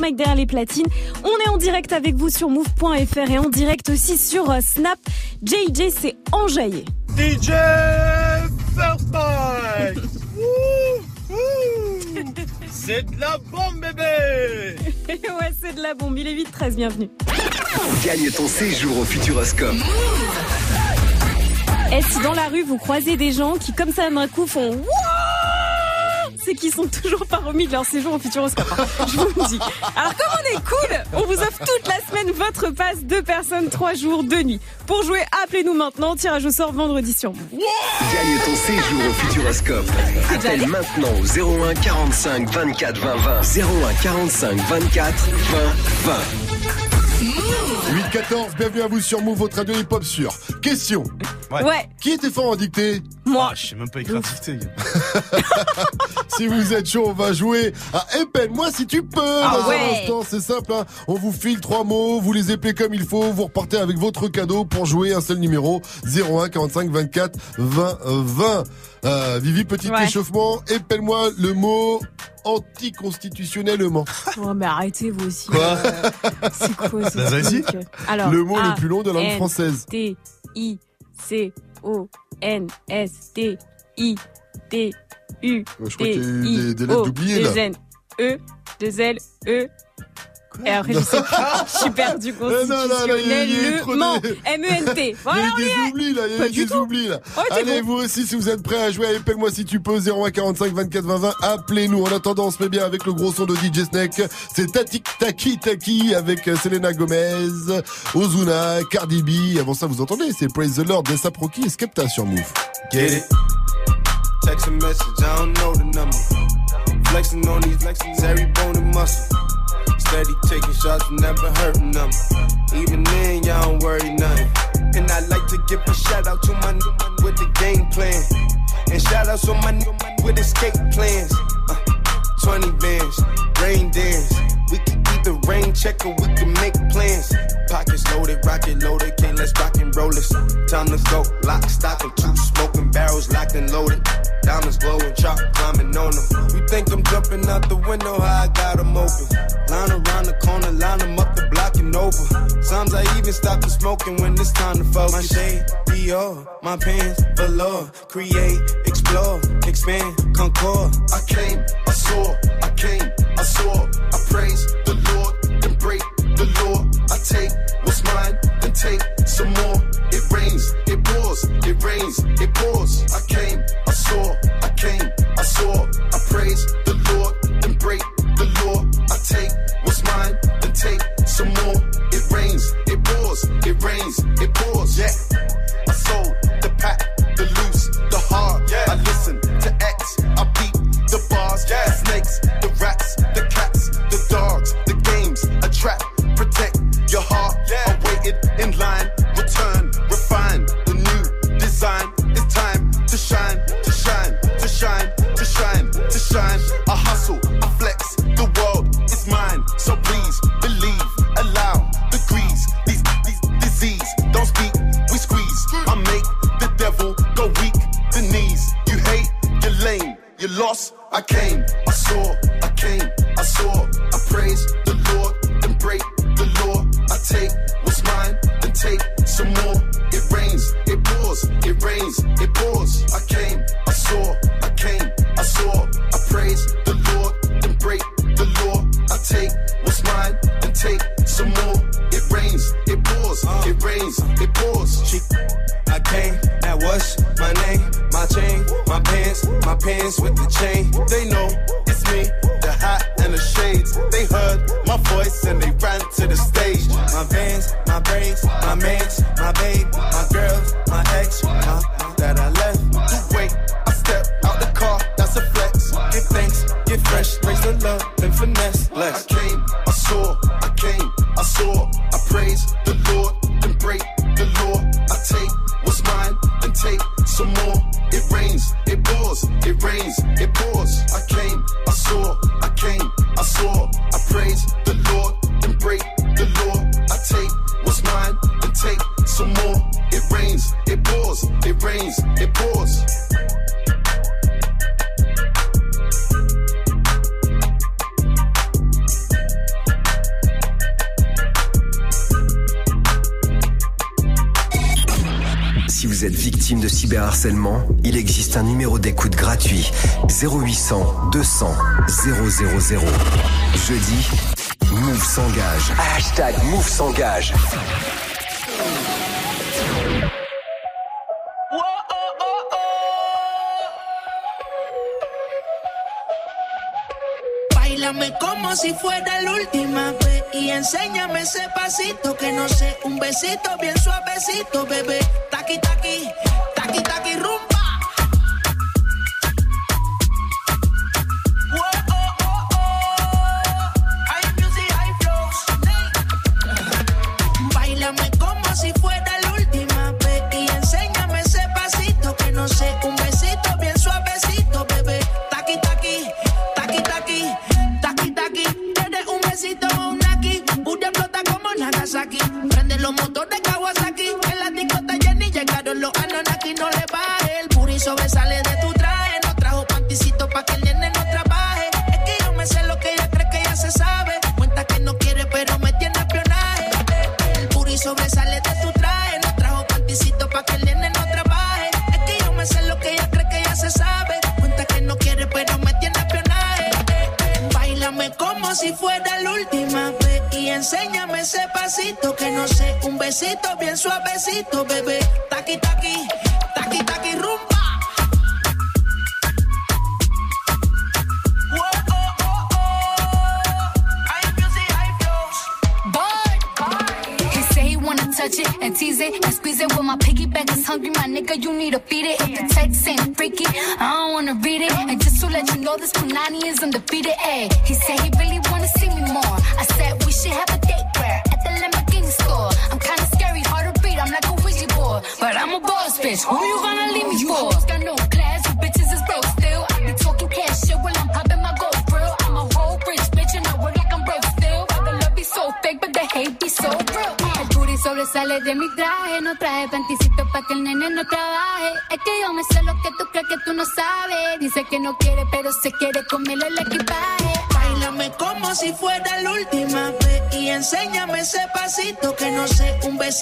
Mike derrière les platines. On est en direct avec vous sur move.fr et en direct aussi sur euh, Snap. JJ s'est enjaillé. DJ First C'est de la bombe, bébé ouais, c'est de la bombe. Il est 8-13, bienvenue. Gagne ton séjour au Futuroscope. Et si dans la rue vous croisez des gens qui, comme ça d'un coup, font c'est qu'ils sont toujours de leur séjour au Futuroscope. hein. Je vous le dis. Alors comme on est cool, on vous offre toute la semaine votre passe deux personnes, trois jours, deux nuits. Pour jouer, appelez-nous maintenant. Tirage au sort vendredi sur. Gagne ton séjour au Futuroscope. Appelle maintenant au 01 45 24 20 20. 01 45 24 20 20. 8-14, bienvenue à vous sur Move, votre radio hip-hop sûr. Question. Ouais. Qui était fort en dictée? Moi. je sais même pas écrire dictée. Si vous êtes chaud, on va jouer à Épelle-moi si tu peux. Ah dans ouais. un instant, c'est simple. hein. On vous file trois mots, vous les épelez comme il faut, vous repartez avec votre cadeau pour jouer un seul numéro 01 45 24 20 20. Euh, Vivi, petit Ouais. échauffement. Épelle-moi le mot anticonstitutionnellement. Oh, mais arrêtez vous aussi. Quoi Euh, C'est quoi ce Bah, vas-y. truc Alors, Le mot le plus long de la langue française. T I C O N S T I T U Je crois qu'il y a eu des- des lettres deux là. N E deux L E et après, je sais plus. Je suis perdu constitutionnellement. M-E-N-T. Voilà, il on y a des est. oublis là, il y a des oublis là. T'es Allez, vous aussi, si vous êtes prêts à jouer, appelle-moi si tu peux, 01 45 24 20 20. Appelez-nous. En attendant, on se met bien avec le gros son de DJ Snake. C'est Tati Taki Taki avec euh, Selena Gomez, Ozuna, Cardi B. Avant ça, vous entendez, c'est Praise the Lord, Dessa Proki et Skepta sur Move. Get it. Text a message, I don't know the number. Flexing on these flexing every bone and muscle. Steady taking shots, never hurting them. Even then, y'all don't worry nothing. And I like to give a shout out to my nigga with the game plan. And shout outs to my nigga with escape plans. Uh, 20 bands, rain dance. We can either rain check or we can make plans. Pockets loaded, rocket loaded, can't let's rock and roll this. Time to go, lock, stock, and two smoking barrels locked and loaded. Diamonds glowing, chop climbing on them. You think I'm jumping out the window, how I got them open. Line around the corner, line them up the block and over. Sometimes I even stop the smoking when it's time to focus. My shade, Dior, my pants, velour. Create, explore, expand, concord. I came, I saw, I came, I saw, I praise the Lord, then break the law. I take what's mine, then take some more. It rains, it pours, it rains, it pours. I came, I saw, I came, I saw, I praise the Lord, then break the law. I take what's mine, then take some more. It rains, it pours, it rains, it pours. Yeah, I sold the pack, the loose, the hard. Yeah, I listen to X, I beat the bars, yeah, snakes. I came. harcèlement, il existe un numéro d'écoute gratuit 0800 200 000. Jeudi, Move s'engage. Hashtag Move s'engage. Bailame como si fuera la última vez y enséñame ese pasito que no sé, un besito bien suavecito, bebé. Taqui taqui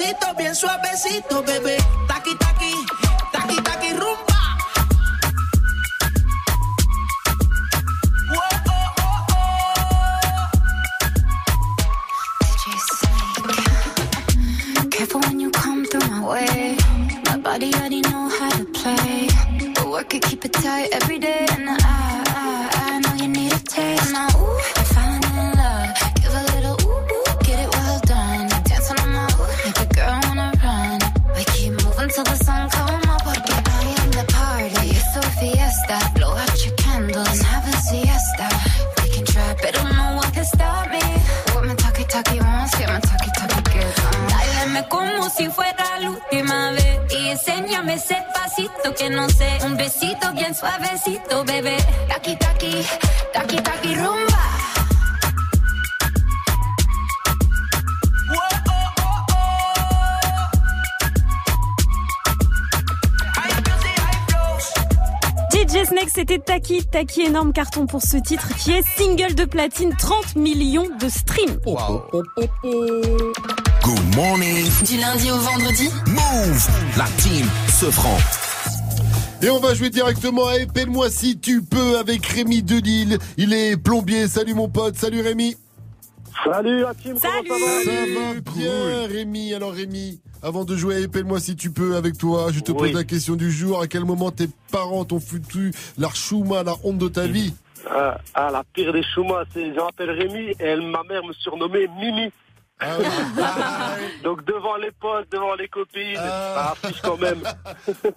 Did you suavecito, Careful when you come through my way. My body already know how to play. But work it, keep it tight every day. And I Un besito bien suavecito, bebé. Taki, taki, taki, taki, rumba. DJ Snake, c'était Taki, Taki, énorme carton pour ce titre qui est single de platine, 30 millions de streams. Wow. Good morning. Du lundi au vendredi. Move, la team se prend. Et on va jouer directement à Épelle-moi si tu peux avec Rémi Delille. Il est plombier. Salut mon pote. Salut Rémi. Salut la team, Ça va bien Rémi. Alors Rémi, avant de jouer à Épelle-moi si tu peux avec toi, je te Oui. pose la question du jour. À quel moment tes parents t'ont foutu la chouma, la honte de ta vie? Ah, ah, la pire des choumas, c'est, je m'appelle Rémi et elle, ma mère me surnommait Mimi. Ah Donc devant les potes, devant les copines, ça affiche quand même.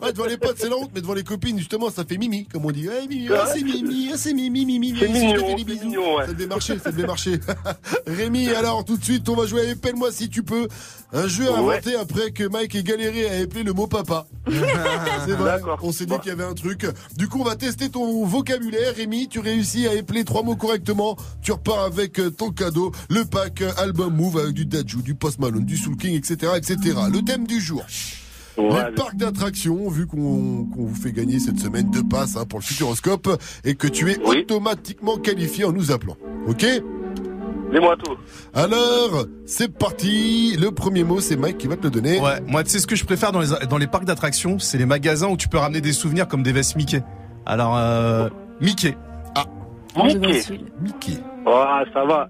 Ouais, devant les potes, c'est la honte, mais devant les copines, justement, ça fait mimi, comme on dit. Ouais, mimi, Ouais. ah, c'est mimi, ah, c'est mimi, mimi, C'est mimi. mignon, des bisous. mignon. Ça devait marcher, ça devait marcher. Rémi, alors, tout de suite, on va jouer à Épelle-moi si tu peux. Un jeu inventé après que Mike ait galéré à épeler le mot papa. c'est vrai, on s'est dit qu'il y avait un truc. Du coup, on va tester ton vocabulaire. Rémi, tu réussis à épeler trois mots correctement. Tu repars avec euh, ton cadeau, le pack euh, album Move avec du Dajou, du Post Malone, du Soul King, etc., etc. Le thème du jour. Les parcs d'attractions, vu qu'on vous fait gagner cette semaine deux passes hein, pour le Futuroscope et que tu es automatiquement qualifié en nous appelant. Ok? Dis-moi tout. Alors, c'est parti. Le premier mot, c'est Mike qui va te le donner. Ouais, moi, tu sais ce que je préfère dans les, dans les parcs d'attractions, c'est les magasins où tu peux ramener des souvenirs comme des vestes Mickey. Alors, euh, Mickey. Ah, Mickey. Mickey. Oh, ça va.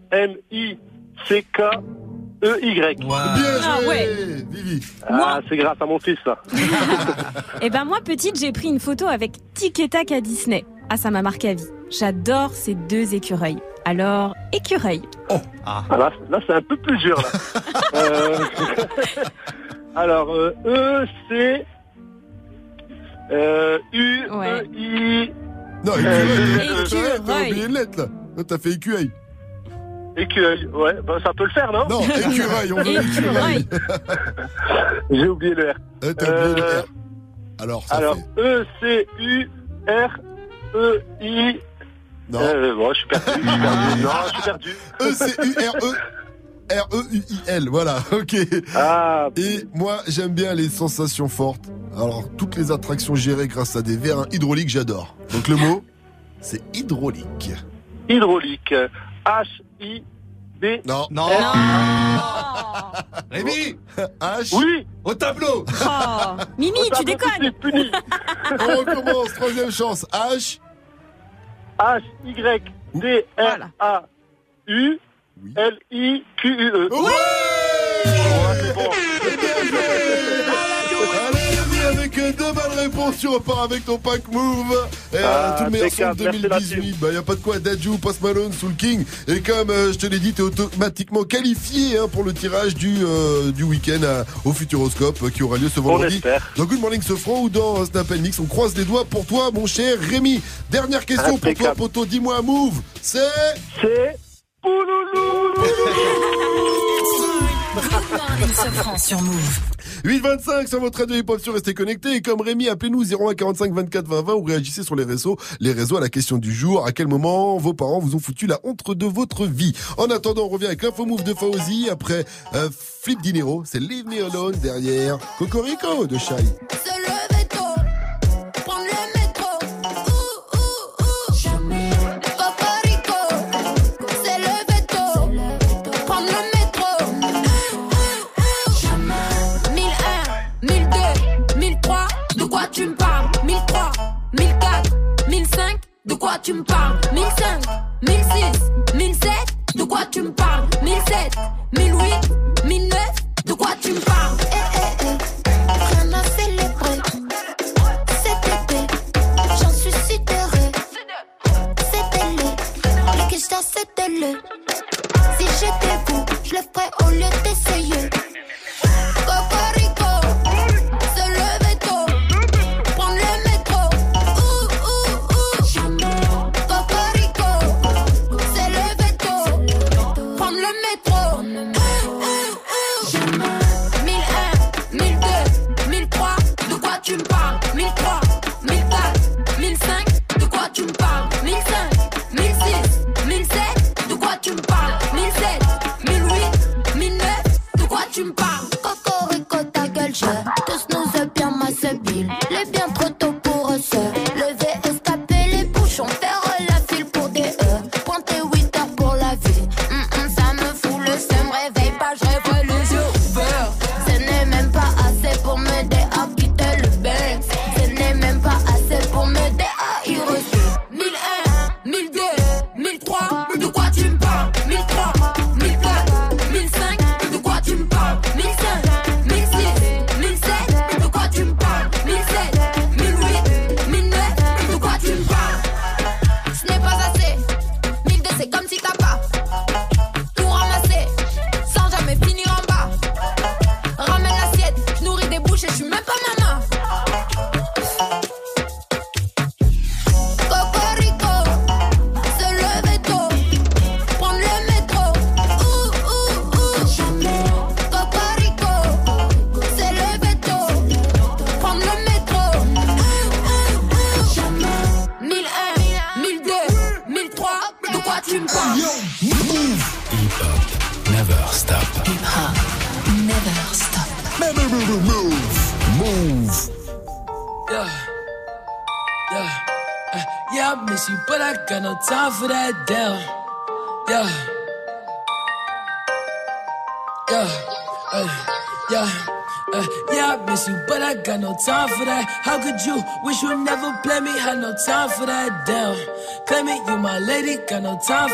Bien Ah ouais. Vivi. Ah, c'est grâce à mon fils, ça. Et ben moi petite, j'ai pris une photo avec Tic et Tac à Disney. Ah ça m'a marqué à vie. J'adore ces deux écureuils. Alors, écureuil. Ah, là, là, c'est un peu plus dur, là. Euh, Alors, euh, E, C, euh, U, E, I. Non, euh, écureuil, t'as- oublié une lettre là. Là, T'as fait écureuil. Écueil, ouais, bah, ça peut le faire, non? Non, écureuil, on veut écureuil. J'ai oublié le R. Euh, T'as oublié le R. Alors, ça Alors, fait. E, C, U, R, E, I. Non. Euh, bon, je suis perdu, je suis perdu. Non, je suis perdu. E-C-U-R-E. R-E-U-I-L, voilà, ok. Ah. Et moi, j'aime bien les sensations fortes. Alors, toutes les attractions gérées grâce à des vérins hydrauliques, j'adore. Donc, le mot, c'est hydraulique. Hydraulique. H-I-B. Non. Non. Rémi H. Oui. Au tableau. Oh, Mimi, tu déconnes. On recommence, troisième chance. H. H-Y-D-R-A-U. L-I-Q-U-E. Ouais c'est bon. Tu repars avec ton pack move. Et euh, Ah, tout le meilleur son de impeccable, merci, la 2018. Bah, y a pas de quoi, Dadju, Post Malone, Soul King. Et comme euh, je te l'ai dit, t'es automatiquement qualifié hein, pour le tirage du, euh, du week-end au Futuroscope euh, qui aura lieu ce vendredi. Dans Good Morning Sofran ou dans euh, Snap Mix. On croise les doigts pour toi, mon cher Rémi. Dernière question pour toi, poto. Dis-moi un move. C'est. C'est. sur Move. 825 sur votre radio hip-hop sur Restez connectés. Et comme Rémi, appelez-nous 0145 24 20 20 ou réagissez sur les réseaux, les réseaux à la question du jour. À quel moment vos parents vous ont foutu la honte de votre vie? En attendant, on revient avec l'info move de Fauzi. Après, euh, Flip Dinero, c'est Leave Me Alone derrière Cocorico de Shai. Quoi tu me parles? 1005, 1006, 1007, de quoi tu me parles? 1007, 1008, 1009, de quoi tu me parles? Eh, eh, eh. Rien à célébrer. Cet été, j'en suis sidérée. C'était le, questions c'était le. Si j'étais vous, je le ferais au lieu d'essayer.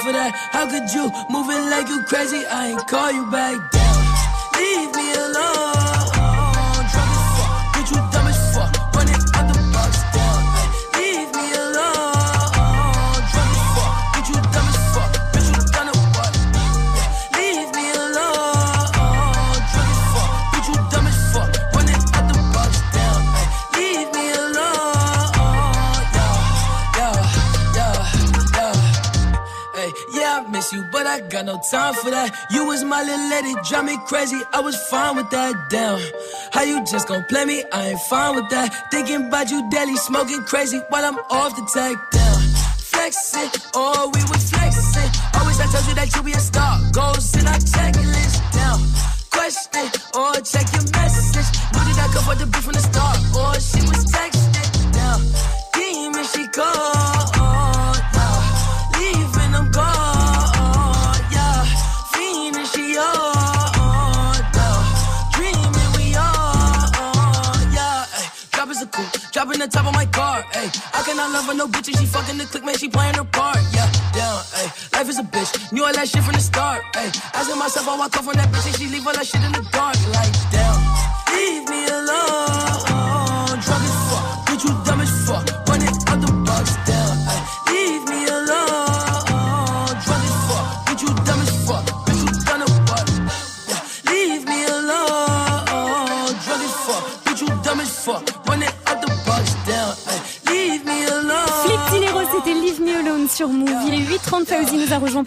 For that. How could you moving like you crazy? I ain't call you back. Time for that. You was my little lady, drive me crazy. I was fine with that. Damn, how you just gon' play me? I ain't fine with that. Thinking about you daily, smoking crazy while I'm off the tag. Down, flexing, oh we was flexing. Always I told you that you be a star. Goals in our checklist. No bitch and she fucking the click, man. She playing her part. Yeah, down. Ay, life is a bitch. Knew all that shit from the start. Ay, asking myself, I walk off on that bitch and she leave all that shit in the dark. Like,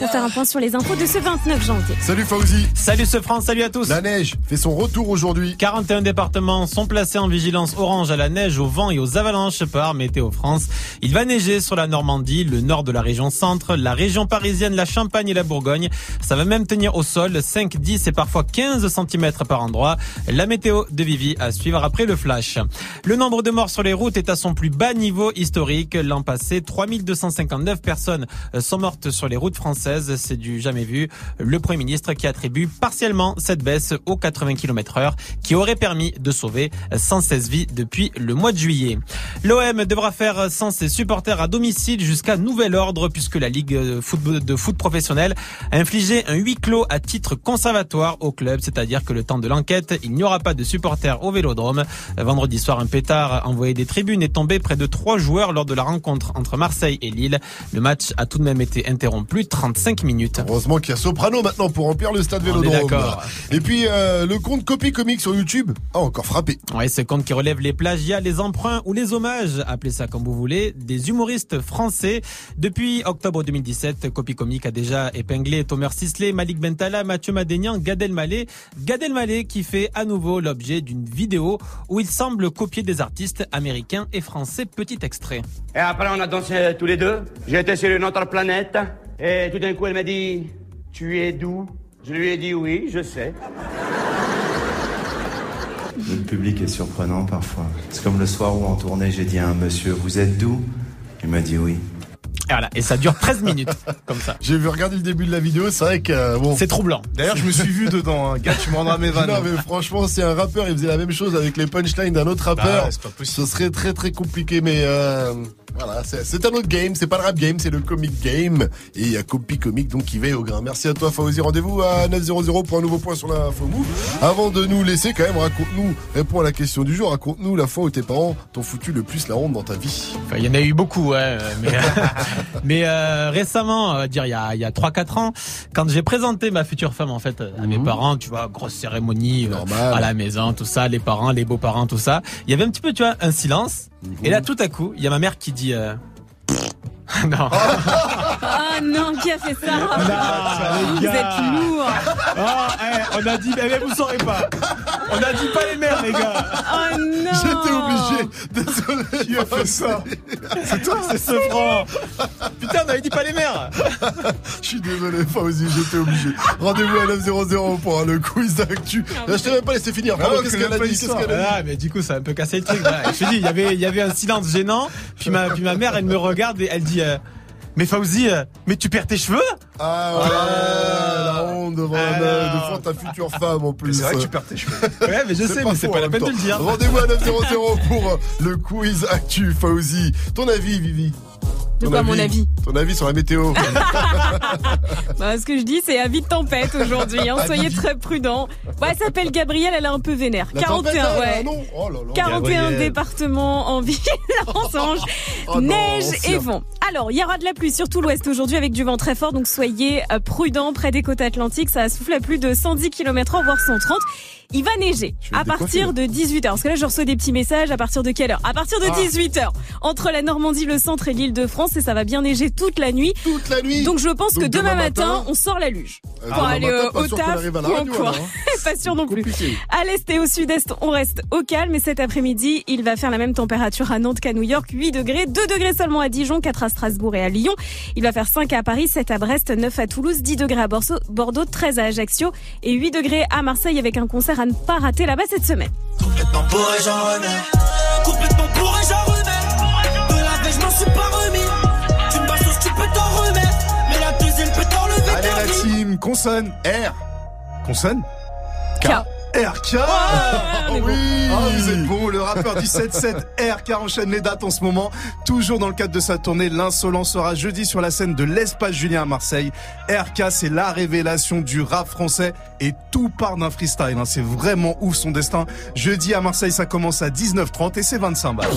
pour faire un point sur les infos de ce 29 janvier. Salut Fauzi. Salut ce France, salut à tous. La neige fait son retour aujourd'hui. 41 départements sont placés en vigilance orange à la neige, au vent et aux avalanches par Météo France. Il va neiger sur la Normandie, le nord de la région centre, la région parisienne, la Champagne et la Bourgogne. Ça va même tenir au sol 5, 10 et parfois 15 cm par endroit. La météo de Vivi à suivre après le flash. Le nombre de morts sur les routes est à son plus bas niveau historique. L'an passé, 3259 personnes sont mortes sur les routes françaises. C'est du jamais vu. Le Premier ministre qui attribue partiellement cette baisse aux 80 km heure qui aurait permis de sauver 116 vies depuis le mois de juillet. L'OM devra faire sans ses supporters à domicile jusqu'à nouvel ordre puisque la Ligue de foot, de foot professionnel a infligé un huis clos à titre conservatoire au club, c'est-à-dire que le temps de l'enquête, il n'y aura pas de supporters au Vélodrome. Vendredi soir, un pétard envoyé des tribunes est tombé près de trois joueurs lors de la rencontre entre Marseille et Lille. Le match a tout de même été interrompu 35 minutes. Heureusement qu'il y a Soprano maintenant pour remplir le stade Vélodrome. d'accord. Et puis euh, le compte Copy Comique sur YouTube a encore frappé. Ouais, ce compte qui relève les plagiats, les emprunts ou les hommages, appelez ça comme vous voulez, des humoristes français. Depuis octobre 2017, Copy Comique a déjà épinglé Thomas Sisley, Malik Bentala, Mathieu Madénian, Gad Elmaleh. Gad Elmaleh qui fait à nouveau l'objet d'une vidéo où il semble copier des artistes américains et français. Petit extrait. Et après, on a dansé tous les deux. J'étais sur une autre planète. Et tout d'un coup, elle m'a dit Tu es doux Je lui ai dit Oui, je sais. Le public est surprenant parfois. C'est comme le soir où en tournée, j'ai dit à un monsieur, vous êtes doux? Il m'a dit oui. Et voilà, et ça dure 13 minutes, comme ça. J'ai vu regarder le début de la vidéo, c'est vrai que euh, bon. C'est troublant. D'ailleurs, je me suis vu dedans. Hein. Gars, tu me rendras mes vannes. Non mais franchement, c'est un rappeur, il faisait la même chose avec les punchlines d'un autre rappeur. Bah ouais, c'est pas possible. Ce serait très très compliqué, mais euh, voilà, c'est un autre game. C'est pas le rap game, c'est le comic game. Et il y a Copy Comic donc qui veille au grain. Merci à toi, Fawzi. Rendez-vous à 900 pour un nouveau point sur l'info move. Avant de nous laisser, quand même, raconte-nous, réponds à la question du jour. Raconte-nous la fois où tes parents t'ont foutu le plus la honte dans ta vie. Enfin, il y en a eu beaucoup, ouais, euh, mais, mais euh, récemment, euh, dire il y a, il y a 3-4 ans, quand j'ai présenté ma future femme en fait à mes parents, tu vois, grosse cérémonie euh, à la maison, tout ça, les parents, les beaux-parents, tout ça, il y avait un petit peu, tu vois, un silence. Et là, tout à coup, il y a ma mère qui dit. euh, non. Ah non, qui a fait ça? Vous êtes lourd Oh, eh, on a dit, mais vous saurez pas. On a dit pas les mères, les gars. Oh non J'étais obligé. Désolé. Qui a fait ça C'est toi, c'est ce franc. Putain, on avait dit pas les mères. Je suis désolé, Fauzi, j'étais obligé. Rendez-vous à 900 pour le quiz d'actu. Là, je t'ai même pas laissé finir. Ah, qu'est-ce que qu'elle a pas dit Qu'est-ce qu'elle a dit Ah, mais du coup, ça a un peu cassé le truc. Voilà. Je te dis, il y avait, il y avait un silence gênant. Puis ma, puis ma mère, elle me regarde et elle dit, euh, mais Fauzi, euh, mais tu perds tes cheveux Ah ouais, la honte devant, Ah, ta future femme en plus. C'est vrai que tu perds tes cheveux. Ouais, mais je sais, mais c'est pas la peine de le dire. Rendez-vous à 900 pour euh, le quiz actu, Fauzi. Ton avis, Vivi? De quoi, mon avis Ton avis sur la météo Bah, ce que je dis, c'est avis de tempête aujourd'hui. Hein. Soyez très prudents. Ouais, elle s'appelle Gabrielle, elle est un peu vénère. La 41, tempête, là, ouais. ah non Oh là là. 41 Gabrielle. départements en vigilance orange, Oh neige et vent. Alors, il y aura de la pluie sur tout l'ouest aujourd'hui avec du vent très fort, donc soyez euh, prudents près des côtes atlantiques. Ça souffle à plus de 110 km h voire 130. Il va neiger à partir de 18h. Parce que là, je reçois des petits messages. À partir de quelle heure? À partir de Ah. 18h. Entre la Normandie, le centre et l'île de France. Et ça va bien neiger toute la nuit. Toute la nuit Donc je pense Donc que demain, demain matin, matin, on sort la luge. Euh, Pour aller matin, euh, au taf ou en cours. hein. pas sûr non plus. Compliqué. À l'est et au sud-est, on reste au calme. Et cet après-midi, il va faire la même température à Nantes qu'à New York. 8 degrés, 2 degrés seulement à Dijon, 4 à Strasbourg et à Lyon. Il va faire 5 à Paris, 7 à Brest, 9 à Toulouse, 10 degrés à Bordeaux 13 à Ajaccio et 8 degrés à Marseille avec un concert à ne pas rater là-bas cette semaine. Complètement bourré, j'en remets. Complètement bourré, j'en remets. De la veille, je m'en suis pas remis. Tu me basses, tu peux t'en remettre. Mais la deuxième peut t'enlever Allez la team, consonne R. Consonne K. RK Oh oui Ah, vous êtes bon, le rappeur du 7-7 RK enchaîne les dates en ce moment. Toujours dans le cadre de sa tournée, l'insolent sera jeudi sur la scène de l'Espace Julien à Marseille. RK, c'est la révélation du rap français et tout part d'un freestyle. hein. C'est vraiment ouf son destin. Jeudi à Marseille, ça commence à 19h30 et c'est 25 balles.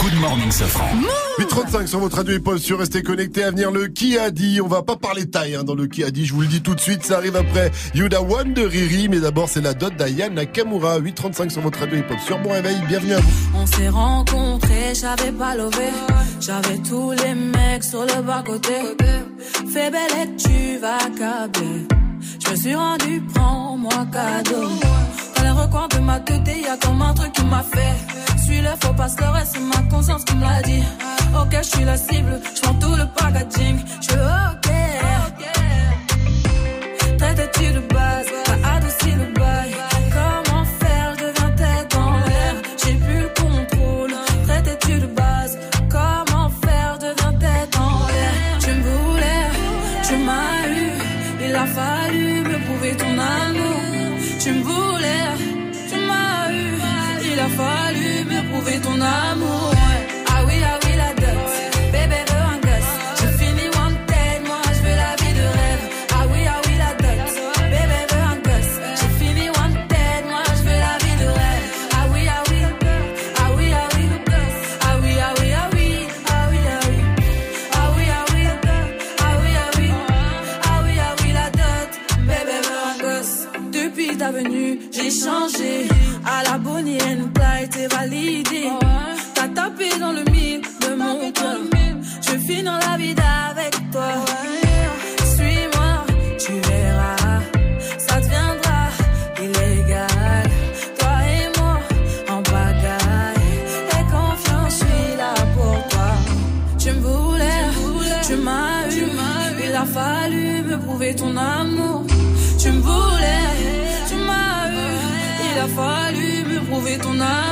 Good morning, Safran. 835 sur votre radio hip sur Restez connectés à venir le qui a dit. On va pas parler taille hein, dans le qui a dit. Je vous le dis tout de suite. Ça arrive après Yuda One de Riri. Mais d'abord, c'est la dot d'Ayane Nakamura. 835 sur votre radio hip sur Bon Réveil. Bienvenue à vous. On s'est rencontrés, j'avais pas levé. J'avais tous les mecs sur le bas-côté. Fais belle et tu vas câbler. Je me suis rendu, prends-moi cadeau. Dans les recoins de ma tête, y a comme un truc qui m'a fait. Suis le faux pasteur et c'est ma conscience qui me l'a dit. Ok, je suis la cible, je prends tout le packaging. Je ok. Traite-tu de base, t'as adouci le bail. J'ai changé. À la Bonnie Clyde, t'es validé. T'as tapé dans le mille de mon cœur. Je finis dans la vie avec toi. Suis-moi, tu verras. Ça deviendra illégal. Toi et moi, en bagaille. Et confiance, je suis là pour toi. Tu me voulais, tu m'as eu. Il a fallu me prouver ton amour. ton âme.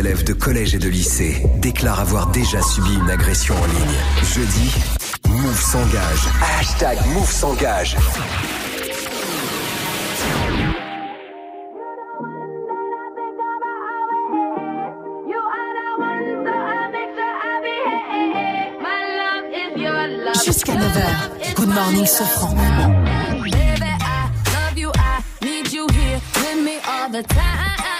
élèves de collège et de lycée déclarent avoir déjà subi une agression en ligne. Jeudi, Move s'engage. Hashtag Move s'engage. Jusqu'à 9h, Good Morning Sofran. Baby, I love you. I need you here with me all the time.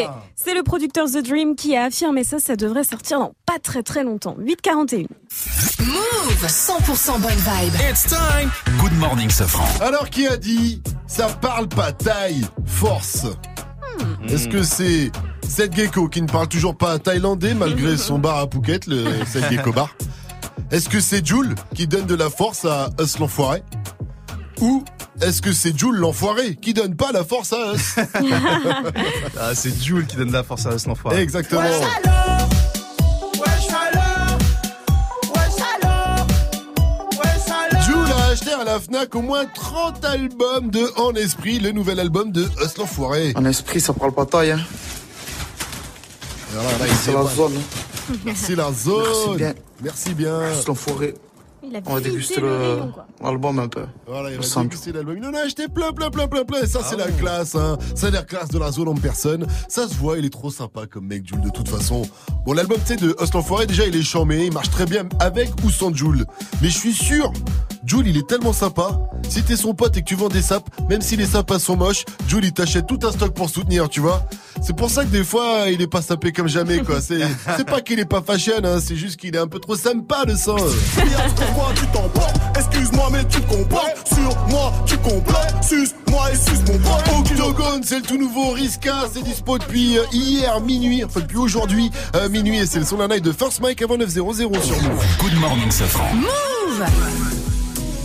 Est, Ah. c'est le producteur The Dream qui a affirmé ça, ça devrait sortir dans pas très très longtemps. 8h41. Move 100% bonne vibe. It's time. Good morning, Sofran. Alors qui a dit ça parle pas taille, force? Est-ce que c'est Seth Gecko qui ne parle toujours pas thaïlandais malgré son bar à Phuket, le Seth Gecko bar? Est-ce que c'est Jules qui donne de la force à Us l'enfoiré? Ou est-ce que c'est Jules l'enfoiré qui donne pas la force à Us Ah, c'est Jules qui donne la force à ce l'enfoiré. Exactement. Jules a acheté à la FNAC au moins 30 albums de En Esprit, le nouvel album de Us l'enfoiré. En esprit, ça parle pas taille. Hein. C'est la zone. Merci la zone. Merci bien. Merci bien. L'enfoiré. Il a On va déguster l'album un peu. Voilà, il va déguster l'album. Il en a acheté plein, plein, plein, plein, plein. Et ça, c'est la classe, hein. Ça a l'air classe de la zone en personne. Ça se voit, il est trop sympa comme mec, Jules, de toute façon. Bon, l'album, tu sais, de Us l'enfoiré, déjà, il est charmé. Il marche très bien avec ou sans Jules. Mais je suis sûr Jules, il est tellement sympa. Si t'es son pote et que tu vends des sapes, même si les sapes sont moches, Jules, il t'achète tout un stock pour soutenir, tu vois. C'est pour ça que des fois, il est pas sapé comme jamais, quoi. C'est, c'est pas qu'il est pas fashion, hein, c'est juste qu'il est un peu trop sympa, le sang. Pourquoi tu t'emportes Excuse-moi mais tu te comportes Sur moi tu complètes Suce-moi et suce mon pote Octogone, c'est le tout nouveau Riska, c'est dispo depuis euh, hier minuit, enfin depuis aujourd'hui euh, minuit, et c'est le son d'un night de First Mike avant 900 sur Move. Good morning, Safran. Move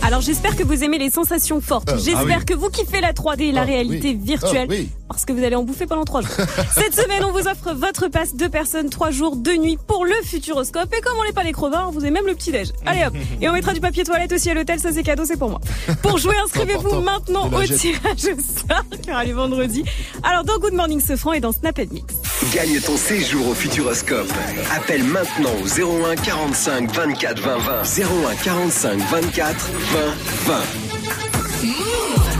alors j'espère que vous aimez les sensations fortes. Euh, ah j'espère oui. que vous kiffez la 3D et la Ah réalité oui. virtuelle. Ah oui. Parce que vous allez en bouffer pendant trois jours. Cette semaine, on vous offre votre passe deux personnes, trois jours, deux nuits pour le Futuroscope. Et comme on n'est pas les crevards, on vous est même le petit déj. Allez hop. Et on mettra du papier toilette aussi à l'hôtel. Ça c'est cadeau, c'est pour moi. Pour jouer, inscrivez-vous maintenant au tirage au sort qui aura lieu vendredi. Alors dans Good Morning Sofran et dans Snap Mix. Gagne ton séjour au Futuroscope. Appelle maintenant au 01 45 24 20 20. 01 45 24 20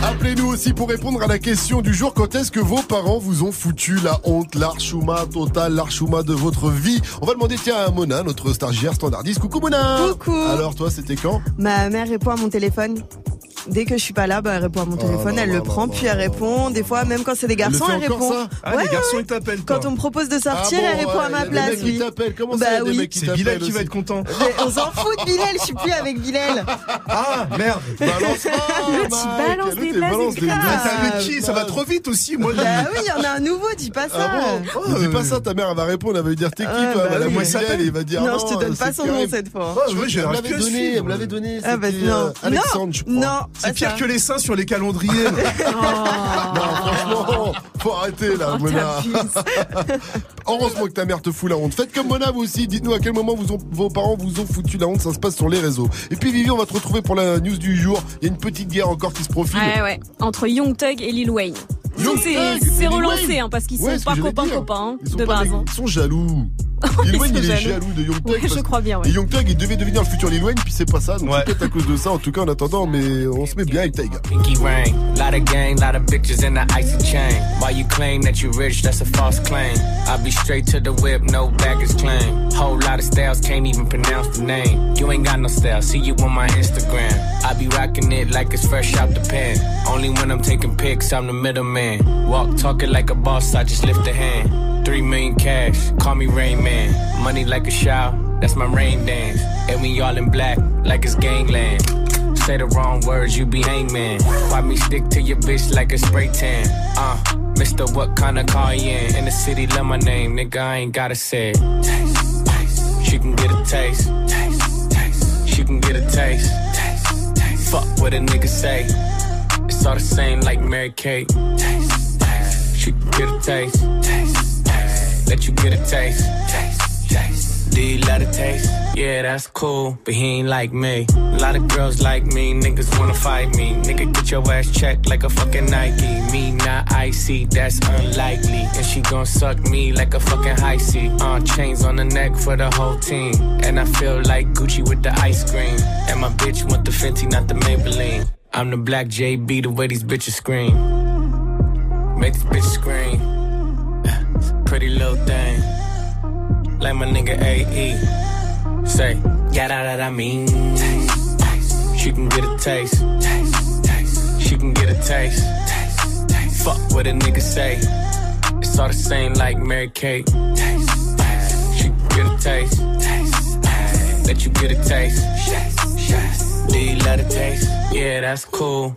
20. Appelez-nous aussi pour répondre à la question du jour. Quand est-ce que vos parents vous ont foutu la honte, l'archouma total, l'archouma de votre vie? On va demander tiens à Mona, notre stagiaire standardiste. Coucou Mona Coucou. Alors toi, c'était quand? Ma mère répond à mon téléphone. Dès que je suis pas là, bah, elle répond à mon téléphone, là elle le prend, puis elle répond. Des fois, même quand c'est des Elle le garçons, fait elle répond. ça Ah, les garçons, ils t'appellent. Quand on me propose de sortir, Ah bon, elle répond à ma y a des place, mecs qui oui. t'appellent. Comment ça, bah y a des oui. mecs qui C'est Bilal qui va être content. Mais on s'en fout de Bilal, je suis plus avec Bilal. Ah, merde. Balance pas, balance des blagues. Mais qui Ça va trop vite aussi, moi. Bah oui, il y en a un nouveau, dis pas ça. Ah bon Ne dis pas ça, ta mère elle va répondre, elle va lui dire t'es qui toi bah Madame. Bilal, il va dire Non, je te donne pas son nom cette fois. Oh, Elle me à donné, elle me l'avait donné. Ah bah euh, Alexandre, je crois. Non, C'est pire que les seins sur les calendriers. Non, franchement, faut arrêter là, Oh, Mona. Heureusement que ta mère te fout la honte. Faites comme Mona, vous aussi. Dites-nous à quel moment vous ont- vos parents vous ont foutu la honte. Ça se passe sur les réseaux. Et puis, Vivi, on va te retrouver pour la news du jour. Il y a une petite guerre encore qui se profile. Ouais, ouais. Entre Young Thug et Lil Wayne. C'est relancé hein, parce qu'ils sont pas copains copains hein, de base. hein. Ils sont jaloux. Lil Ils Wayne, il est jaloux. jaloux de Young Thug. Ouais, je parce- crois bien, ouais. Et Young Thug, il devait devenir le futur Lil Wayne, puis c'est pas ça. Donc Ouais. c'est peut-être à cause de ça. En tout cas, en attendant, mais on se met bien avec Taiga. Pinky ring, lot of gang, lot of bitches in the icy chain. While you claim that you rich, that's a false claim. I be straight to the whip, no baggage claim. Whole lot of styles, can't even pronounce the name. You ain't got no style, see you on my Instagram. I be rocking it like it's fresh out the pen. Only when I'm taking pics, I'm the middleman. Walk talking like a boss, I just lift a hand. Three million cash, call me Rain Man. Money like a shower, that's my rain dance. And we all in black, like it's gangland. Say the wrong words, you be hangman. Why me stick to your bitch like a spray tan? Uh, Mister, what kind of car you in? In the city, love my name, nigga, I ain't gotta say it. Taste, taste. She can get a taste. Taste, taste. She can get a taste. Taste, taste. Fuck what a nigga say. It's all the same like Mary Kate. Taste, taste. She can get a. Taste, taste. Let you get a taste. Taste, taste. Do you love the taste? Yeah, that's cool, but he ain't like me. A lot of girls like me, niggas wanna fight me. Nigga, get your ass checked like a fucking Nike. Me not icy, that's unlikely. And she gon' suck me like a fucking high C. Uh, chains on the neck for the whole team. And I feel like Gucci with the ice cream. And my bitch want the Fenty, not the Maybelline. I'm the black JB, the way these bitches scream. Make this bitch scream. Pretty little thing. Like my nigga AE. Say, yeah, that, that I mean. She can get a taste. She can get a taste. Fuck what a nigga say. It's all the same like Mary Kate. She can get a taste. Let you get a taste. Taste. Do you love the taste? Yeah, that's cool.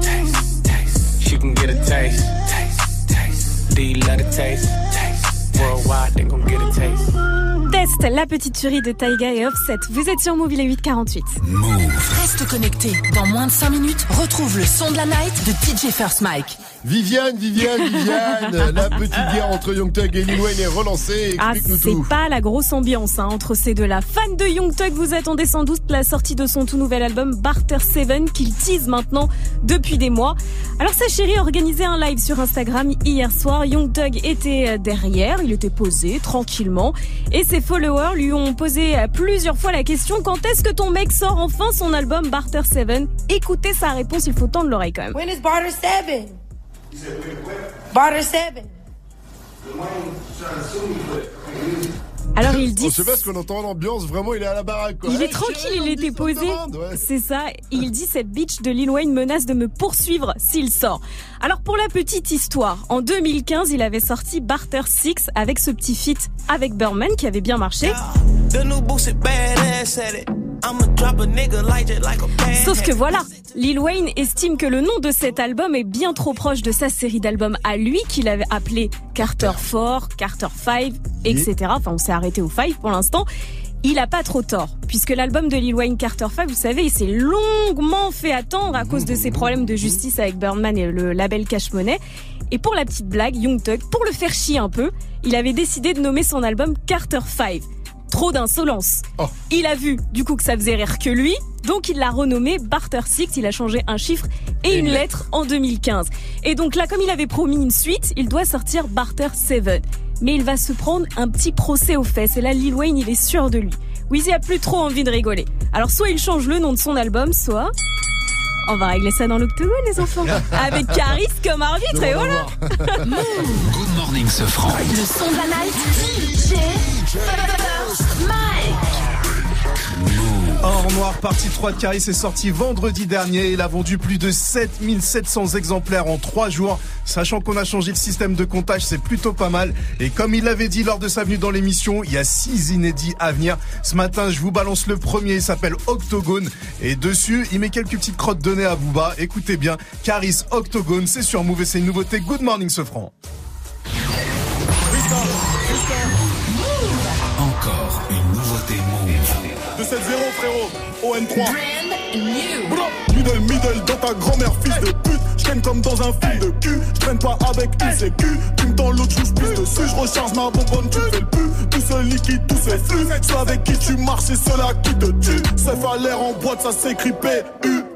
Taste. She can get a taste. taste. taste. Do you love the taste? taste. Worldwide, they gon' get a taste. La petite tuerie de Taiga et Offset. Vous êtes sur Move, il est 848. Reste connecté. Dans moins de 5 minutes, retrouve le son de la night de DJ First Mike. Viviane, Viviane, Viviane, la petite guerre entre Young Thug et Lil Wayne est relancée. Ah, c'est pas la grosse ambiance hein, entre ces deux-là. Fan de Young Thug, vous attendez sans doute la sortie de son tout nouvel album Barter 7 qu'il tease maintenant depuis des mois. Alors sa chérie a organisé un live sur Instagram hier soir. Young Thug était euh, derrière, il était posé tranquillement et ses followers lui ont posé plusieurs fois la question quand est-ce que ton mec sort enfin son album Barter 7 Écoutez sa réponse, il faut tendre l'oreille quand même. When is Barter 7? Barter 7. Alors il dit On sait pas ce qu'on entend l'ambiance, vraiment il est à la baraque quoi. Il est tranquille, il était posé. ouais. C'est ça. Il dit cette bitch de Lil Wayne menace de me poursuivre s'il sort. Alors pour la petite histoire, en 2015, il avait sorti Barter 6 avec ce petit feat avec Birdman qui avait bien marché. The new Sauf que voilà, Lil Wayne estime que le nom de cet album est bien trop proche de sa série d'albums à lui qu'il avait appelé Carter 4, Carter 5, etc. Enfin, on s'est arrêté au 5 pour l'instant. Il a pas trop tort, puisque l'album de Lil Wayne Carter 5, vous savez, il s'est longuement fait attendre à cause de ses problèmes de justice avec Birdman et le label Cash Money. Et pour la petite blague, Young Thug, pour le faire chier un peu, il avait décidé de nommer son album Carter 5. Trop d'insolence. Il a vu, du coup, que ça faisait rire que lui, donc il l'a renommé Barter 6, il a changé un chiffre et une lettre en 2015. Et donc là, comme il avait promis une suite, il doit sortir Barter 7. Mais il va se prendre un petit procès aux fesses, et là, Lil Wayne, il est sûr de lui. Weezy a plus trop envie de rigoler. Alors soit il change le nom de son album, soit... On va régler ça dans l'octogone, les enfants. Avec Caris comme arbitre, et voilà. Good morning, ce franc. Le son de la night, DJ Mike. Or Noir, partie 3 de Caris est sorti vendredi dernier. Il a vendu plus de 7700 exemplaires en 3 jours. Sachant qu'on a changé le système de comptage, c'est plutôt pas mal. Et comme il l'avait dit lors de sa venue dans l'émission, il y a 6 inédits à venir. Ce matin, je vous balance le premier, il s'appelle Octogone. Et dessus, il met quelques petites crottes de nez à Booba. Écoutez bien, Caris Octogone, c'est sur Move et c'est une nouveauté. Good morning, ce franc. Encore une nouveauté Move. De 7-0 frérot, ON3 Bro, Middle middle dans ta grand-mère fils de pute. Je traîne comme dans un film de cul. Je traîne pas avec une sécu. Tu me tends l'autre joue plus dessus Je recharge ma bonbonne tu fais le pu. Tout ce liquide, tout ce flux. Ceux avec qui tu marches c'est ceux-là qui te tuent. C'est à l'air en boîte ça s'écrit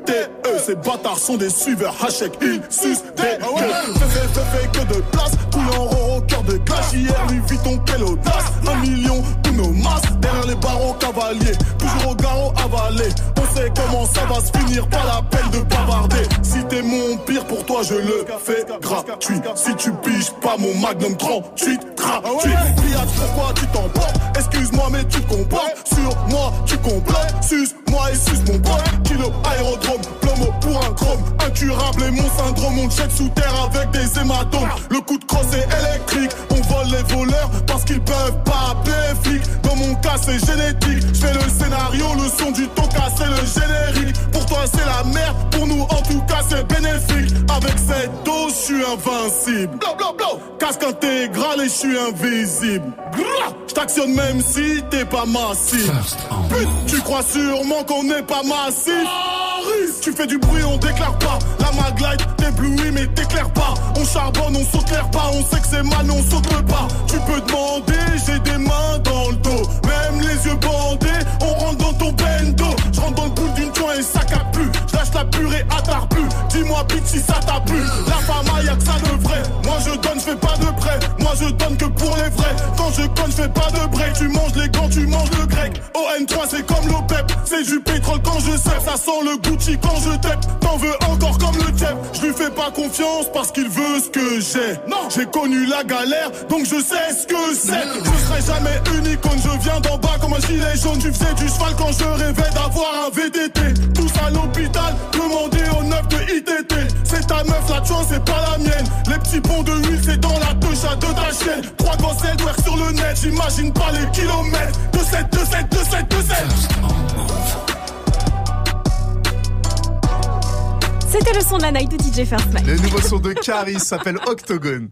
P-U-T-E Ces bâtards sont des suiveurs Hachek ils sucent des gueules. Fais, que de place Couille en roro, cœur de glace Hier lui vit ton quelle audace. Un million tous nos masses. Derrière les barreaux cavaliers Toujours au garrot avalé. On sait comment ça va se finir Pas la peine de bavarder. Si t'es mon pire pour toi je le fais gratuit. Si tu piges pas mon magnum 38 gratuit Pillasse pourquoi tu t'emportes. Excuse-moi mais tu te comportes. Sur moi tu complotes Suce moi et suce mon pote Kilo aérodrome Pour un chrome Incurable et mon syndrome On check sous terre avec des hématomes. Le coup de crosse est électrique On vole les voleurs parce qu'ils peuvent pas appeler flics. Dans mon cas c'est génétique. Je fais le scénario, le son du ton c'est le générique. Pour toi c'est la merde, pour nous en tout cas c'est bénéfique. Avec cette dose je suis invincible. Bla bla bla Casque intégral et je suis invisible. Je t'actionne même si t'es pas massif. Pute, tu crois sûrement qu'on n'est pas massif. Tu fais du bruit, on déclare pas. La maglite t'éblouit, mais t'éclaire pas. On charbonne, on saute l'air pas. On sait que c'est mal, on saute pas. Tu peux demander, j'ai des mains dans le dos. Même les yeux bandés, on rentre dans ton bendo. Je rentre dans le bout d'une joint et ça capte plus. Je lâche la purée à plus. Dis-moi, bitch, si ça t'a plu. La y'a que ça de vrai. Moi je donne, je fais pas de prêt. Moi je donne que pour les vrais. Quand je conne, je fais pas de break. Tu manges les gants, tu manges le grec. ON3, c'est comme l'OPEP. C'est du pétrole quand je sais. Ça sent le Gucci quand je tape. T'en veux encore comme le Jeff. Je lui fais pas confiance parce qu'il veut ce que j'ai. Non, j'ai connu la galère, donc je sais ce que c'est. Je serai jamais unique quand je viens d'en bas comme un gilet jaune. Tu faisais du cheval quand je rêvais d'avoir un VDT. Tous à l'hôpital, demandez ta meuf, la chance, c'est pas la mienne. Les petits ponts de huile, c'est dans la touche à deux ta chienne. Trois sur le net, j'imagine pas les kilomètres. 2-7, 2-7, 2-7, 2-7. C'était le son de la night de DJ First Mike. Le nouveau son de Caris s'appelle Octogone.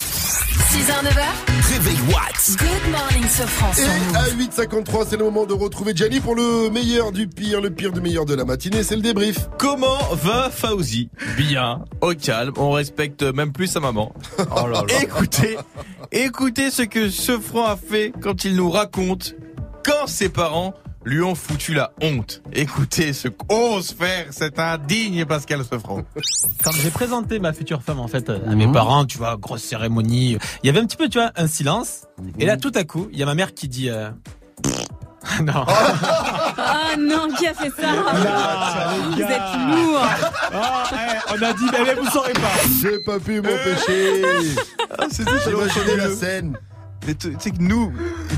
6h, 9h. Réveil Watts. Good morning, Sofran. Et à 8h53, c'est le moment de retrouver Gianni pour le meilleur du pire, le pire du meilleur de la matinée, c'est le débrief. Comment va Fauzi Bien, au calme, on respecte même plus sa maman. Oh là là. Écoutez, écoutez ce que ce franc a fait quand il nous raconte quand ses parents lui ont foutu la honte. Écoutez ce qu'ose faire cet indigne Pascal Sefranc. Quand j'ai présenté ma future femme en fait à mes parents, tu vois, grosse cérémonie, il y avait un petit peu, tu vois, un silence. Et là, tout à coup, il y a ma mère qui dit. euh, non. Ah non, qui a fait ça Vous êtes lourd. on a dit, mais vous saurez pas. J'ai pas pu m'empêcher. Ah, c'est J'ai imaginé la scène. Mais tu sais que nous,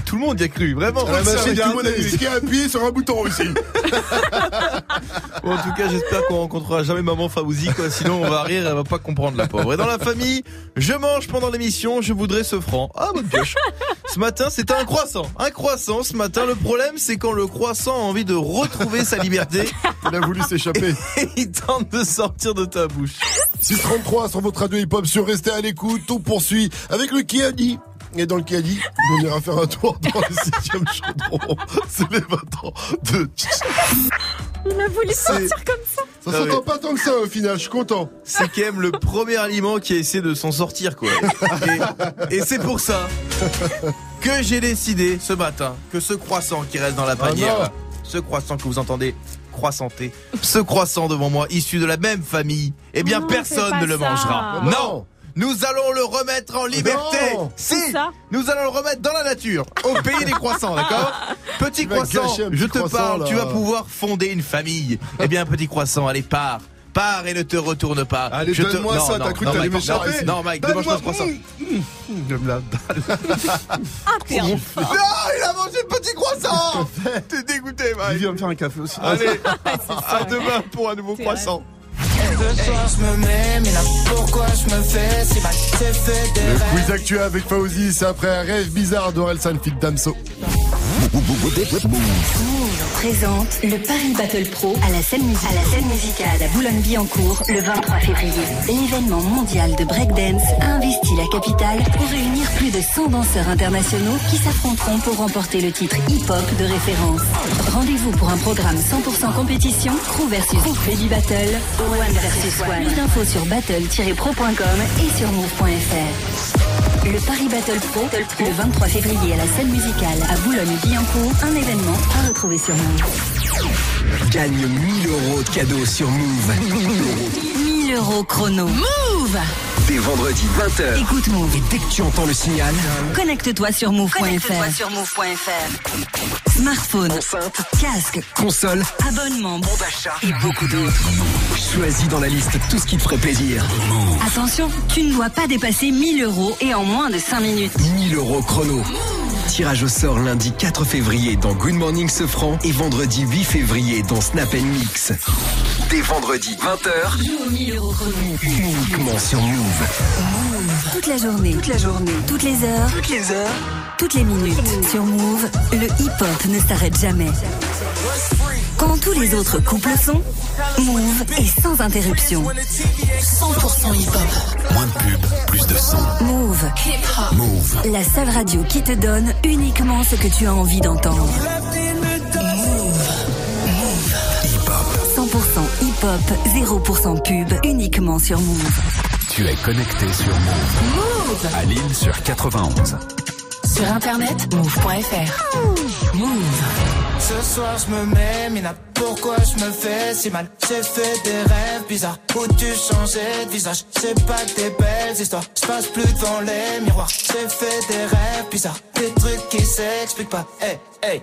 tout le monde y a cru, vraiment. Machine, C'est tout le monde a un- dit qui a appuyé sur un bouton. Bon, en tout cas, j'espère qu'on rencontrera jamais maman Fauzi, quoi. Sinon, on va rire, elle va pas comprendre la pauvre. Et dans la famille, je mange pendant l'émission, je voudrais ce franc. Ah, bonne pioche. Ce matin, c'était un croissant. Un croissant, ce matin. Le problème, c'est quand le croissant a envie de retrouver sa liberté. Il a voulu s'échapper. Et il tente de sortir de ta bouche. 633 sur votre radio hip-hop sur Restez à l'écoute. On poursuit avec le qui a dit. Et dans le dit, on ira faire un tour dans le 6 chaudron. C'est les 20 ans de... Il a voulu sortir comme ça. Ça Ah s'entend oui. pas tant que ça au final, je suis content. C'est quand même le premier aliment qui a essayé de s'en sortir, quoi. Et, et c'est pour ça que j'ai décidé ce matin que ce croissant qui reste dans la panière, non. ce croissant que vous entendez croissanter, ce croissant devant moi, issu de la même famille, eh bien Non, personne ne le ça. mangera. Non. Nous allons le remettre en liberté. Non. Si, ça nous allons le remettre dans la nature, au pays des croissants, d'accord Petit croissant, petit je te croissant, parle, là. tu vas pouvoir fonder une famille. Eh bien, petit croissant, allez, pars. Pars et ne te retourne pas. Allez, Je te- donne-moi Non, ça, non, t'as cru non, que t'allais m'échapper non, Non, Mike, demande-moi ce croissant. Je me la dalle. Ah, t'es Non, il a mangé le petit croissant T'es dégoûté, Il Mike. vient me faire un café aussi. Allez, à demain pour un nouveau croissant. Soir je me mets, mais là pourquoi je me fais si mal? C'est fait des Le quiz actuel avec Fauzi, c'est après un rêve bizarre d'Orelsan Fit Damso. Move présente le Paris Battle Pro à la scène, à la scène musicale à Boulogne-Billancourt le 23 février. L'événement mondial de breakdance a investi la capitale pour réunir plus de 100 danseurs internationaux qui s'affronteront pour remporter le titre hip-hop de référence. Rendez-vous pour un programme 100% compétition, crew versus baby battle, one versus one. Plus d'infos sur battle-pro.com et sur move.fr. Le Paris Battle Pro, le 23 février à la scène musicale à Boulogne-Billancourt, un événement à retrouver sur Move. Gagne 1000 euros de cadeaux sur Move. 1000 euros chrono. Move Dès vendredi 20h. Écoute Move. Et dès que tu entends le signal, Connecte-toi sur move.fr. sur move.fr. Smartphone, enceinte, casque, console, abonnement, bon d'achat. et beaucoup d'autres. Choisis dans la liste tout ce qui te ferait plaisir. Attention, tu ne dois pas dépasser 1000 euros et en moins de 5 minutes. 1000 euros chrono. Tirage au sort lundi 4 février dans Good Morning Sofran et vendredi 8 février dans Snap Mix. Dès vendredi 20h, Joue aux 1000 euros chrono. uniquement sur Move. Toute la journée. Toute la journée. Toutes les heures. Toutes les heures, Toutes les minutes. Sur Move, le hip-hop ne s'arrête jamais. Quand tous les autres couples sont, Move est sans interruption. 100% hip-hop. Moins de pub, plus de son. Move. Move. La seule radio qui te donne uniquement ce que tu as envie d'entendre. Move. Hip-hop. 100% hip-hop, 0% pub, uniquement sur Move. Tu es connecté sur Move. Move À Lille sur 91. Sur internet, move.fr. Move. Ce soir je me mets, là pourquoi je me fais si mal? J'ai fait des rêves bizarres. Où tu changeais de visage? C'est pas des belles histoires, je passe plus devant les miroirs. J'ai fait des rêves bizarres, des trucs qui s'expliquent pas. Hey, hey,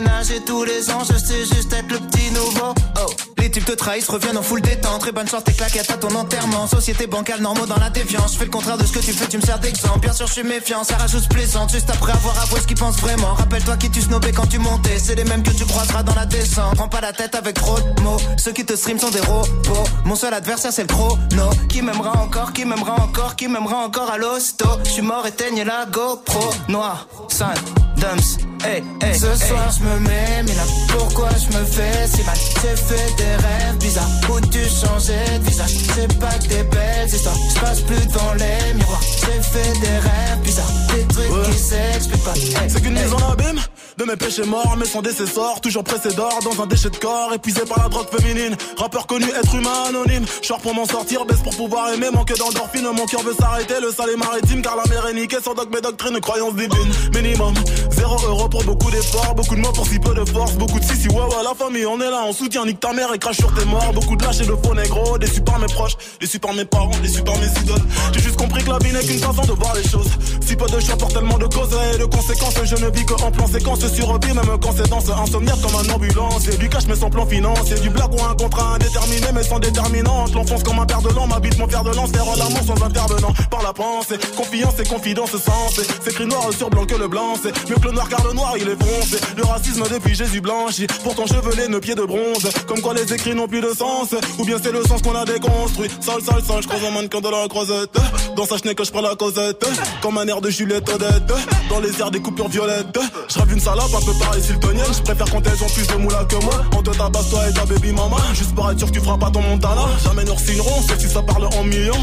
ménagé tous les ans, je sais juste être le petit nouveau, oh. Les types te trahissent, reviennent en full détente. Très bonne chance, tes claquettes à ton enterrement. Société bancale, normaux dans la défiance. Je fais le contraire de ce que tu fais, tu me sers d'exemple. Bien sûr, je suis méfiant, ça rajoute plaisante. Juste après avoir avoué ce qu'ils pensent vraiment. Rappelle-toi qui tu snobais quand tu montais. C'est les mêmes que tu croiseras dans la descente. Prends pas la tête avec trop de mots. Ceux qui te stream sont des robots. Mon seul adversaire, c'est le chrono. Qui m'aimera encore, qui m'aimera encore, qui m'aimera encore à l'hosto. Je suis mort, éteigne la GoPro. Noir, sun, dumps. Hey, hey, Ce soir je me mets, mais là pourquoi je me fais si mal? J'ai fait des rêves bizarres où tu changeais de visage? C'est pas que des belles histoires, je passe plus devant les miroirs J'ai fait des rêves bizarres, des trucs qui s'expliquent pas Hey, C'est qu'une hey. mise en abîme de mes péchés morts, mais son décessor, toujours pressé d'or dans un déchet de corps, épuisé par la drogue féminine. Rappeur connu, être humain anonyme. Short pour m'en sortir, baisse pour pouvoir aimer, manque d'endorphine. Mon cœur veut s'arrêter, le sale est maritime, car la mer est niquée sans dogme et doctrine, croyance divine. Minimum, zéro euro pour beaucoup d'efforts, beaucoup de mots pour si peu de force, beaucoup de si si ouais ouais la famille, on est là, on soutient, nique ta mère et crache sur tes morts. Beaucoup de lâches et de faux négros, déçus par mes proches, déçus par mes parents, déçus par mes idoles. J'ai juste compris que la vie n'est qu'une façon de voir les choses. Si peu de choix pour tellement de causes et de conséquences, je ne vis que en plan séquence survie, même quand c'est dans ce insomniaque comme un ambulance. Et du cash mais sans plan financier, du blague ou un contrat indéterminé mais sans déterminante. L'enfonce comme un père de l'an, m'habite mon fer de lance, faire l'amour sans intervenant. Par la pensée, confiance et confidence sens. C'est écrit noir sur blanc que le blanc, c'est mieux que le noir car le noir il est foncé. Le depuis Jésus blanchi, pourtant chevelé, nos pieds de bronze. Comme quoi les écrits n'ont plus de sens, ou bien c'est le sens qu'on a déconstruit. Sale, sale, sale, je croise un mannequin de la croisette. Dans sa chenille que je prends la causette, comme un air de Juliette Odette. Dans les airs des coupures violettes, je rêve une salope un peu pareil siltonienne. Je préfère quand elles ont plus de moula que moi. On te tabasse toi et ta baby mama. Juste pour être sûr que tu feras pas ton montana. Jamais nous signerons, sauf si ça parle en millions.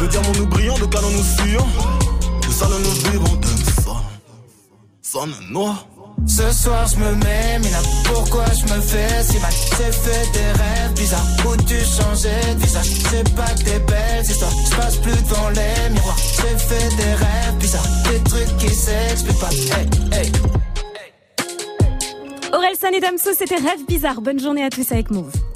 De diamants nous brillons, de canons nous fuyons. De salon nous vivons, de ça. Sonne noir. Ce soir je me mets, mais là pourquoi je me fais si mal? J'ai fait des rêves bizarres. Où tu changeais de visage? C'est pas que des belles histoires, je passe plus devant les miroirs. J'ai fait des rêves bizarres, des trucs qui s'expliquent pas. Hey, hey. Aurel San et Damso, c'était Rêve Bizarre. Bonne journée à tous avec Move.